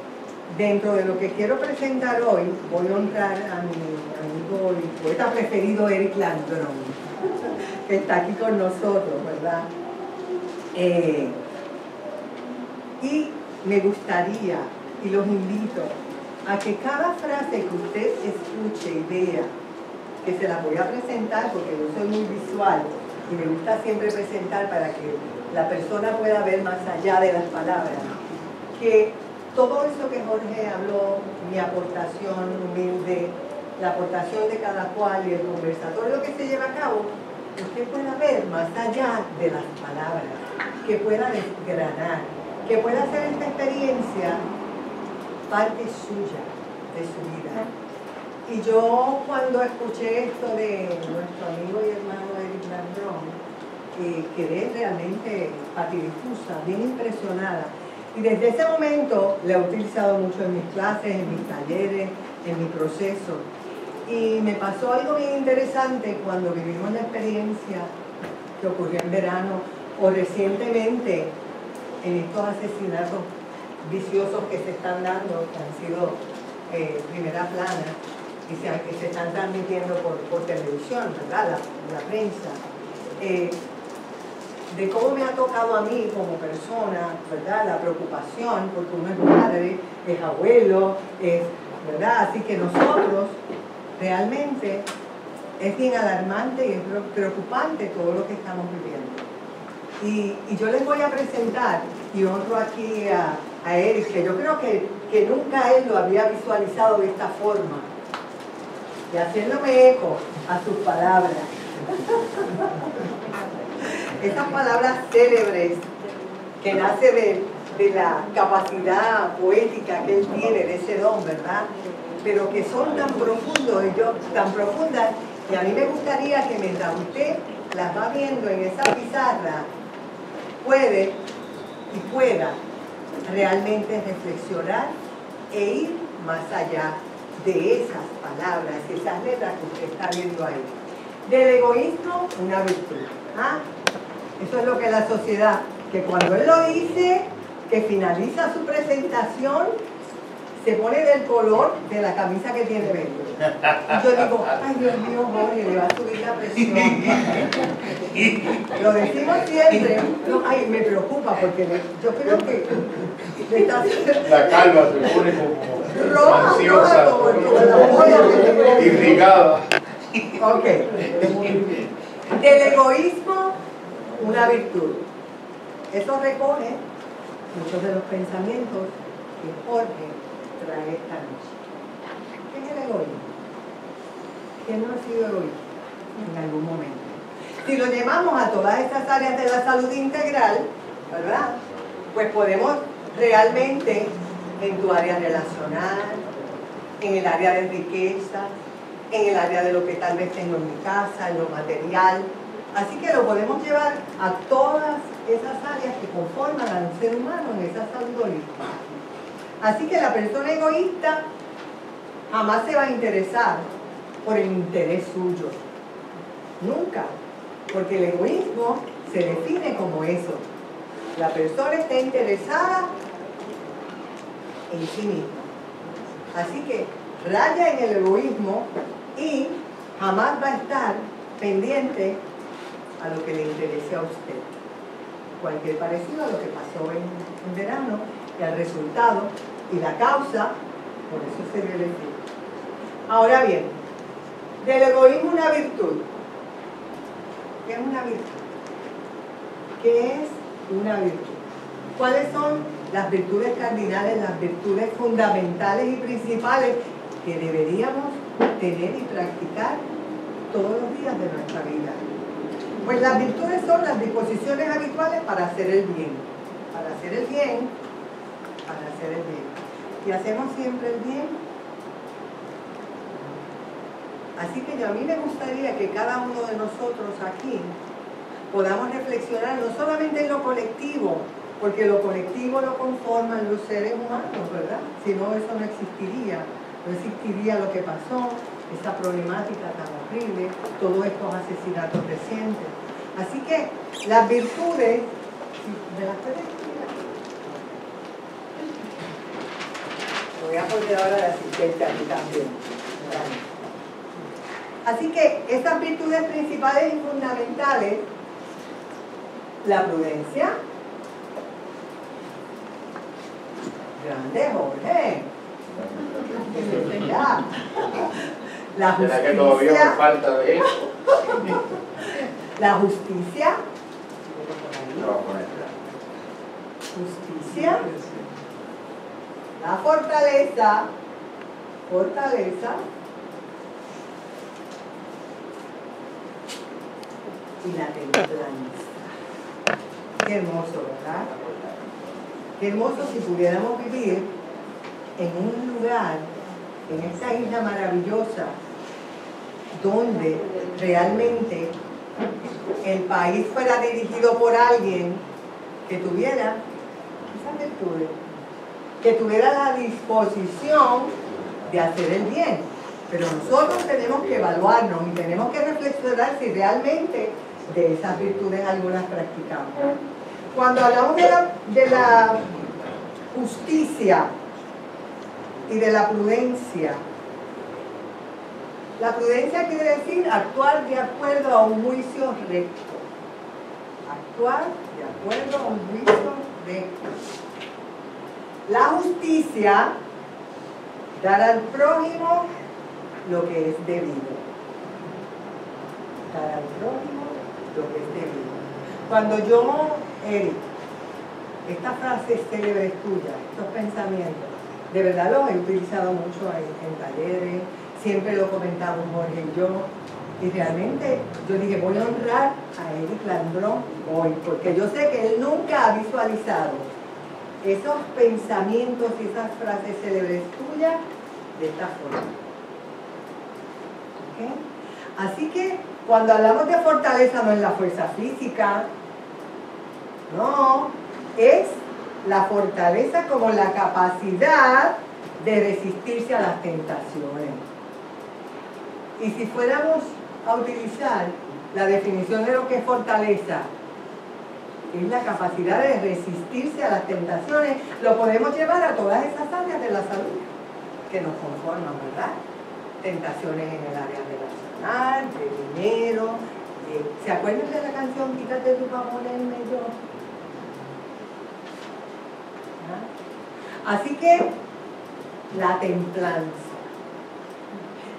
Dentro de lo que quiero presentar hoy, voy a honrar a mi amigo y poeta preferido Eric Landron, que está aquí con nosotros, ¿verdad? Eh, y me gustaría, y los invito, a que cada frase que usted escuche y vea, que se la voy a presentar porque yo soy muy visual y me gusta siempre presentar para que la persona pueda ver más allá de las palabras, que todo eso que Jorge habló, mi aportación humilde, la aportación de cada cual y el conversatorio que se lleva a cabo, usted pueda ver más allá de las palabras, que pueda desgranar, que pueda hacer esta experiencia parte suya, de su vida. Y yo cuando escuché esto de nuestro amigo y hermano Eric Landrón, quedé realmente patidifusa, bien impresionada y desde ese momento la he utilizado mucho en mis clases, en mis talleres, en mi proceso. Y me pasó algo bien interesante cuando vivimos la experiencia que ocurrió en verano o recientemente en estos asesinatos viciosos que se están dando, que han sido eh, primera plana y se, están transmitiendo por, televisión, ¿verdad? La, prensa. Eh, de cómo me ha tocado a mí como persona, ¿verdad? La preocupación, porque uno es madre, es abuelo, es, ¿verdad? Así que nosotros realmente es bien alarmante y es preocupante todo lo que estamos viviendo. Y, yo les voy a presentar, y honro aquí a, a Eric, que yo creo que, que nunca él lo había visualizado de esta forma, y haciéndome eco a sus palabras. esas palabras célebres que nace de, la capacidad poética que él tiene, de ese don, ¿verdad? Pero que son tan profundos, yo, tan profundas, y a mí me gustaría que mientras usted las va viendo en esa pizarra, puede y pueda realmente reflexionar e ir más allá de esas palabras, esas letras que usted está viendo ahí. Del egoísmo, una virtud. ¿ah? Eso es lo que la sociedad, que cuando él lo dice, que finaliza su presentación, se pone del color de la camisa que tiene dentro. Yo digo, ay Dios mío, Jorge, le va a subir la presión. lo decimos siempre, ay, me preocupa porque yo creo que le está La calva se pone como roja, ansiosa, roja, irrigada. Ok. Del egoísmo una virtud. Eso recoge muchos de los pensamientos que Jorge trae esta noche. ¿Qué es el egoísmo? ¿Quién no ha sido egoísta en algún momento? Si lo llevamos a todas estas áreas de la salud integral, ¿verdad? Pues podemos realmente en tu área relacional, en el área de riqueza, en el área de lo que tal vez tengo en mi casa, en lo material. Así que lo podemos llevar a todas esas áreas que conforman al ser humano en esa salud holística. Así que la persona egoísta jamás se va a interesar por el interés suyo. Nunca. Porque el egoísmo se define como eso. La persona está interesada en sí misma. Así que raya en el egoísmo y jamás va a estar pendiente a lo que le interese a usted. Cualquier parecido a lo que pasó en, en verano y al resultado y la causa, por eso se debe decir. Ahora bien, del egoísmo una virtud. ¿Qué es una virtud? ¿Qué es una virtud? ¿Cuáles son las virtudes cardinales, las virtudes fundamentales y principales que deberíamos tener y practicar todos los días de nuestra vida? Pues las virtudes son las disposiciones habituales para hacer el bien. Para hacer el bien, para hacer el bien. ¿Y hacemos siempre el bien? Así que yo, a mí me gustaría que cada uno de nosotros aquí podamos reflexionar no solamente en lo colectivo, porque lo colectivo lo conforman los seres humanos, ¿verdad? Si no, eso no existiría. No existiría lo que pasó, esa problemática tan horrible, todos estos asesinatos recientes. Así que las virtudes, ¿me las puedes? Voy a poner ahora la asistente aquí también. Así que estas virtudes principales y fundamentales, la prudencia, grande Jorge, la ¿Será que todavía me justicia, falta de eso? la justicia, justicia, la fortaleza, fortaleza y la templanza. Qué hermoso, ¿verdad? Qué hermoso si pudiéramos vivir en un lugar, en esta isla maravillosa, donde realmente el país fuera dirigido por alguien que tuviera esas virtudes, que tuviera la disposición de hacer el bien. Pero nosotros tenemos que evaluarnos y tenemos que reflexionar si realmente de esas virtudes algunas practicamos. Cuando hablamos de la, de la justicia y de la prudencia, la prudencia quiere decir actuar de acuerdo a un juicio recto. Actuar de acuerdo a un juicio recto. La justicia, dar al prójimo lo que es debido. Dar al prójimo lo que es debido. Cuando yo, Eric, esta frase célebre es tuya, estos pensamientos, de verdad los he utilizado mucho en, talleres, siempre lo comentamos Jorge y yo, y realmente yo dije, voy a honrar a Eric Landrón hoy, porque yo sé que él nunca ha visualizado esos pensamientos y esas frases célebres tuyas de esta forma. ¿Ok? Así que cuando hablamos de fortaleza no es la fuerza física, no, es la fortaleza como la capacidad de resistirse a las tentaciones. Y si fuéramos a utilizar la definición de lo que es fortaleza, es la capacidad de resistirse a las tentaciones, lo podemos llevar a todas esas áreas de la salud que nos conforman, ¿verdad? Tentaciones en el área de dinero. ¿Se acuerdan de la canción Quítate tu favor en medio? ¿Ah? Así que la templanza.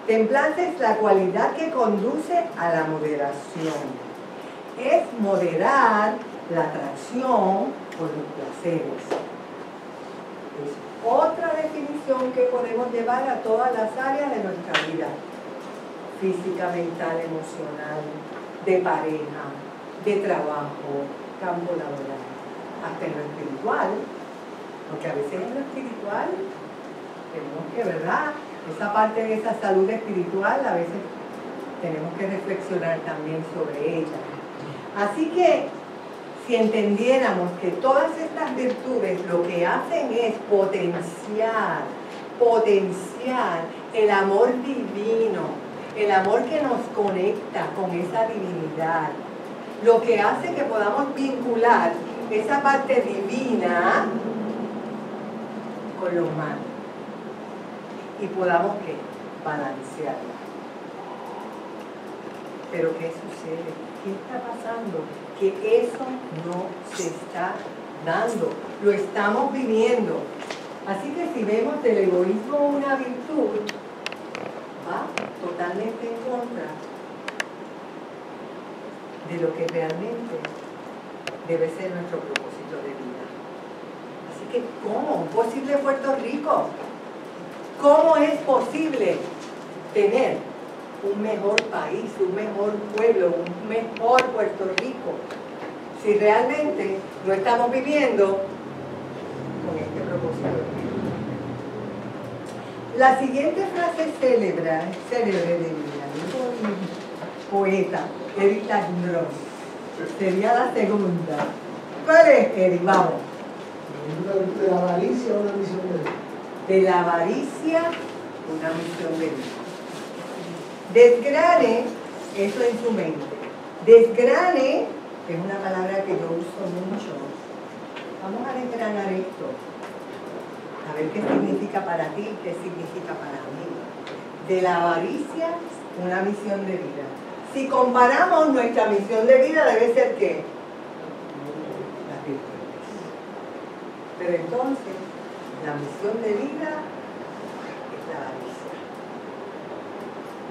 Templanza es la cualidad que conduce a la moderación. Es moderar la atracción por los placeres. Es otra definición que podemos llevar a todas las áreas de nuestra vida. Física, mental, emocional, de pareja, de trabajo, campo laboral, hasta en lo espiritual. Porque a veces en lo espiritual tenemos que, ¿verdad? Esa parte de esa salud espiritual a veces tenemos que reflexionar también sobre ella. Así que si entendiéramos que todas estas virtudes lo que hacen es potenciar, potenciar el amor divino, el amor que nos conecta con esa divinidad, lo que hace que podamos vincular esa parte divina con lo humano y podamos ¿qué? balancearla. Pero ¿qué sucede? ¿Qué está pasando? Que eso no se está dando, lo estamos viviendo. Así que si vemos del egoísmo una virtud, va totalmente en contra de lo que realmente debe ser nuestro propósito de vida. Así que, ¿cómo? Un posible Puerto Rico. ¿Cómo es posible tener un mejor país, un mejor pueblo, un mejor Puerto Rico, si realmente no estamos viviendo con este propósito de vida? La siguiente frase célebre, célebre de mi poeta, Eric Lagnon, sería la segunda. ¿Cuál es, Eric? Vamos. De la avaricia una misión de vida. De la avaricia, una misión de vida. Desgrane eso en su mente. Desgrane es una palabra que yo uso mucho. Vamos a desgranar esto. A ver qué significa para ti, qué significa para mí. De la avaricia, una misión de vida. Si comparamos nuestra misión de vida, debe ser qué? Las virtudes. Pero entonces, la misión de vida es la avaricia.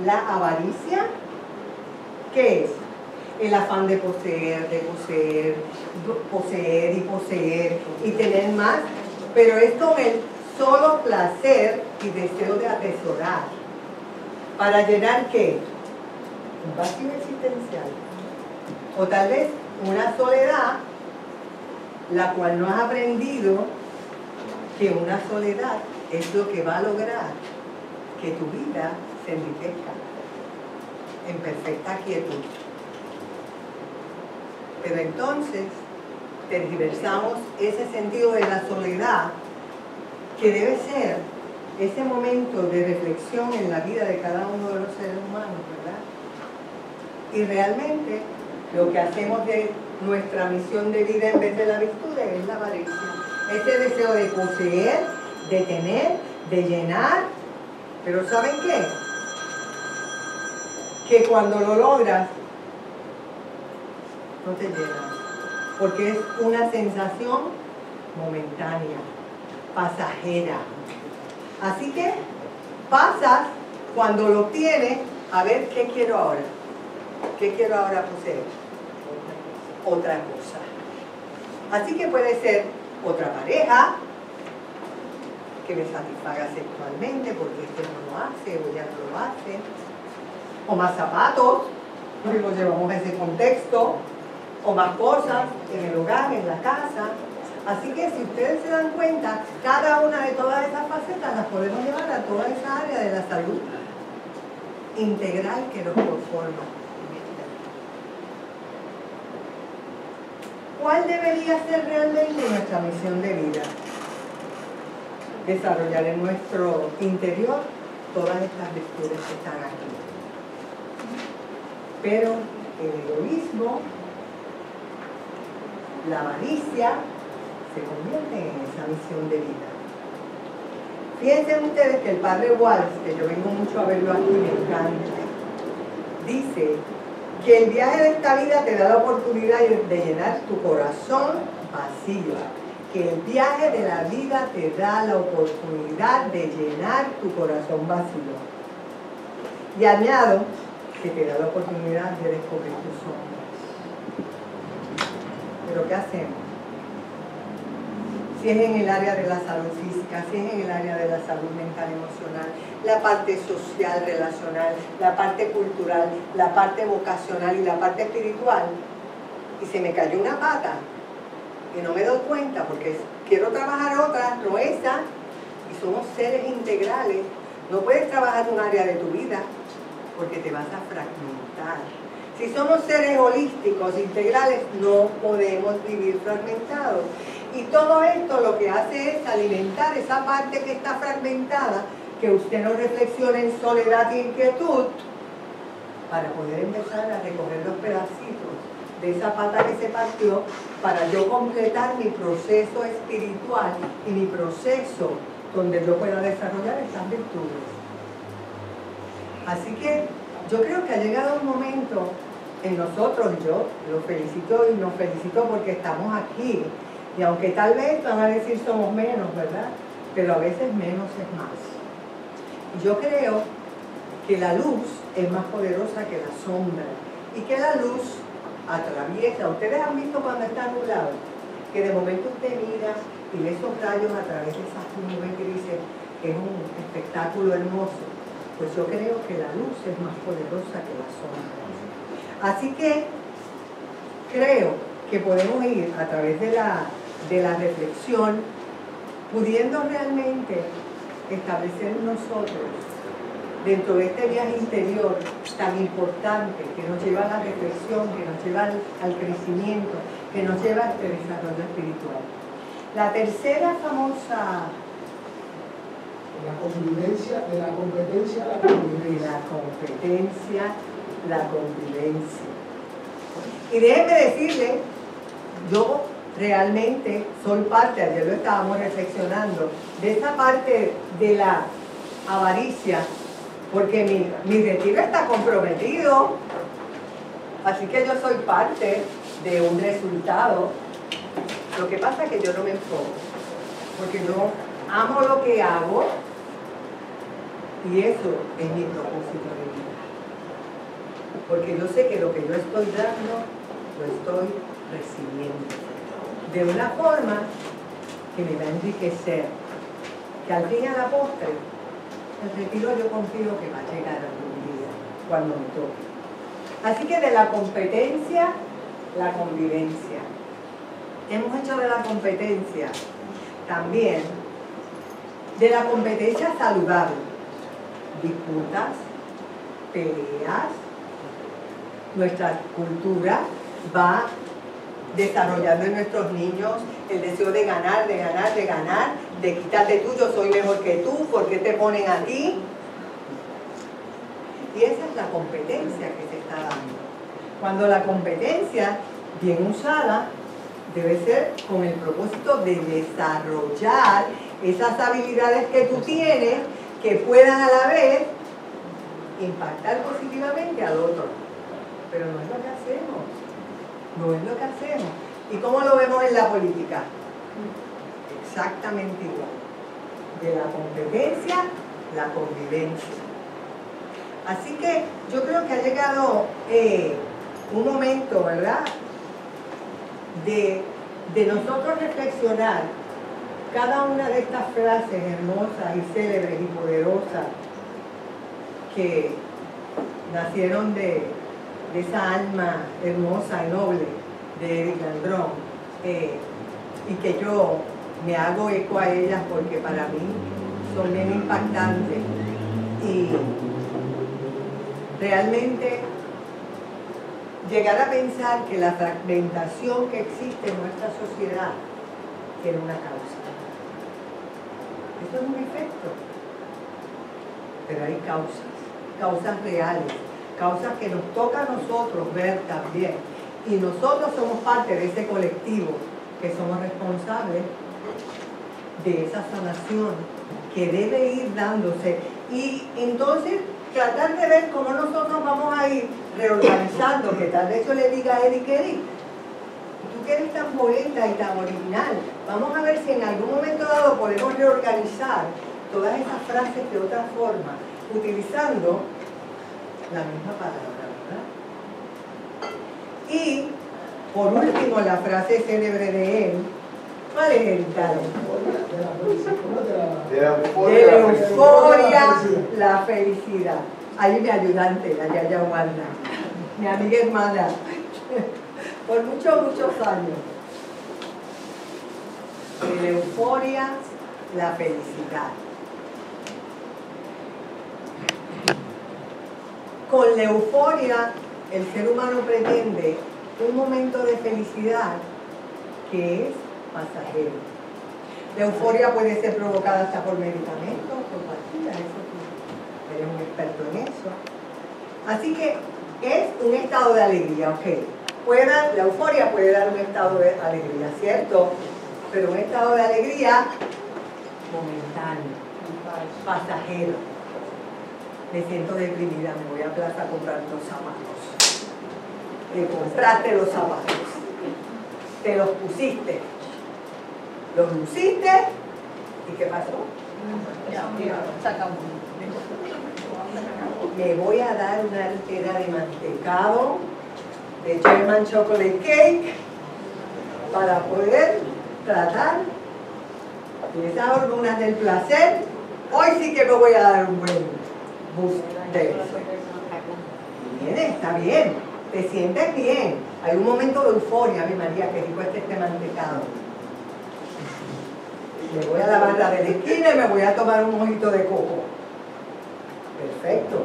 La avaricia, ¿qué es? El afán de poseer, de poseer, poseer y poseer y tener más, pero es con el solo placer y deseo de atesorar. ¿Para llenar qué? Un vacío existencial. O tal vez una soledad, la cual no has aprendido que una soledad es lo que va a lograr que tu vida se enriquezca en perfecta quietud. Pero entonces tergiversamos ese sentido de la soledad que debe ser ese momento de reflexión en la vida de cada uno de los seres humanos, ¿verdad? Y realmente lo que hacemos de nuestra misión de vida en vez de la virtud es la avaricia. Ese deseo de poseer, de tener, de llenar. Pero ¿saben qué? Que cuando lo logras, no te llenas. Porque es una sensación momentánea, pasajera. Así que pasas cuando lo obtienes a ver qué quiero ahora. ¿Qué quiero ahora poseer? Otra cosa. Así que puede ser otra pareja que me satisfaga sexualmente porque este no lo hace o ya no lo hace. O más zapatos, porque lo llevamos a ese contexto. O más cosas en el hogar, en la casa. Así que si ustedes se dan cuenta, cada una de todas esas facetas las podemos llevar a toda esa área de la salud integral que nos conforma. ¿Cuál debería ser realmente nuestra misión de vida? Desarrollar en nuestro interior todas estas virtudes que están aquí. Pero el egoísmo, la avaricia, se convierten en esa misión de vida. Fíjense ustedes que el padre Walsh, que yo vengo mucho a verlo aquí, me encanta, dice que el viaje de esta vida te da la oportunidad de llenar tu corazón vacío. Que el viaje de la vida te da la oportunidad de llenar tu corazón vacío. Y añado que te da la oportunidad de descubrir tus sombras. Pero ¿qué hacemos? si es en el área de la salud física, si es en el área de la salud mental emocional, la parte social relacional, la parte cultural, la parte vocacional y la parte espiritual, y se me cayó una pata, y no me doy cuenta porque quiero trabajar otra, no esa, y somos seres integrales. No puedes trabajar un área de tu vida porque te vas a fragmentar. Si somos seres holísticos, integrales, no podemos vivir fragmentados. Y todo esto lo que hace es alimentar esa parte que está fragmentada, que usted no reflexione en soledad e inquietud, para poder empezar a recoger los pedacitos de esa pata que se partió, para yo completar mi proceso espiritual y mi proceso donde yo pueda desarrollar esas virtudes. Así que yo creo que ha llegado un momento en nosotros, yo lo felicito y nos felicito porque estamos aquí. Y aunque tal vez van a decir somos menos, ¿verdad? Pero a veces menos es más. Yo creo que la luz es más poderosa que la sombra y que la luz atraviesa. Ustedes han visto cuando está nublado, que de momento usted mira y ve esos rayos a través de esas nubes grises, que es un espectáculo hermoso. Pues yo creo que la luz es más poderosa que la sombra. Así que creo que podemos ir a través de la, de la reflexión, pudiendo realmente establecer nosotros dentro de este viaje interior tan importante que nos lleva a la reflexión, que nos lleva al, al crecimiento, que nos lleva a este desarrollo espiritual. La tercera famosa De la convivencia, de la competencia a la de convivencia. la competencia, la convivencia. Y déjenme decirle, yo realmente soy parte, ayer lo estábamos reflexionando, de esa parte de la avaricia, porque mi, mi retiro está comprometido, así que yo soy parte de un resultado. Lo que pasa es que yo no me enfoco, porque yo amo lo que hago y eso es mi propósito. Porque yo sé que lo que yo estoy dando, lo estoy recibiendo. De una forma que me va a enriquecer. Que al fin y a la postre, el retiro yo confío que va a llegar algún día, cuando me toque. Así que de la competencia, la convivencia. Hemos hecho de la competencia también, de la competencia saludable, disputas, peleas, nuestra cultura va desarrollando en nuestros niños el deseo de ganar, de ganar, de ganar, de quitarte tú, yo soy mejor que tú, ¿por qué te ponen a ti? Y esa es la competencia que se está dando. Cuando la competencia, bien usada, debe ser con el propósito de desarrollar esas habilidades que tú tienes que puedan a la vez impactar positivamente al otro. Pero no es lo que hacemos. No es lo que hacemos. ¿Y cómo lo vemos en la política? Exactamente igual. De la competencia, la convivencia. Así que yo creo que ha llegado eh, un momento, ¿verdad? De, de nosotros reflexionar cada una de estas frases hermosas y célebres y poderosas que nacieron de, de esa alma hermosa y noble de Eric Landrón, eh, y que yo me hago eco a ellas porque para mí son bien impactantes. Y realmente llegar a pensar que la fragmentación que existe en nuestra sociedad tiene una causa. Esto es un efecto, pero hay causas, causas reales, causas que nos toca a nosotros ver también. Y nosotros somos parte de ese colectivo que somos responsables de esa sanación que debe ir dándose. Y entonces tratar de ver cómo nosotros vamos a ir reorganizando, que tal vez yo le diga a Eric, Eric, tú que eres tan poeta y tan original, vamos a ver si en algún momento dado podemos reorganizar todas esas frases de otra forma, utilizando la misma palabra, ¿verdad? Y por último, la frase célebre de él, ¿cuál es el tal? De la felicidad, ¿cómo te la- De la euforia, euforia, la felicidad. Ahí mi ayudante, la Yaya Wanda, mi amiga hermana, por muchos, muchos años. de la euforia, la felicidad. Con la euforia, el ser humano pretende un momento de felicidad que es pasajero. La euforia puede ser provocada hasta por medicamentos, por pastillas, eso tú eres un experto en eso. Así que es un estado de alegría, ok. Puede la euforia puede dar un estado de alegría, ¿cierto? Pero un estado de alegría momentáneo, pasajero. Me siento deprimida, me voy a plaza a comprar los zapatos. Te compraste los zapatos, te los pusiste, los luciste, ¿y qué pasó? Me voy a dar una altera de mantecado, de German Chocolate Cake, para poder tratar esas hormonas del placer. Hoy sí que me voy a dar un buen de eso. Bien, está bien, te sientes bien. Hay un momento de euforia, mi María, que rico este, este mantecado. Me voy a lavar la de la esquina y me voy a tomar un mojito de coco. Perfecto.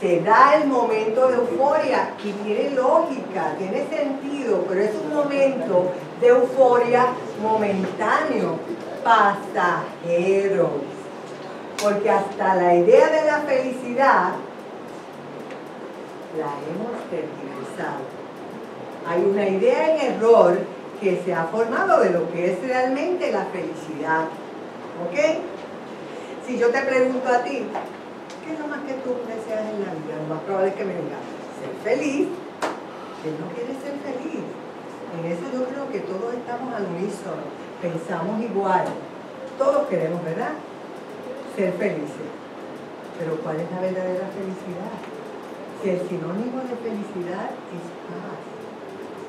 Se da el momento de euforia y tiene lógica, tiene sentido, pero es un momento de euforia momentáneo, pasajero. Porque hasta la idea de la felicidad la hemos tergiversado. Hay una idea en error que se ha formado de lo que es realmente la felicidad. ¿Ok? Si yo te pregunto a ti, ¿qué es lo más que tú deseas en la vida? Lo más probable es que me digas, ser feliz. ¿Quién no quiere ser feliz? En eso yo creo que todos estamos al unísono, pensamos igual. Todos queremos, ¿verdad? Ser felices. Pero ¿cuál es la verdadera felicidad? Si el sinónimo de felicidad es paz,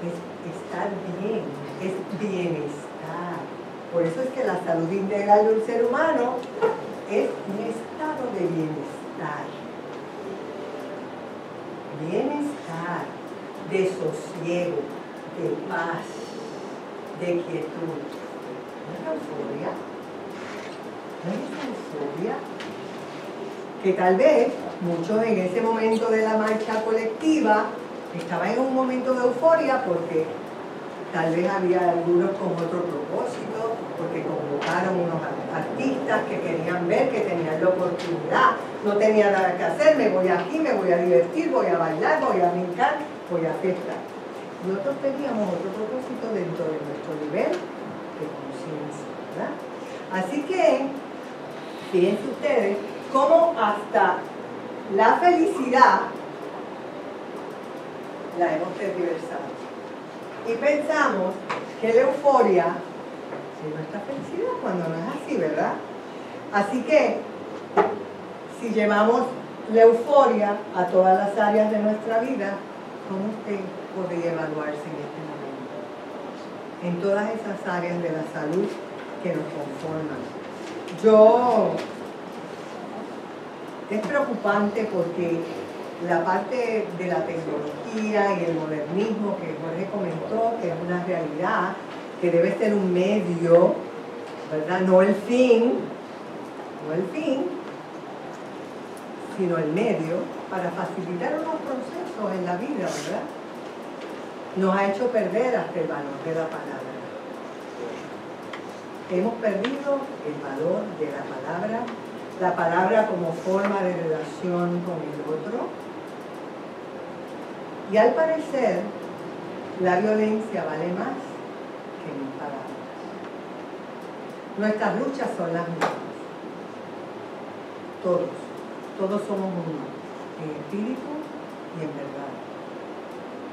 es estar bien, es bienestar. Por eso es que la salud integral del ser humano es un estado de bienestar. Bienestar, de sosiego, de paz, de quietud. ¿No es euforia? ¿No es euforia? Que tal vez muchos en ese momento de la marcha colectiva estaban en un momento de euforia porque tal vez había algunos con otro propósito, porque convocaron unos artistas que querían ver, que tenían la oportunidad, no tenía nada que hacer, me voy aquí, me voy a divertir, voy a bailar, voy a brincar, voy a fiestar. Nosotros teníamos otro propósito dentro de nuestro nivel de conciencia, ¿verdad? Así que, fíjense ustedes, cómo hasta la felicidad la hemos tergiversado. Y pensamos que la euforia es nuestra felicidad cuando no es así, ¿verdad? Así que, si llevamos la euforia a todas las áreas de nuestra vida, ¿cómo usted podría evaluarse en este momento? En todas esas áreas de la salud que nos conforman. Yo, es preocupante porque la parte de la tecnología y el modernismo que Jorge comentó, que es una realidad, que debe ser un medio, ¿verdad? No el fin, no el fin, sino el medio para facilitar unos procesos en la vida, ¿verdad? Nos ha hecho perder hasta el valor de la palabra. Hemos perdido el valor de la palabra, la palabra como forma de relación con el otro, y al parecer, la violencia vale más que mis palabras. Nuestras luchas son las mismas. Todos, todos somos uno, en espíritu y en verdad.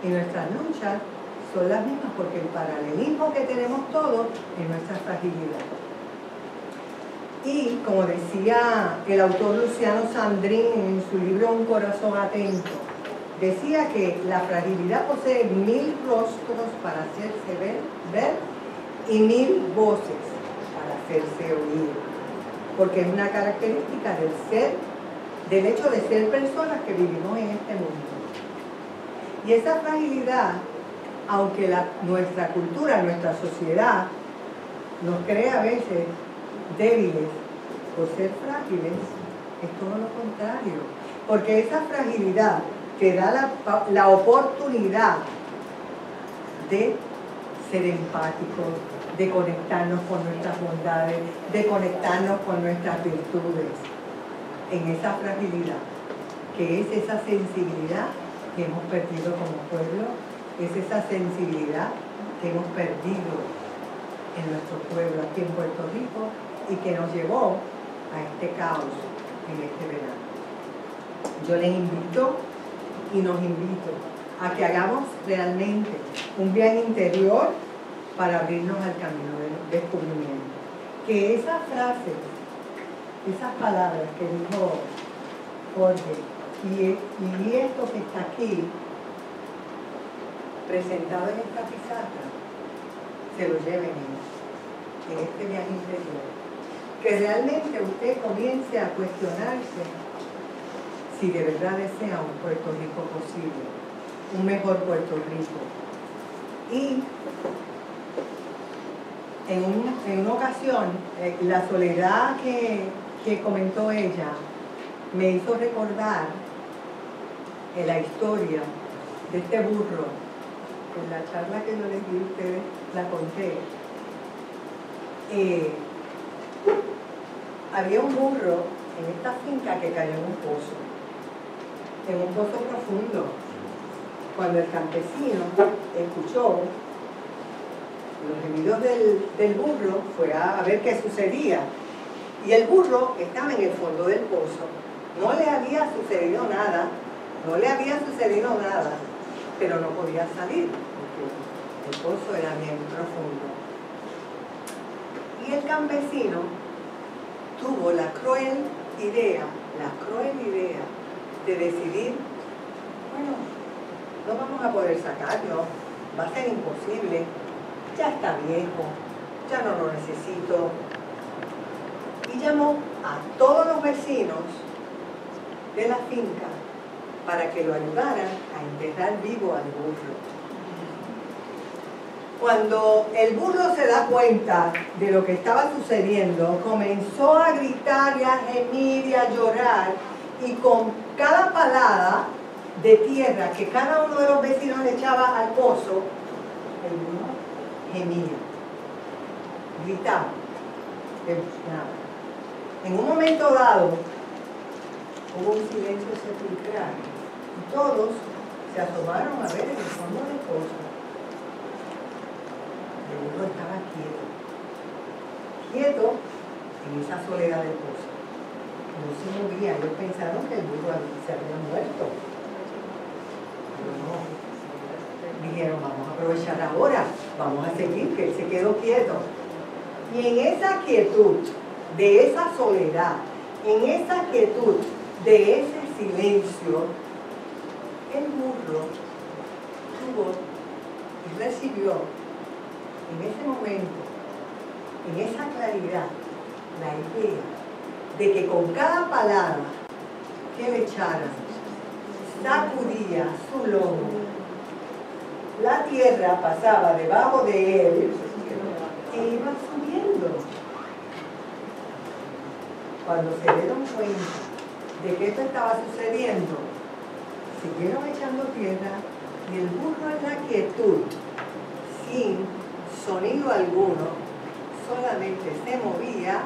Y nuestras luchas son las mismas porque el paralelismo que tenemos todos es nuestra fragilidad. Y como decía el autor Luciano Sandrín en su libro Un corazón atento, decía que la fragilidad posee mil rostros para hacerse ver, ver y mil voces para hacerse oír, porque es una característica del ser, del hecho de ser personas que vivimos en este mundo. Y esa fragilidad, aunque nuestra cultura, nuestra sociedad nos cree a veces débiles por ser frágiles, es todo lo contrario. Porque esa fragilidad te da la, la oportunidad de ser empáticos, de conectarnos con nuestras bondades, de conectarnos con nuestras virtudes, en esa fragilidad, que es esa sensibilidad que hemos perdido como pueblo, es esa sensibilidad que hemos perdido en nuestro pueblo aquí en Puerto Rico y que nos llevó a este caos en este verano. Yo les invito y nos invito a que hagamos realmente un viaje interior para abrirnos al camino del descubrimiento. Que esas frases, esas palabras que dijo Jorge, y, y esto que está aquí, presentado en esta pizarra, se lo lleven en, este viaje interior. Que realmente usted comience a cuestionarse si de verdad desea un Puerto Rico posible, un mejor Puerto Rico. Y en, en una ocasión, eh, la soledad que, que comentó ella me hizo recordar la historia de este burro. En la charla que yo les di a ustedes la conté. Eh, había un burro en esta finca que cayó en un pozo, en un pozo profundo. Cuando el campesino escuchó los gemidos del, burro, fue a ver qué sucedía. Y el burro estaba en el fondo del pozo. No le había sucedido nada, no le había sucedido nada, pero no podía salir, el pozo era bien profundo. Y el campesino tuvo la cruel idea, la cruel idea de decidir, bueno, no vamos a poder sacarlo, va a ser imposible, ya está viejo, ya no lo necesito. Y llamó a todos los vecinos de la finca para que lo ayudaran a enterrar vivo al burro. Cuando el burro se da cuenta de lo que estaba sucediendo, comenzó a gritar y a gemir y a llorar y con cada palada de tierra que cada uno de los vecinos le echaba al pozo, el burro gemía, gritaba. En un momento dado, hubo un silencio sepulcral y todos se asomaron a ver el fondo del pozo. El burro estaba quieto, quieto en esa soledad del pozo. No se movía, ellos pensaron que el burro se había muerto. Pero no. Dijeron, vamos a aprovechar ahora, vamos a seguir, que él se quedó quieto. Y en esa quietud, de esa soledad, en esa quietud, de ese silencio, el burro tuvo y recibió en ese momento, en esa claridad, la idea de que con cada palabra que le echaran, sacudía su lomo, la tierra pasaba debajo de él e iba subiendo. Cuando se dieron cuenta de que esto estaba sucediendo, siguieron echando tierra y el burro en la quietud, sin sonido alguno, solamente se movía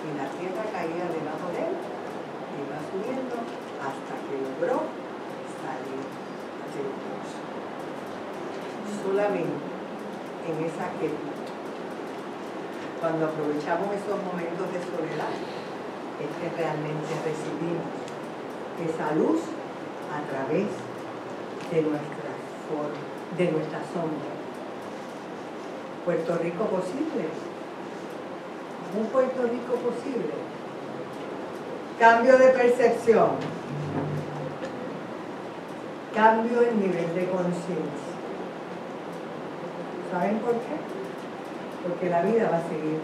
y la tierra caía debajo de él, iba subiendo hasta que logró salir del pozo. Solamente en esa quietud, cuando aprovechamos esos momentos de soledad, es que realmente recibimos esa luz a través de nuestra forma, de nuestra sombra. Puerto Rico posible. Un Puerto Rico posible. Cambio de percepción. Cambio en nivel de conciencia. ¿Saben por qué? Porque la vida va a seguir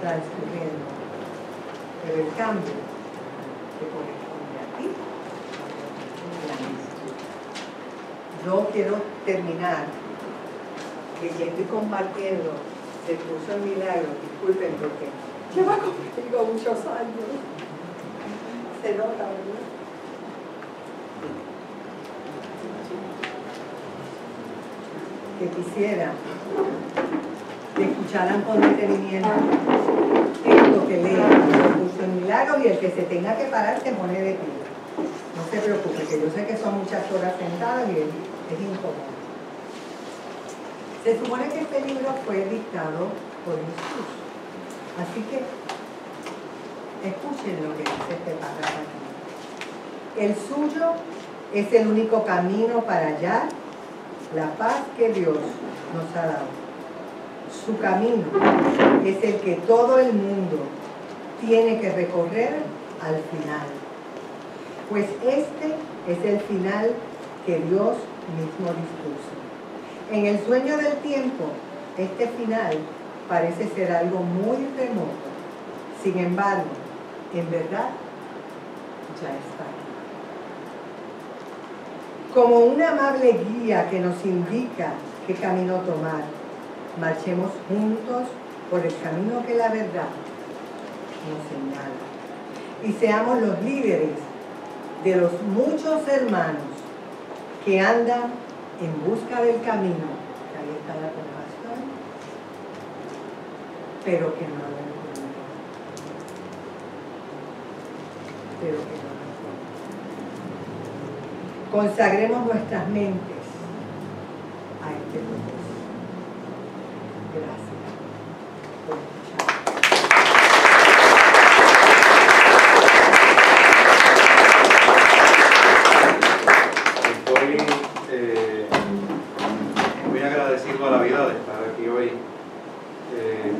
transcurriendo. Pero el cambio que corresponde a ti. Yo quiero terminar leyendo y compartiendo se puso en milagro, disculpen porque lleva conmigo muchos años. Se nota, ¿verdad? Que quisiera que escucharan con detenimiento esto que lee el curso en milagros y el que se tenga que parar se pone de pie. No se preocupe, que yo sé que son muchas horas sentadas y es, es incómodo. Se supone que este libro fue dictado por Jesús. Así que escuchen lo que dice este párrafo aquí. El suyo es el único camino para hallar la paz que Dios nos ha dado. Su camino es el que todo el mundo tiene que recorrer al final. Pues este es el final que Dios mismo dispuso. En el sueño del tiempo, este final parece ser algo muy remoto. Sin embargo, en verdad, ya está. Como una amable guía que nos indica qué camino tomar, marchemos juntos por el camino que la verdad nos señala. Y seamos los líderes de los muchos hermanos que andan en busca del camino, que ahí está la compasión, pero que no lo encuentran. Pero que no lo encuentran. Consagremos nuestras mentes a este propósito. Gracias por escuchar. Estoy eh, muy agradecido a la vida de estar aquí hoy. Eh,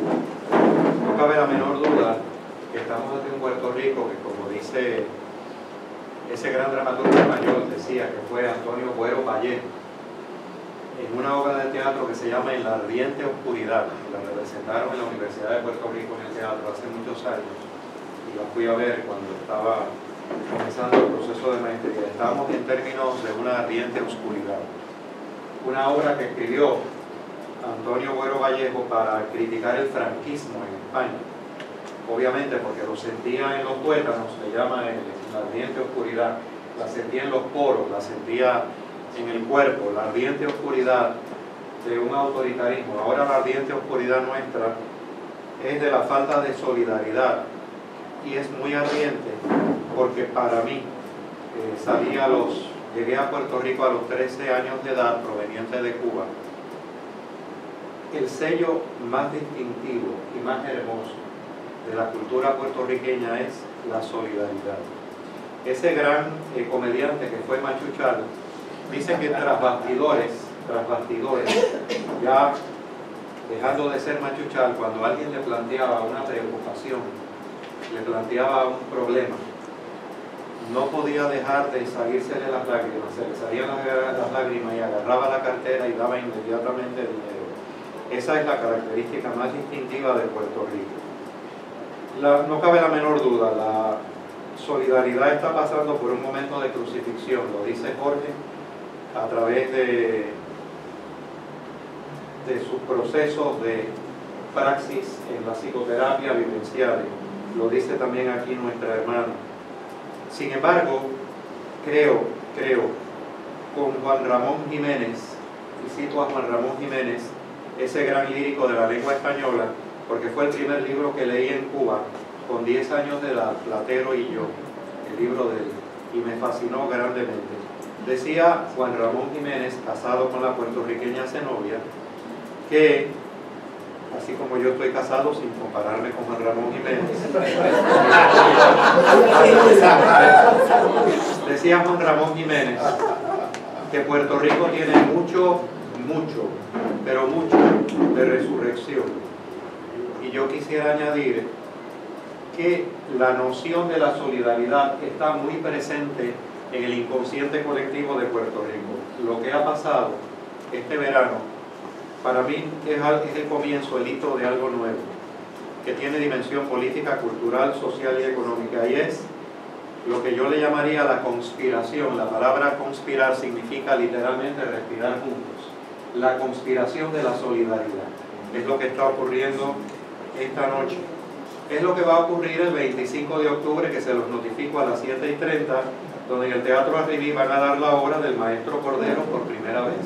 no cabe la menor duda que estamos aquí en Puerto Rico, que como dice ese gran dramaturgo español, decía que fue Antonio Buero Vallejo, en una obra de teatro que se llama En la ardiente oscuridad, que la representaron en la Universidad de Puerto Rico en el teatro hace muchos años, y la fui a ver cuando estaba comenzando el proceso de maestría. Estábamos en términos de una ardiente oscuridad. Una obra que escribió Antonio Buero Vallejo para criticar el franquismo en España. Obviamente porque lo sentía en los tuétanos, se llama la ardiente oscuridad, la sentía en los poros, la sentía en el cuerpo, la ardiente oscuridad de un autoritarismo. Ahora la ardiente oscuridad nuestra es de la falta de solidaridad y es muy ardiente porque para mí eh, salí a los, llegué a Puerto Rico a los 13 años de edad proveniente de Cuba. El sello más distintivo y más hermoso de la cultura puertorriqueña es la solidaridad. Ese gran eh, comediante que fue Machuchal dice que tras bastidores, tras bastidores, ya dejando de ser Machuchal, cuando alguien le planteaba una preocupación, le planteaba un problema, no podía dejar de salírsele las lágrimas, se le salían las, las lágrimas y agarraba la cartera y daba inmediatamente dinero. Esa es la característica más distintiva de Puerto Rico. No cabe la menor duda, la solidaridad está pasando por un momento de crucifixión, lo dice Jorge, a través de, de sus procesos de praxis en la psicoterapia vivencial, lo dice también aquí nuestra hermana. Sin embargo, creo, creo, con Juan Ramón Jiménez, y cito a Juan Ramón Jiménez, ese gran lírico de la lengua española, porque fue el primer libro que leí en Cuba con 10 años de edad, Platero y yo, el libro de él, y me fascinó grandemente. Decía Juan Ramón Jiménez, casado con la puertorriqueña Zenobia, que, así como yo estoy casado sin compararme con Juan Ramón Jiménez, decía Juan Ramón Jiménez que Puerto Rico tiene mucho, mucho, pero mucho de resurrección. Y yo quisiera añadir que la noción de la solidaridad está muy presente en el inconsciente colectivo de Puerto Rico. Lo que ha pasado este verano, para mí es, el comienzo, el hito de algo nuevo, que tiene dimensión política, cultural, social y económica, y es lo que yo le llamaría la conspiración. La palabra conspirar significa literalmente respirar juntos. La conspiración de la solidaridad. es lo que está ocurriendo esta noche. Es lo que va a ocurrir el 25 de octubre, que se los notifico a las 7 y 30, donde en el Teatro Arribí van a dar la obra del Maestro Cordero por primera vez.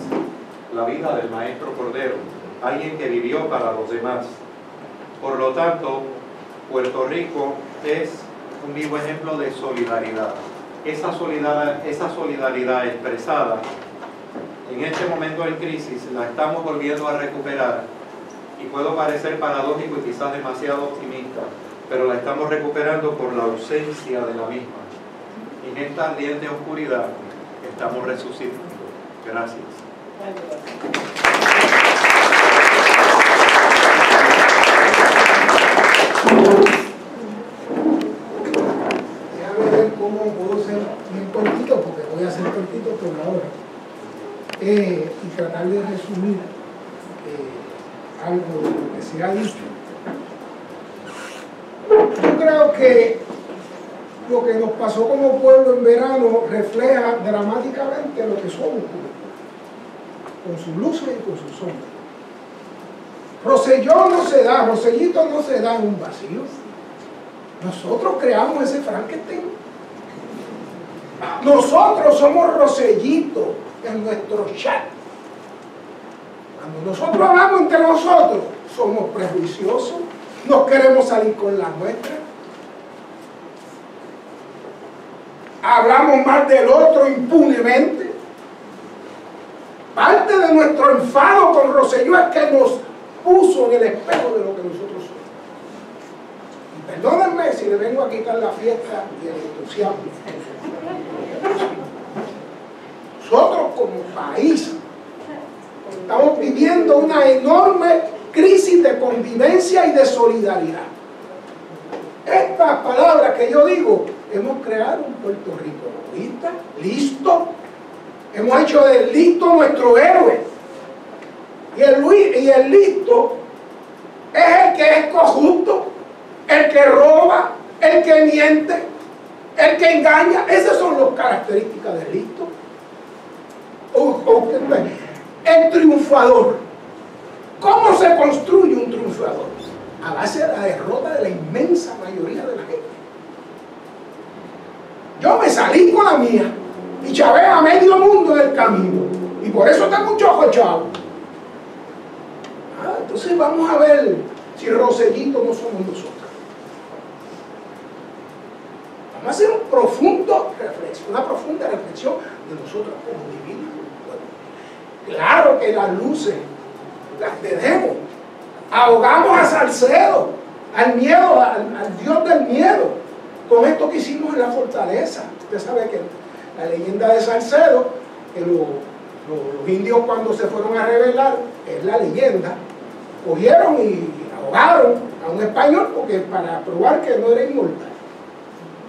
La vida del Maestro Cordero, alguien que vivió para los demás. Por lo tanto, Puerto Rico es un vivo ejemplo de solidaridad. Esa solidaridad, esa solidaridad expresada en este momento de crisis la estamos volviendo a recuperar puedo parecer paradójico y quizás demasiado optimista, pero la estamos recuperando por la ausencia de la misma. En esta ardiente oscuridad estamos resucitando. Gracias. Ver cómo puedo porque voy a ser cortito por ahora. Eh, y tratar de resumir algo que se ha dicho. Yo creo que lo que nos pasó como pueblo en verano refleja dramáticamente lo que somos, con sus luces y con sus sombras. Roselló no se da, Rosellito no se da en un vacío. Nosotros creamos ese Frankenstein. Nosotros somos Rosellito en nuestro chat. Cuando nosotros hablamos entre nosotros, somos prejuiciosos, no queremos salir con la nuestra. Hablamos mal del otro impunemente. Parte de nuestro enfado con Roselló es que nos puso en el espejo de lo que nosotros somos. Y perdónenme si le vengo a quitar la fiesta y el entusiasmo. Nosotros como país estamos viviendo una enorme crisis de convivencia y de solidaridad. Estas palabras que yo digo, hemos creado un Puerto Rico ¿lista? listo, hemos hecho del listo nuestro héroe. Y el, listo es el que es corrupto, el que roba, el que miente, el que engaña. Esas son las características del listo. El triunfador. ¿Cómo se construye un triunfador? A base de la derrota de la inmensa mayoría de la gente. Yo me salí con la mía y chavé a medio mundo del camino. Y por eso tengo un chojo chavo. Ah, entonces vamos a ver si Rosellito no somos nosotros. Vamos a hacer un profundo reflexión, una profunda reflexión de nosotros como individuos. Claro que las luces las tenemos. Ahogamos a Salcedo, al miedo, al, Dios del miedo, con esto que hicimos en la fortaleza. Usted sabe que la leyenda de Salcedo, que lo, lo, los indios cuando se fueron a rebelar, es la leyenda, cogieron y ahogaron a un español porque para probar que no era inmortal.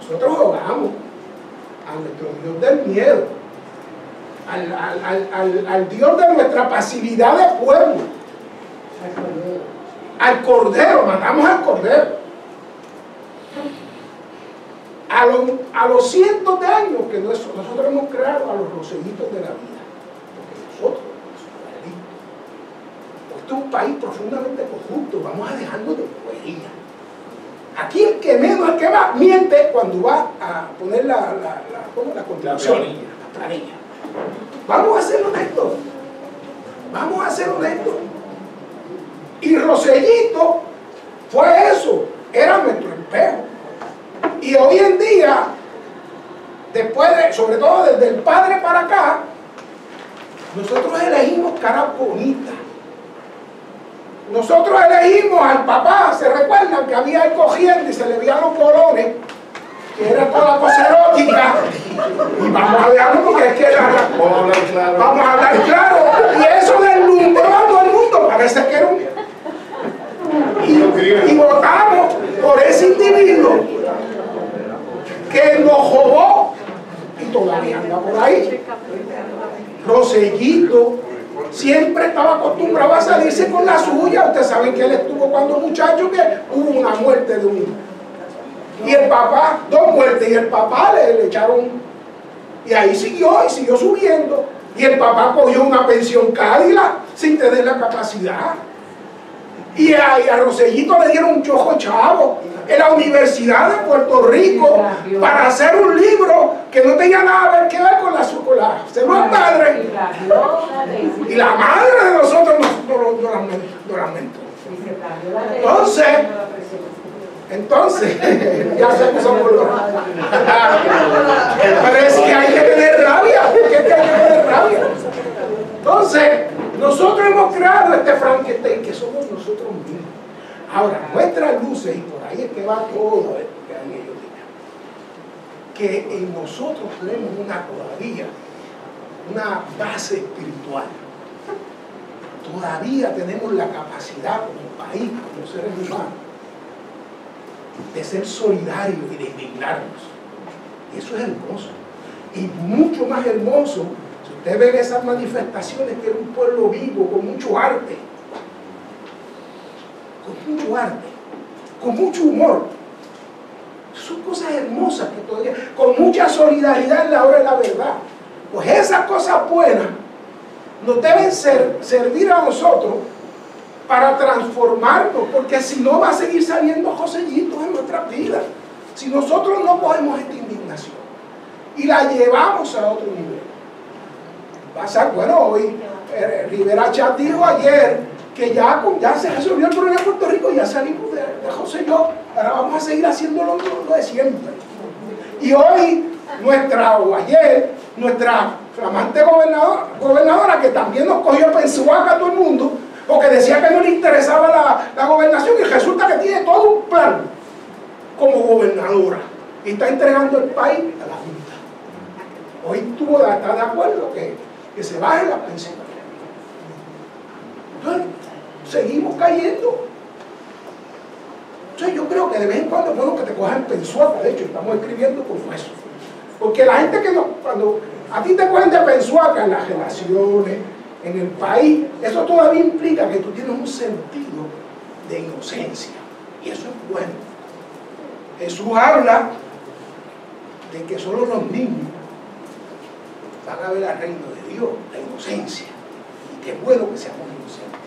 Nosotros ahogamos a nuestro Dios del miedo al, al, al, al, Dios de nuestra pasividad de pueblo. Al cordero, matamos al cordero. A, lo, a los cientos de años que nosotros hemos creado a los rosellitos de la vida. Porque nosotros, este es un país profundamente corrupto, vamos a dejarnos de huella. Aquí el que menos, el que va, miente cuando va a poner la, la, la, ¿cómo? la constitución, la planilla. Vamos a ser honestos. Vamos a ser honestos. Y Rosellito fue eso, era nuestro espejo. Y hoy en día, después de, sobre todo desde el padre para acá, nosotros elegimos caras. Nosotros elegimos al papá, se recuerdan que había ahí cogiendo y se le veían los bolones que era toda la cosa erótica. Y vamos a dejarlo porque es que era, Vamos a hablar claro. vamos a hablar claro. Y eso deslumbró a todo el mundo. Parece que era un. Y, y votamos por ese individuo que nos jodó y todavía anda por ahí. Rosellito siempre estaba acostumbrado a salirse con la suya. Ustedes saben que él estuvo cuando muchacho que hubo una muerte de un y el papá, dos muertes, y el papá le, le, echaron, y ahí siguió, y siguió subiendo, y el papá cogió una pensión Cádila sin tener la capacidad. Y a, y a Rosellito le dieron un chojo chavo en la Universidad de Puerto Rico para hacer un libro que no tenía nada que ver con la chocolate. Se lo padre. Y la madre de nosotros nos, nos, nos. Entonces, y no la presentó. Entonces, ya se puso lo Pero es que hay que tener rabia, porque es que hay que tener rabia. Entonces, nosotros hemos creado este Frankenstein que somos nosotros mismos. Ahora, nuestras luces, y por ahí es que va todo esto que han ellos que en nosotros tenemos una todavía, una base espiritual. Todavía tenemos la capacidad como país, como seres humanos, de ser solidarios y de indignarnos. Eso es hermoso. Y mucho más hermoso, si usted ve esas manifestaciones que era un pueblo vivo, con mucho arte, con mucho arte, con mucho humor. Son cosas hermosas que todavía, con mucha solidaridad en la hora de la verdad. Pues esas cosas buenas nos deben ser, servir a nosotros para transformarnos, porque si no va a seguir saliendo Josellitos en nuestras vidas. Si nosotros no cogemos esta indignación y la llevamos a otro nivel. Pasa, bueno, hoy eh, Rivera Chat dijo ayer que ya, ya se resolvió el problema de Puerto Rico, ya salimos de, de José y yo, ahora vamos a seguir haciendo lo, lo de siempre. Y hoy, nuestra, o ayer, nuestra flamante gobernadora, gobernadora que también nos cogió pensuaca a todo el mundo, porque decía que no le interesaba la, gobernación y resulta que tiene todo un plan como gobernadora y está entregando el país a la Junta. Hoy tuvo está de acuerdo que, que se baje la pensión. Entonces, seguimos cayendo. Entonces, yo creo que de vez en cuando es bueno que te cojan pensuaca. De hecho, estamos escribiendo por eso. Porque la gente que no, cuando a ti te cogen de pensuaca en las relaciones, en el país, eso todavía implica que tú tienes un sentido de inocencia. Y eso es bueno. Jesús habla de que solo los niños van a ver al reino de Dios, la inocencia. Y qué bueno que seamos inocentes.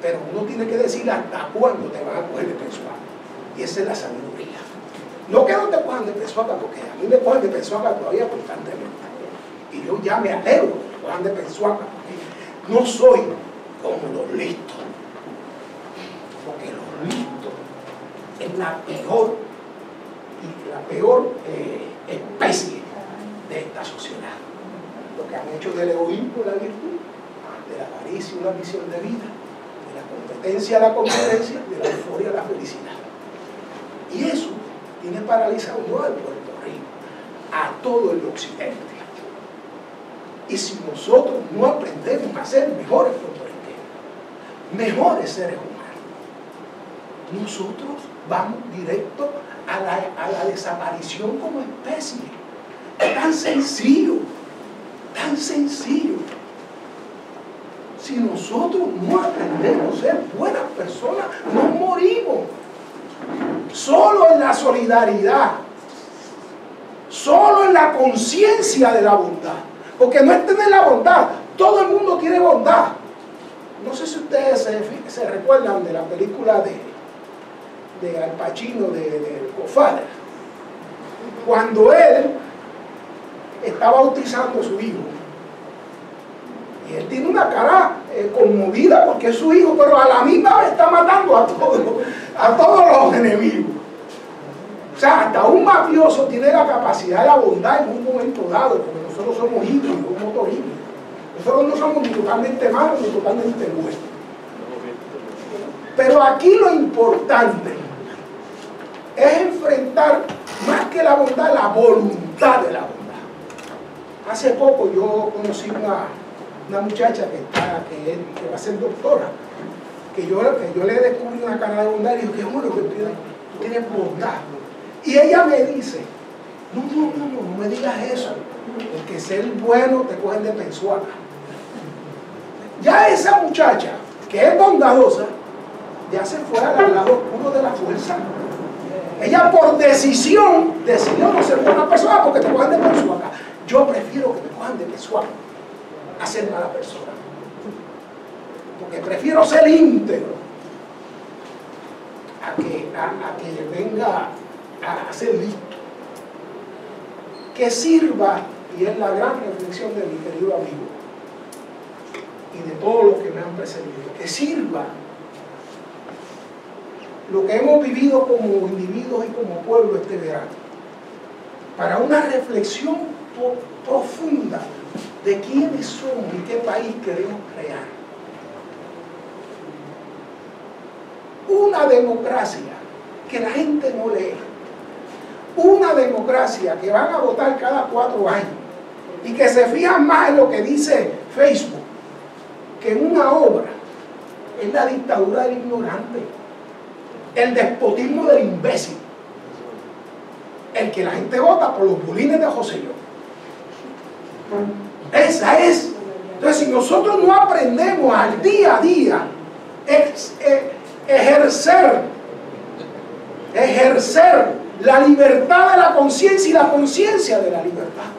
Pero uno tiene que decir hasta cuándo te van a coger de pensuaca. Y esa es la sabiduría. No que no te cojan de pensuaca, porque a mí me cogen de pensuaca todavía constantemente. Y yo ya me alegro cojan de porque no soy como los listos. Porque los listos es la peor y la peor eh, especie de esta sociedad. Lo que han hecho del egoísmo la virtud, de la avaricia una visión de vida, de la competencia a la competencia, de la euforia a la felicidad. Y eso tiene paralizado no al Puerto Rico, a todo el occidente. Y si nosotros no aprendemos a ser mejores puertorriqueños, mejores seres humanos, nosotros vamos directo a la, desaparición como especie. Es tan sencillo, tan sencillo. Si nosotros no aprendemos a ser buenas personas, nos morimos. Solo en la solidaridad, solo en la conciencia de la bondad. Porque no es tener la bondad, todo el mundo tiene bondad. No sé si ustedes se, recuerdan de la película de, de Al Pacino, de, de. Cuando él está bautizando a su hijo, y él tiene una cara eh, conmovida porque es su hijo, pero a la misma vez está matando a todos, a todos los enemigos. O sea, hasta un mafioso tiene la capacidad de la bondad en un momento dado, nosotros somos híbridos, somos motor híbrido. Nosotros no somos ni totalmente malos ni totalmente buenos. Pero aquí lo importante es enfrentar más que la bondad, la voluntad de la bondad. Hace poco yo conocí una, una muchacha que, está, que, va a ser doctora, que yo, que yo le descubrí una cara de bondad y digo, qué bueno que tú tienes bondad. Y ella me dice, no, no, no, no, no me digas eso, porque ser bueno te cogen de pensuaca. Ya esa muchacha, que es bondadosa, ya se fue al lado oscuro de la fuerza. Ella por decisión decidió no ser buena persona porque te cojan de pensuaca. Yo prefiero que me cojan de pensuaca a ser mala persona. Porque prefiero ser íntegro a que, a, a que venga a ser visto. Que sirva, y es la gran reflexión de mi querido amigo, y de todos los que me han precedido, que sirva lo que hemos vivido como individuos y como pueblo este verano, para una reflexión profunda de quiénes somos y qué país queremos crear. Una democracia que la gente no lee. Una democracia que van a votar cada cuatro años y que se fijan más en lo que dice Facebook que en una obra. Es la dictadura del ignorante, el despotismo del imbécil, el que la gente vota por los bulines de José yo. Esa es. Entonces, si nosotros no aprendemos al día a día eh, ejercer, ejercer la libertad de la conciencia y la conciencia de la libertad,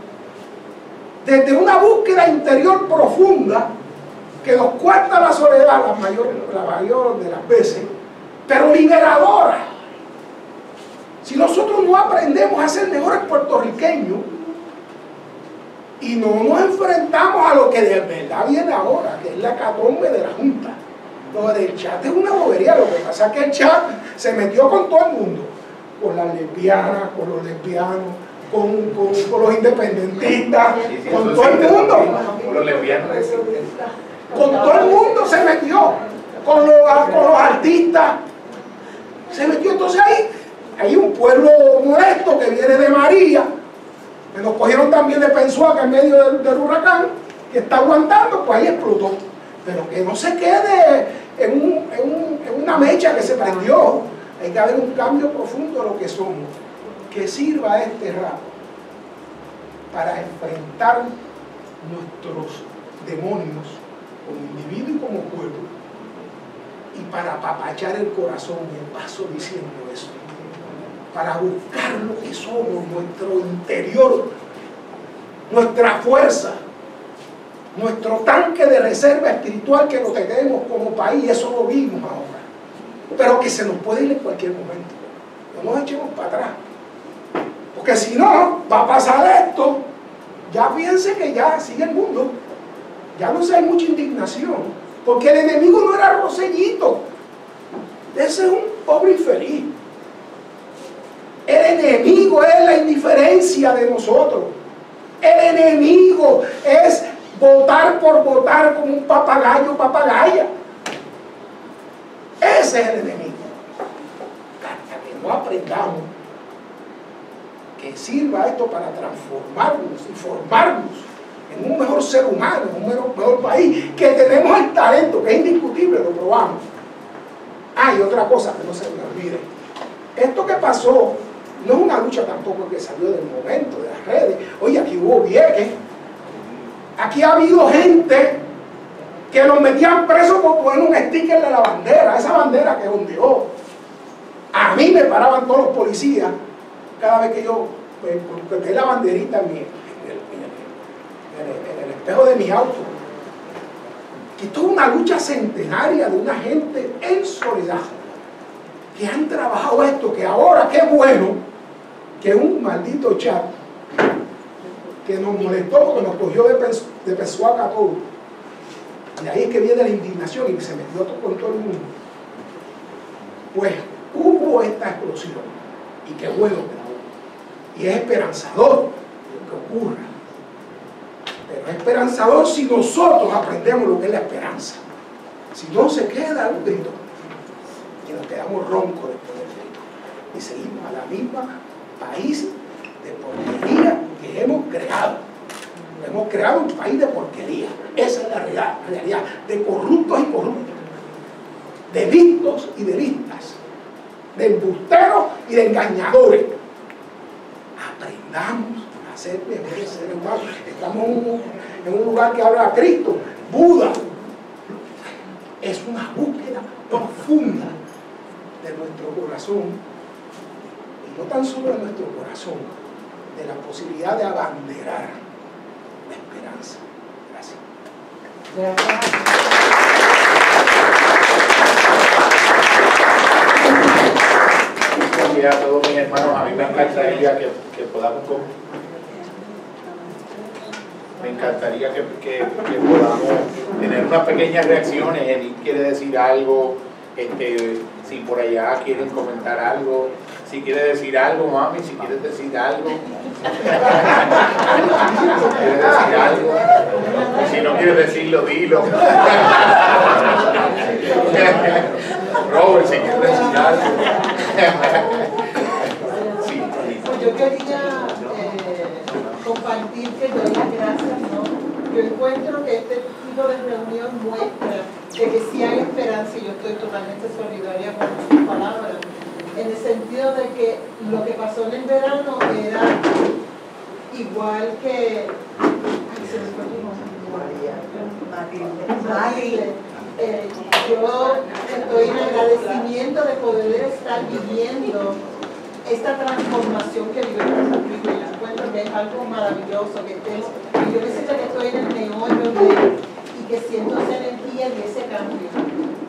desde una búsqueda interior profunda que nos cuesta la soledad la mayor, la mayor de las veces, pero liberadora. Si nosotros no aprendemos a ser mejores puertorriqueños, y no nos enfrentamos a lo que de verdad viene ahora, que es la catombe de la Junta. Lo del chat es una bobería, lo que pasa es que el chat se metió con todo el mundo, con las lesbianas, con los lesbianos, con, con, los independentistas, con todo el mundo. Con los lesbianos. Con todo el mundo se metió, con los, con los artistas. Se metió entonces ahí. Hay un pueblo molesto que viene de María, que nos cogieron también de Pensuaca en medio del, huracán, que está aguantando, pues ahí explotó. Pero que no se quede en, en, una mecha que se prendió. Hay que haber un cambio profundo de lo que somos. Que sirva este rato para enfrentar nuestros demonios como individuo y como pueblo y para apapachar el corazón. Me paso diciendo eso para buscar lo que somos, nuestro interior, nuestra fuerza, nuestro tanque de reserva espiritual que lo tenemos como país, eso lo vimos ahora, pero que se nos puede ir en cualquier momento. No nos echemos para atrás, porque si no, va a pasar esto, ya fíjense que ya sigue el mundo, ya no sé, hay mucha indignación, porque el enemigo no era Rosellito, ese es un pobre infeliz. El enemigo es la indiferencia de nosotros. El enemigo es votar por votar como un papagayo papagaya. Ese es el enemigo. Hasta que no aprendamos que sirva esto para transformarnos y formarnos en un mejor ser humano, en un mejor, país, que tenemos el talento, que es indiscutible, lo probamos. Hay otra cosa que no se me olvide. Esto que pasó no es una lucha tampoco que salió del momento, de las redes. Oye, aquí hubo vieques. Aquí ha habido gente que los metían presos por poner un sticker de la bandera, esa bandera que ondeó. A mí me paraban todos los policías cada vez que yo pues, la banderita en, el, espejo de mi auto. Que toda una lucha centenaria de una gente en soledad que han trabajado esto, que ahora qué bueno que un maldito chat que nos molestó porque nos cogió de, de a todos. Y ahí es que viene la indignación y se metió con todo el mundo. Pues hubo esta explosión. Y qué bueno que Y es esperanzador que ocurra. Pero es esperanzador si nosotros aprendemos lo que es la esperanza. Si no se queda un grito. Y nos quedamos roncos después del grito. Y seguimos a la misma país de porquería que hemos creado. Hemos creado un país de porquería. Esa es la realidad, de corruptos y corruptos, de listos y de listas, de embusteros y de engañadores. Aprendamos a ser mejores seres humanos. Estamos en un, lugar que habla a Cristo, Buda. Es una búsqueda profunda de nuestro corazón no tan solo en nuestro corazón, de la posibilidad de abanderar la esperanza. Gracias. A todos mis hermanos. A mí me encantaría que, que podamos me encantaría que, que- podamos tener unas pequeñas reacciones. Enid quiere decir algo, este, si por allá quieren comentar algo, si quiere decir algo, mami, si quieres decir algo. Si quieres decir algo. Si no quieres decirlo, dilo. Robert, si quieres decir algo. Yo quería eh, compartir que doy las gracias, ¿no? Yo encuentro que este tipo de reunión muestra de que sí hay esperanza y yo estoy totalmente solidaria con sus palabras, en el sentido de que lo que pasó en el verano era igual que... Ay, se me. Eh, yo estoy en agradecimiento de poder estar viviendo esta transformación que vive Puerto Rico. Yo encuentro que es algo maravilloso, que estemos, y yo me siento que estoy en el meollo de, y que siento esa energía y ese cambio.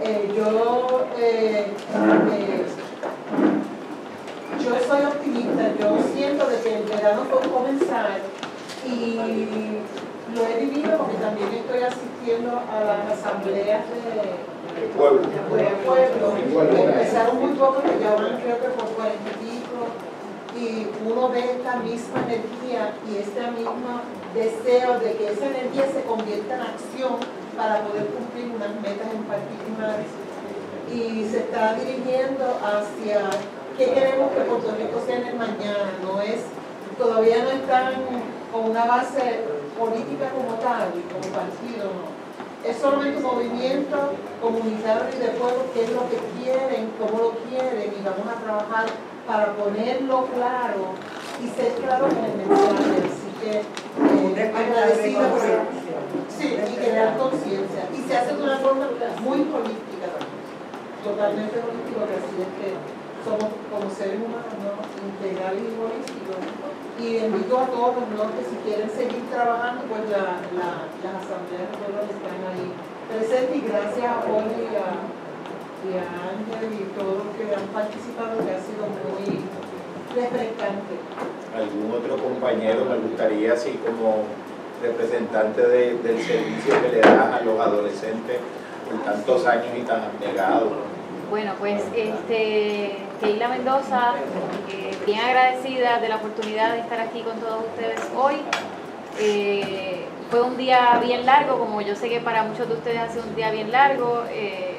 Eh, yo, eh, eh, yo soy optimista, yo siento de que el verano puede comenzar y lo he vivido porque también estoy asistiendo a las asambleas de, El pueblo. de pueblo. Empezaron muy pocos, que ya van creo que por cuarenta y pico, y uno ve esta misma energía y este mismo deseo de que esa energía se convierta en acción para poder cumplir unas metas en particular. Y se está dirigiendo hacia qué queremos que Puerto Rico sea en el mañana, no es, todavía no están con una base política como tal, como partido, no es solamente un movimiento comunitario y de pueblo que es lo que quieren, cómo lo quieren y vamos a trabajar para ponerlo claro y ser claro en el mensaje. Así que eh, por sí, y crear conciencia. Y se hace de una forma muy política también, totalmente política, porque así es que somos como seres humanos ¿no? integrales y holísticos. Y invito a todos ¿no? que si quieren seguir trabajando, pues la, la, las asambleas de pueblo están ahí presentes. Y gracias a Oli y a, y a Ángel y todos los que han participado, que ha sido muy refrescante. algún otro compañero me gustaría, así como representante de- del servicio que le das a los adolescentes por tantos años y tan abnegados. Bueno, pues este, Keila Mendoza, eh, bien agradecida de la oportunidad de estar aquí con todos ustedes hoy. Eh, fue un día bien largo, como yo sé que para muchos de ustedes ha sido un día bien largo. eh,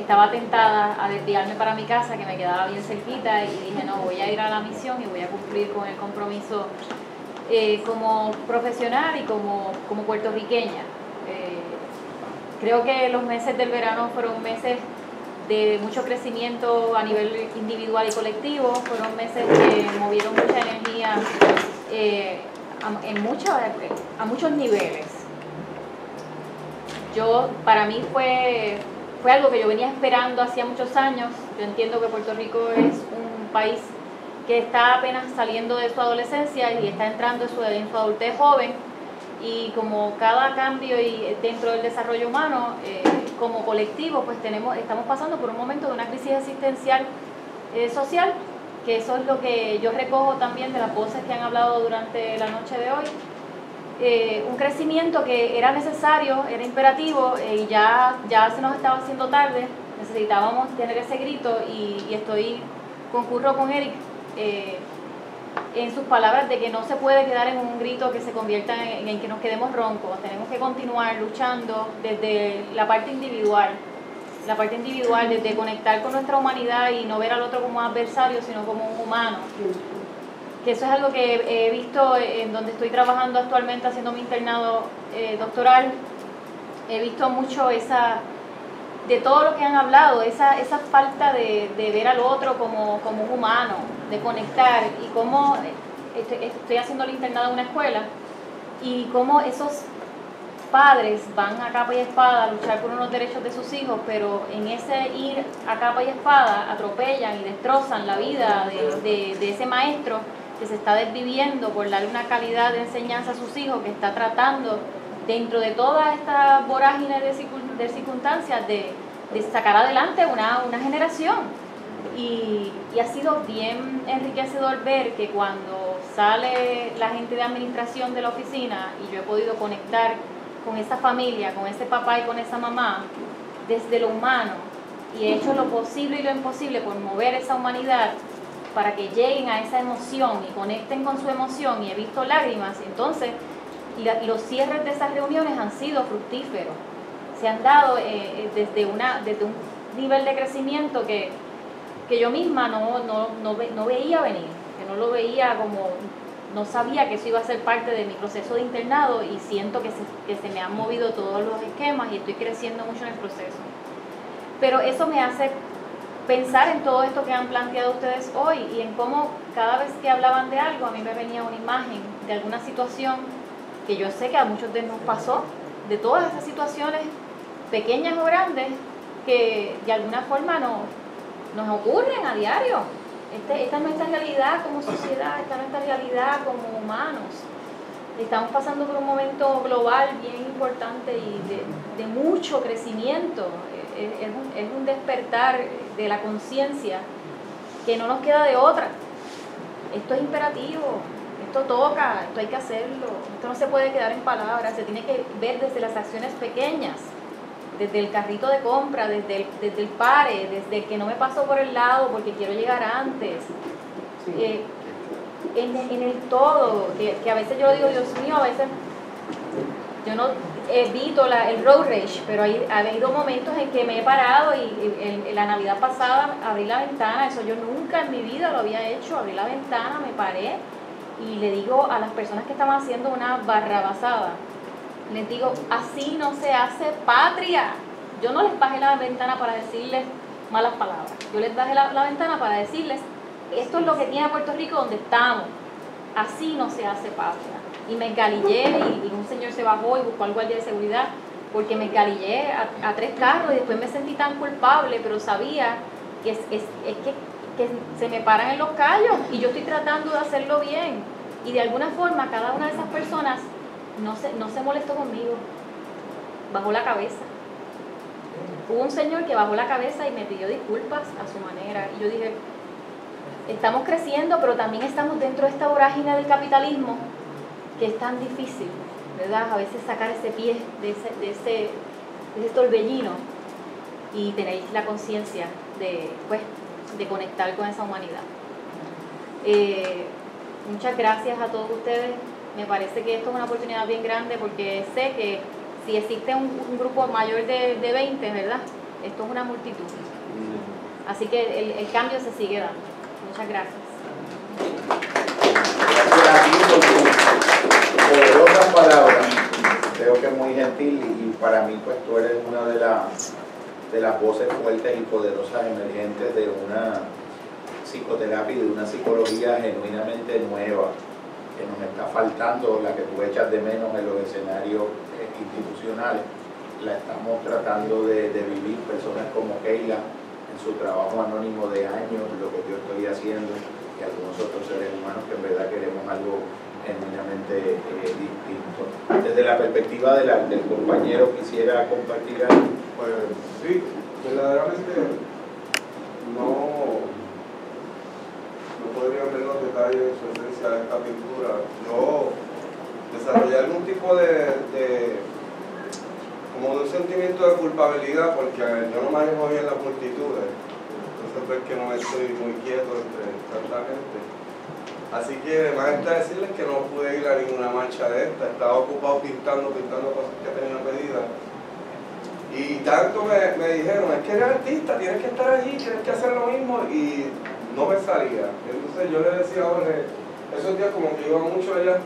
estaba tentada a desviarme para mi casa, que me quedaba bien cerquita, y dije, no, voy a ir a la misión y voy a cumplir con el compromiso eh, como profesional y como, como puertorriqueña. Eh, creo que los meses del verano fueron meses de mucho crecimiento a nivel individual y colectivo, fueron meses que movieron mucha energía eh, en mucho- a muchos niveles. Yo, para mí fue, fue algo que yo venía esperando hacía muchos años. Yo entiendo que Puerto Rico es un país que está apenas saliendo de su adolescencia y está entrando en su, en su adultez joven. Y como cada cambio y dentro del desarrollo humano, eh, como colectivo, pues tenemos, estamos pasando por un momento de una crisis existencial eh, social, que eso es lo que yo recojo también de las voces que han hablado durante la noche de hoy. Eh, un crecimiento que era necesario, era imperativo eh, y ya, ya se nos estaba haciendo tarde, necesitábamos tener ese grito y, estoy, concurro con Eric eh, en sus palabras de que no se puede quedar en un grito que se convierta en, en que nos quedemos roncos, tenemos que continuar luchando desde la parte individual, la parte individual, desde conectar con nuestra humanidad y no ver al otro como adversario, sino como un humano que eso es algo que he visto en donde estoy trabajando actualmente haciendo mi internado eh, doctoral, he visto mucho esa, de todo lo que han hablado, esa, esa falta de, de ver al otro como, como un humano, de conectar y cómo estoy, estoy haciendo el internado en una escuela y cómo esos padres van a capa y espada a luchar por unos derechos de sus hijos, pero en ese ir a capa y espada atropellan y destrozan la vida de, de- de ese maestro que se está desviviendo por darle una calidad de enseñanza a sus hijos, que está tratando dentro de toda esta vorágine de, circun- de circunstancias de, de sacar adelante una, una generación. Y, y, ha sido bien enriquecedor ver que cuando sale la gente de administración de la oficina y yo he podido conectar con esa familia, con ese papá y con esa mamá, desde lo humano, y he hecho lo posible y lo imposible por mover esa humanidad para que lleguen a esa emoción y conecten con su emoción, y he visto lágrimas, entonces los cierres de esas reuniones han sido fructíferos. Se han dado eh, eh, desde, una, desde un nivel de crecimiento que, que yo misma no, no, no, no, veía venir, que no lo veía como, no sabía que eso iba a ser parte de mi proceso de internado y siento que se, que se me han movido todos los esquemas y estoy creciendo mucho en el proceso. Pero eso me hace pensar en todo esto que han planteado ustedes hoy y en cómo cada vez que hablaban de algo a mí me venía una imagen de alguna situación que yo sé que a muchos de nos pasó, de todas esas situaciones pequeñas o grandes que de alguna forma no, nos ocurren a diario. Este, esta es nuestra realidad como sociedad, esta es nuestra realidad como humanos. Estamos pasando por un momento global bien importante y de, mucho crecimiento. Es, un, es un despertar de la conciencia que no nos queda de otra. Esto es imperativo, esto toca, esto hay que hacerlo, esto no se puede quedar en palabras, se tiene que ver desde las acciones pequeñas, desde el carrito de compra, desde el, desde el pare, desde que no me paso por el lado porque quiero llegar antes. Eh, en, el todo, que, a veces yo digo, Dios mío, a veces yo no evito la, el road rage, pero ha habido momentos en que me he parado y, la Navidad pasada abrí la ventana, eso yo nunca en mi vida lo había hecho, abrí la ventana, me paré y le digo a las personas que estaban haciendo una barrabasada, les digo, así no se hace patria. Yo no les bajé la ventana para decirles malas palabras. Yo les bajé la, ventana para decirles, esto es lo que tiene Puerto Rico donde estamos. Así no se hace patria. Y me engalillé y, un señor se bajó y buscó al guardia de seguridad porque me engalillé a, tres carros y después me sentí tan culpable, pero sabía que es, que se me paran en los callos y yo estoy tratando de hacerlo bien. Y de alguna forma cada una de esas personas no se, no se molestó conmigo, bajó la cabeza. Hubo un señor que bajó la cabeza y me pidió disculpas a su manera. Y yo dije, estamos creciendo, pero también estamos dentro de esta vorágine del capitalismo que es tan difícil, ¿verdad? A veces sacar ese pie de ese, de ese, de ese torbellino y tener la conciencia de, pues, de conectar con esa humanidad. Eh, muchas gracias a todos ustedes. Me parece que esto es una oportunidad bien grande porque sé que si existe un, grupo mayor de, de, 20, ¿verdad? Esto es una multitud. Así que el, el cambio se sigue dando. Muchas gracias. Palabras. Creo que es muy gentil y para mí pues tú eres una de las de las voces fuertes y poderosas emergentes de una psicoterapia y de una psicología genuinamente nueva que nos está faltando, la que tú echas de menos en los escenarios eh, institucionales. La estamos tratando de, vivir personas como Keila en su trabajo anónimo de años, lo que yo estoy haciendo, y algunos otros seres humanos que en verdad queremos algo genuinamente eh, distinto. Desde la perspectiva de del compañero quisiera compartir algo. Pues sí, verdaderamente no, no podría ver los detalles de su esencia de esta pintura. Yo desarrollé algún tipo de, como de un sentimiento de culpabilidad porque yo no manejo bien las multitudes. Entonces pues que no estoy muy quieto entre tanta gente. Así que más está decirles que no pude ir a ninguna marcha de esta, estaba ocupado pintando, pintando cosas que tenía pedidas y tanto me, me, dijeron, es que eres artista, tienes que estar allí, tienes que hacer lo mismo, y no me salía. Entonces yo le decía a Jorge, esos días como que iba mucho allá,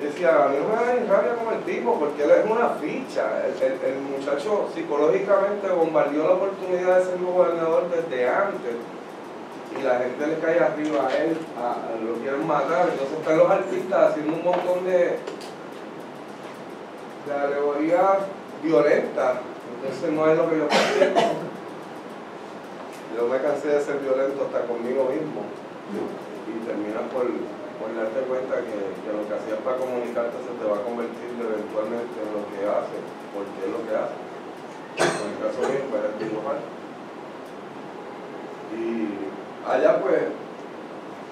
decía, a mí me da ni rabia con el tipo, porque él es una ficha. El, el, muchacho psicológicamente bombardeó la oportunidad de ser gobernador desde antes. Y la gente le cae arriba a él, lo quieren matar. Entonces están los artistas haciendo un montón de, de alegorías violentas entonces no es lo que yo pensé. Yo me cansé de ser violento hasta conmigo mismo. Y terminas por, por darte cuenta que, lo que hacías para comunicarte se te va a convertir eventualmente en lo que haces, porque es lo que haces. En el caso mío, pues es dibujar. Y allá pues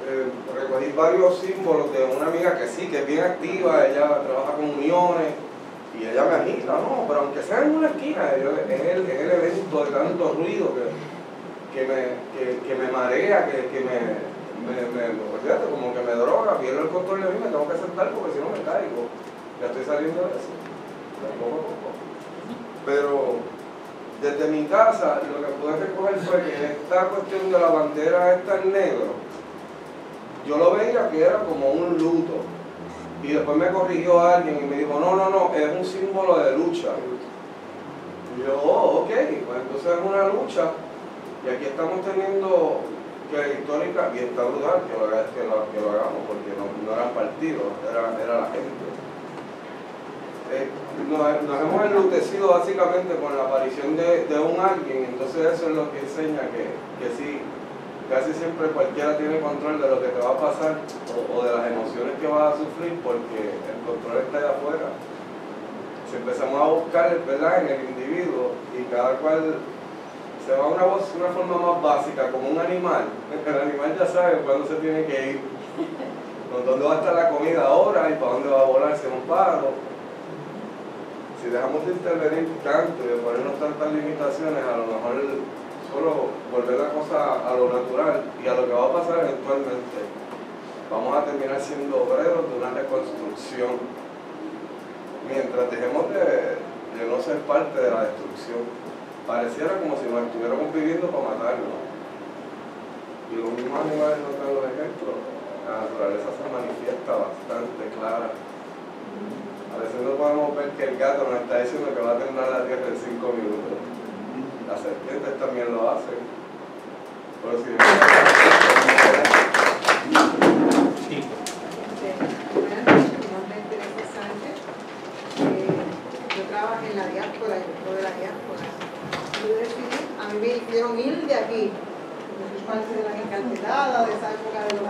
eh, recogí varios símbolos de una amiga que sí, que es bien activa, ella trabaja con uniones y ella me agita, no, pero aunque sea en una esquina, es el, es el evento de tanto ruido que, que, me, que, me marea, que, que me, como que me droga, pierdo el control de mí, me tengo que sentar porque si no me caigo. Ya estoy saliendo de eso. Pero desde mi casa lo que pude recoger fue que esta cuestión de la bandera esta en negro, yo lo veía que era como un luto. Y después me corrigió alguien y me dijo, no, no, no, es un símbolo de lucha. Yo, oh, ok, pues entonces es una lucha. Y aquí estamos teniendo que histórica, y está brutal que lo, hagamos, porque no, no eran partidos, era, era la gente. Eh, nos, hemos enlutecido básicamente con la aparición de, un alguien, entonces eso es lo que enseña que, que sí, casi siempre cualquiera tiene control de lo que te va a pasar o, de las emociones que vas a sufrir porque el control está allá afuera. Si empezamos a buscar ¿verdad? en el individuo y cada cual se va a una, una forma más básica, como un animal, el animal ya sabe cuándo se tiene que ir, con dónde va a estar la comida ahora y para dónde va a volar si es un pájaro. Si dejamos de intervenir tanto y de ponernos tantas limitaciones, a lo mejor solo volver la cosa a lo natural y a lo que va a pasar eventualmente. Vamos a terminar siendo obreros de una reconstrucción mientras dejemos de, de no ser parte de la destrucción. Pareciera como si nos estuviéramos viviendo para matarnos. Y los mismos animales nos dan los ejemplos. La naturaleza se manifiesta bastante clara. A veces no podemos ver que el gato nos está diciendo que va a terminar la tierra en cinco minutos. Las serpientes también lo hacen. Pero si Sánchez. Eh, Yo trabajo en la diáspora, yo de la diáspora. Yo decidí, a mí me hicieron ir de aquí. Yo soy parte de las encarceladas de esa época de los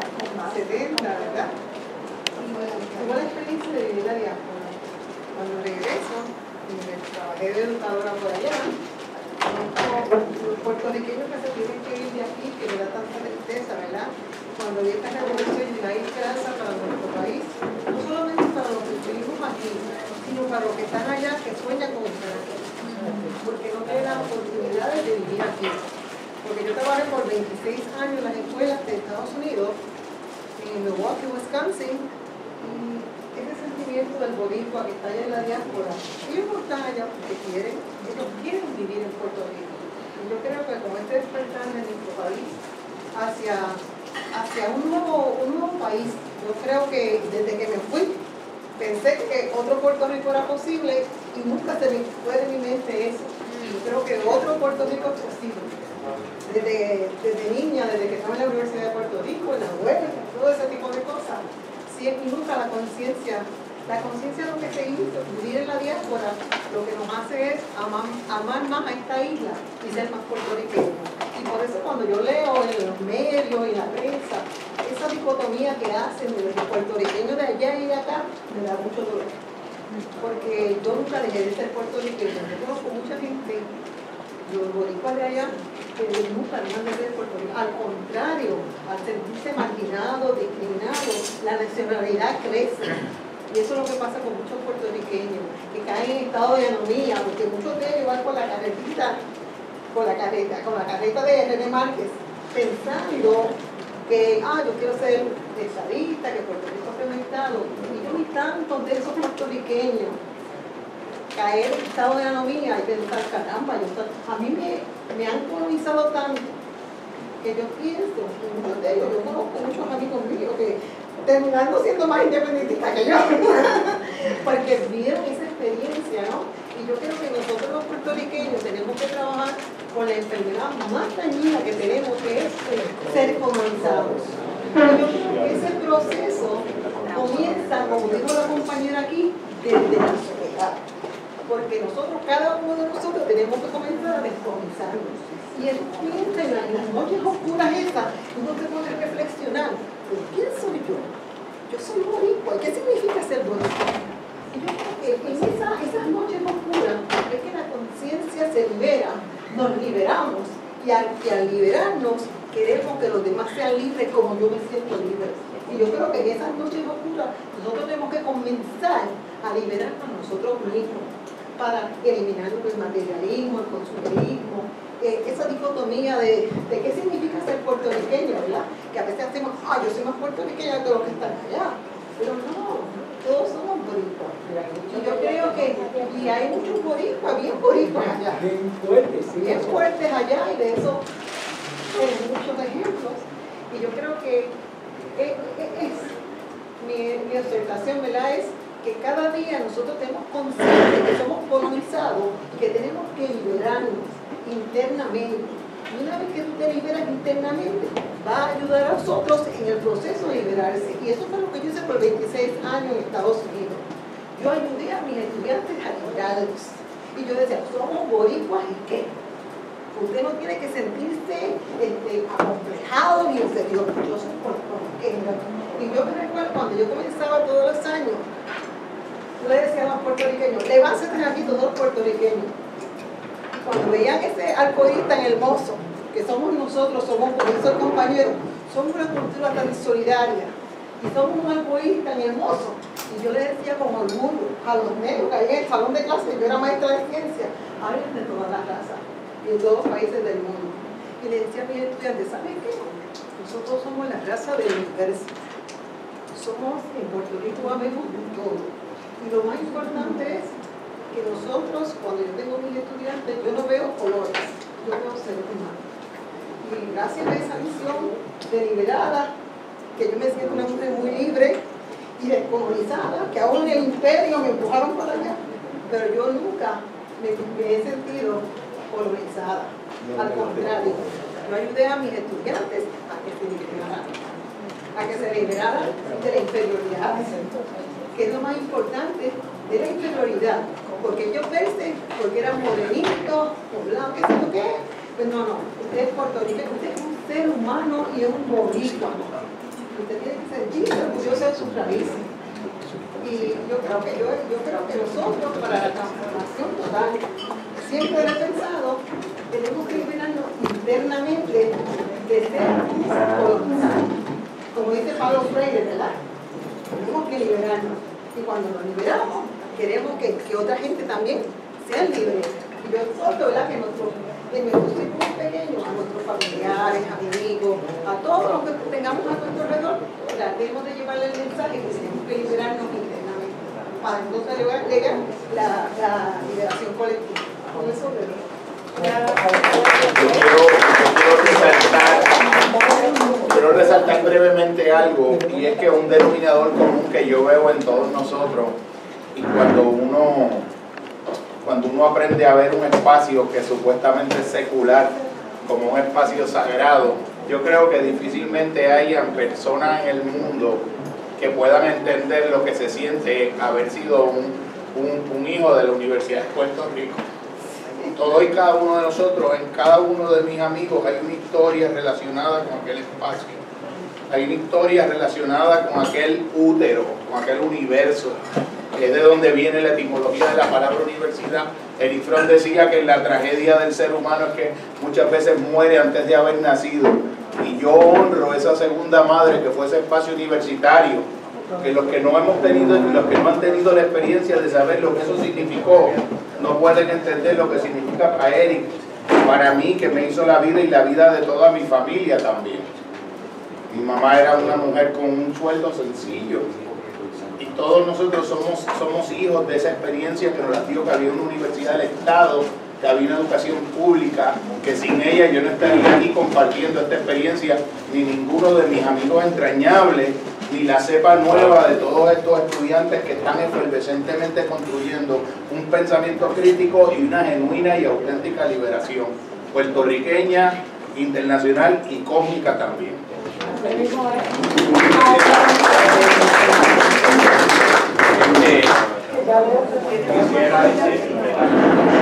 70, ¿verdad? Y tuve la experiencia de vivir la diáspora. Cuando regreso, me trabajé de educadora por allá, los puertorriqueños que se tienen que ir de aquí, que me da tanta tristeza, ¿verdad? Cuando vi esta revolución y hay esperanza para nuestro país, no solamente para los que vivimos aquí, sino para los que están allá, que sueñan con aquí, porque no tienen las oportunidades de vivir aquí. Porque yo trabajé por 26 años en las escuelas de Estados Unidos, en Milwaukee, Wisconsin, y del boricua que está allá en la diáspora, ellos están allá porque quieren, ellos quieren vivir en Puerto Rico. Y yo creo que con este despertar de nuestro país hacia, hacia un, nuevo, un nuevo país, yo creo que desde que me fui, pensé que otro Puerto Rico era posible y nunca se me fue de mi mente eso. Yo creo que otro Puerto Rico es posible. Desde, desde niña, desde que estaba en la Universidad de Puerto Rico, en la web, todo ese tipo de cosas, y nunca la conciencia, la conciencia lo que se hizo, vivir en la diáspora, lo que nos hace es amar, amar más a esta isla y ser más puertorriqueños. Y por eso cuando yo leo en los medios y la prensa, esa dicotomía que hacen de los puertorriqueños de allá y de acá, me da mucho dolor. Porque yo nunca dejé de ser puertorriqueño. Yo conozco mucha gente, los boricuas de allá, que nunca dejan de ser puertorriqueños. Al contrario, al sentirse marginados, discriminados, la nacionalidad crece. Y eso es lo que pasa con muchos puertorriqueños, que caen en estado de anomía, porque muchos de ellos van con la carretita, con la carreta, con la carreta de René Márquez, pensando que, ah, yo quiero ser estadista, que Puerto Rico un estado. Y yo vi tantos de esos puertorriqueños caer en estado de anomía y pensar, caramba, yo, a mí me, me han colonizado tanto que yo pienso, muchos de ellos, yo conozco muchos amigos míos que terminando siendo más independentistas que yo, porque vieron esa experiencia, ¿no? Y yo creo que nosotros los puertorriqueños tenemos que trabajar con la enfermedad más dañina que tenemos, que es ser colonizados. Yo creo que ese proceso comienza, como dijo la compañera aquí, desde la sociedad. Porque nosotros, cada uno de nosotros, tenemos que comenzar a descolonizarnos. Y piensa en las- noches oscuras esas, uno se a reflexionar, ¿pero quién soy yo? Yo soy boricua, ¿y qué significa ser boricua? Y yo creo que en esa- esas noches oscuras es que la conciencia se libera, nos liberamos Y al, y al liberarnos, queremos que los demás sean libres como yo me siento libre. Y yo creo que en esas noches oscuras nosotros tenemos que comenzar a liberarnos nosotros mismos para eliminar el materialismo, el consumerismo, eh, esa dicotomía de, de, qué significa ser puertorriqueño, ¿verdad? Que a veces hacemos, ah, yo soy más puertorriqueña que los que están allá. Pero no, todos somos boricuas. Y yo creo que y hay muchos boricuas, bien boricuas allá. Bien fuertes, sí. Bien fuertes allá y de eso hay muchos ejemplos. Y yo creo que es, es, mi, mi observación, ¿verdad? Es que cada día nosotros tenemos conciencia que somos colonizados y que tenemos que liberarnos internamente. Y una vez que tú te liberas internamente, va a ayudar a nosotros en el proceso de liberarse. Y eso fue lo que yo hice por 26 años en Estados Unidos. Yo ayudé a mis estudiantes a liberarse. Y yo decía, somos boricuas y qué. Usted no tiene que sentirse este, acomplejado ni inferior. Yo soy puertorriqueño. Y yo me recuerdo cuando yo comenzaba todos los años, yo le decía a los puertorriqueños, levántate aquí todos los puertorriqueños. Cuando veían ese arcoíris tan hermoso, que somos nosotros, somos por eso el compañero, somos una cultura tan solidaria y somos un arcoíris tan hermoso. Y yo le decía con orgullo a los negros que hay en el salón de clase, yo era maestra de ciencia, hablen de todas las razas y de todos los países del mundo. Y le decía a mis estudiantes, ¿saben qué? Nosotros somos la raza del universo. Somos en Puerto Rico amigos de todo. Y lo más importante es que nosotros, cuando yo tengo mis estudiantes, yo no veo colores, yo veo seres humanos. Y gracias a esa visión deliberada, que yo me siento una mujer muy libre y descolonizada, que aún en el imperio me empujaron para allá, pero yo nunca me, me he sentido colonizada. Al contrario, yo ayudé a mis estudiantes a que se liberaran, a que se liberaran de la inferioridad, que es lo más importante de la inferioridad, porque ellos verse, porque eran morenitos, o blancos, ¿qué qué? Pues no, no, usted es puertorriqueño, usted es un ser humano y es un boricua. Usted tiene que sentirse orgulloso de sus raíces. Y yo creo que yo, yo creo que nosotros, para la transformación total, siempre he pensado, tenemos que liberarnos internamente de ser. Como dice Pablo Freire, ¿verdad? Tenemos que liberarnos. Y cuando nos liberamos, queremos que, otra gente también sea libre. Y yo exhorto, ¿verdad? Que nuestros, en nuestros círculos pequeños, a nuestros familiares, amigos, a todos los que tengamos a nuestro alrededor, tratemos de llevarle el mensaje que tenemos que liberarnos internamente. Para entonces llegar, llegar la, la liberación colectiva. Con eso. Yo quiero, quiero resaltar, quiero resaltar brevemente algo, y es que un denominador común que yo veo en todos nosotros, y cuando uno, cuando uno aprende a ver un espacio que supuestamente es secular como un espacio sagrado, yo creo que difícilmente hayan personas en el mundo que puedan entender lo que se siente haber sido un, un, un hijo de la Universidad de Puerto Rico todo y cada uno de nosotros, en cada uno de mis amigos hay una historia relacionada con aquel espacio. Hay una historia relacionada con aquel útero, con aquel universo, que es de donde viene la etimología de la palabra universidad. Erifrón decía que la tragedia del ser humano es que muchas veces muere antes de haber nacido. Y yo honro esa segunda madre que fue ese espacio universitario, que los que no hemos tenido los que no han tenido la experiencia de saber lo que eso significó, no pueden entender lo que significa para Eric, para mí, que me hizo la vida y la vida de toda mi familia también. Mi mamá era una mujer con un sueldo sencillo. Y todos nosotros somos, somos hijos de esa experiencia que nos la que había una universidad del Estado, que había una educación pública, que sin ella yo no estaría aquí compartiendo esta experiencia, ni ninguno de mis amigos entrañables ni la cepa nueva de todos estos estudiantes que están efervescentemente construyendo un pensamiento crítico y una genuina y auténtica liberación puertorriqueña, internacional y cósmica también. Quisiera decir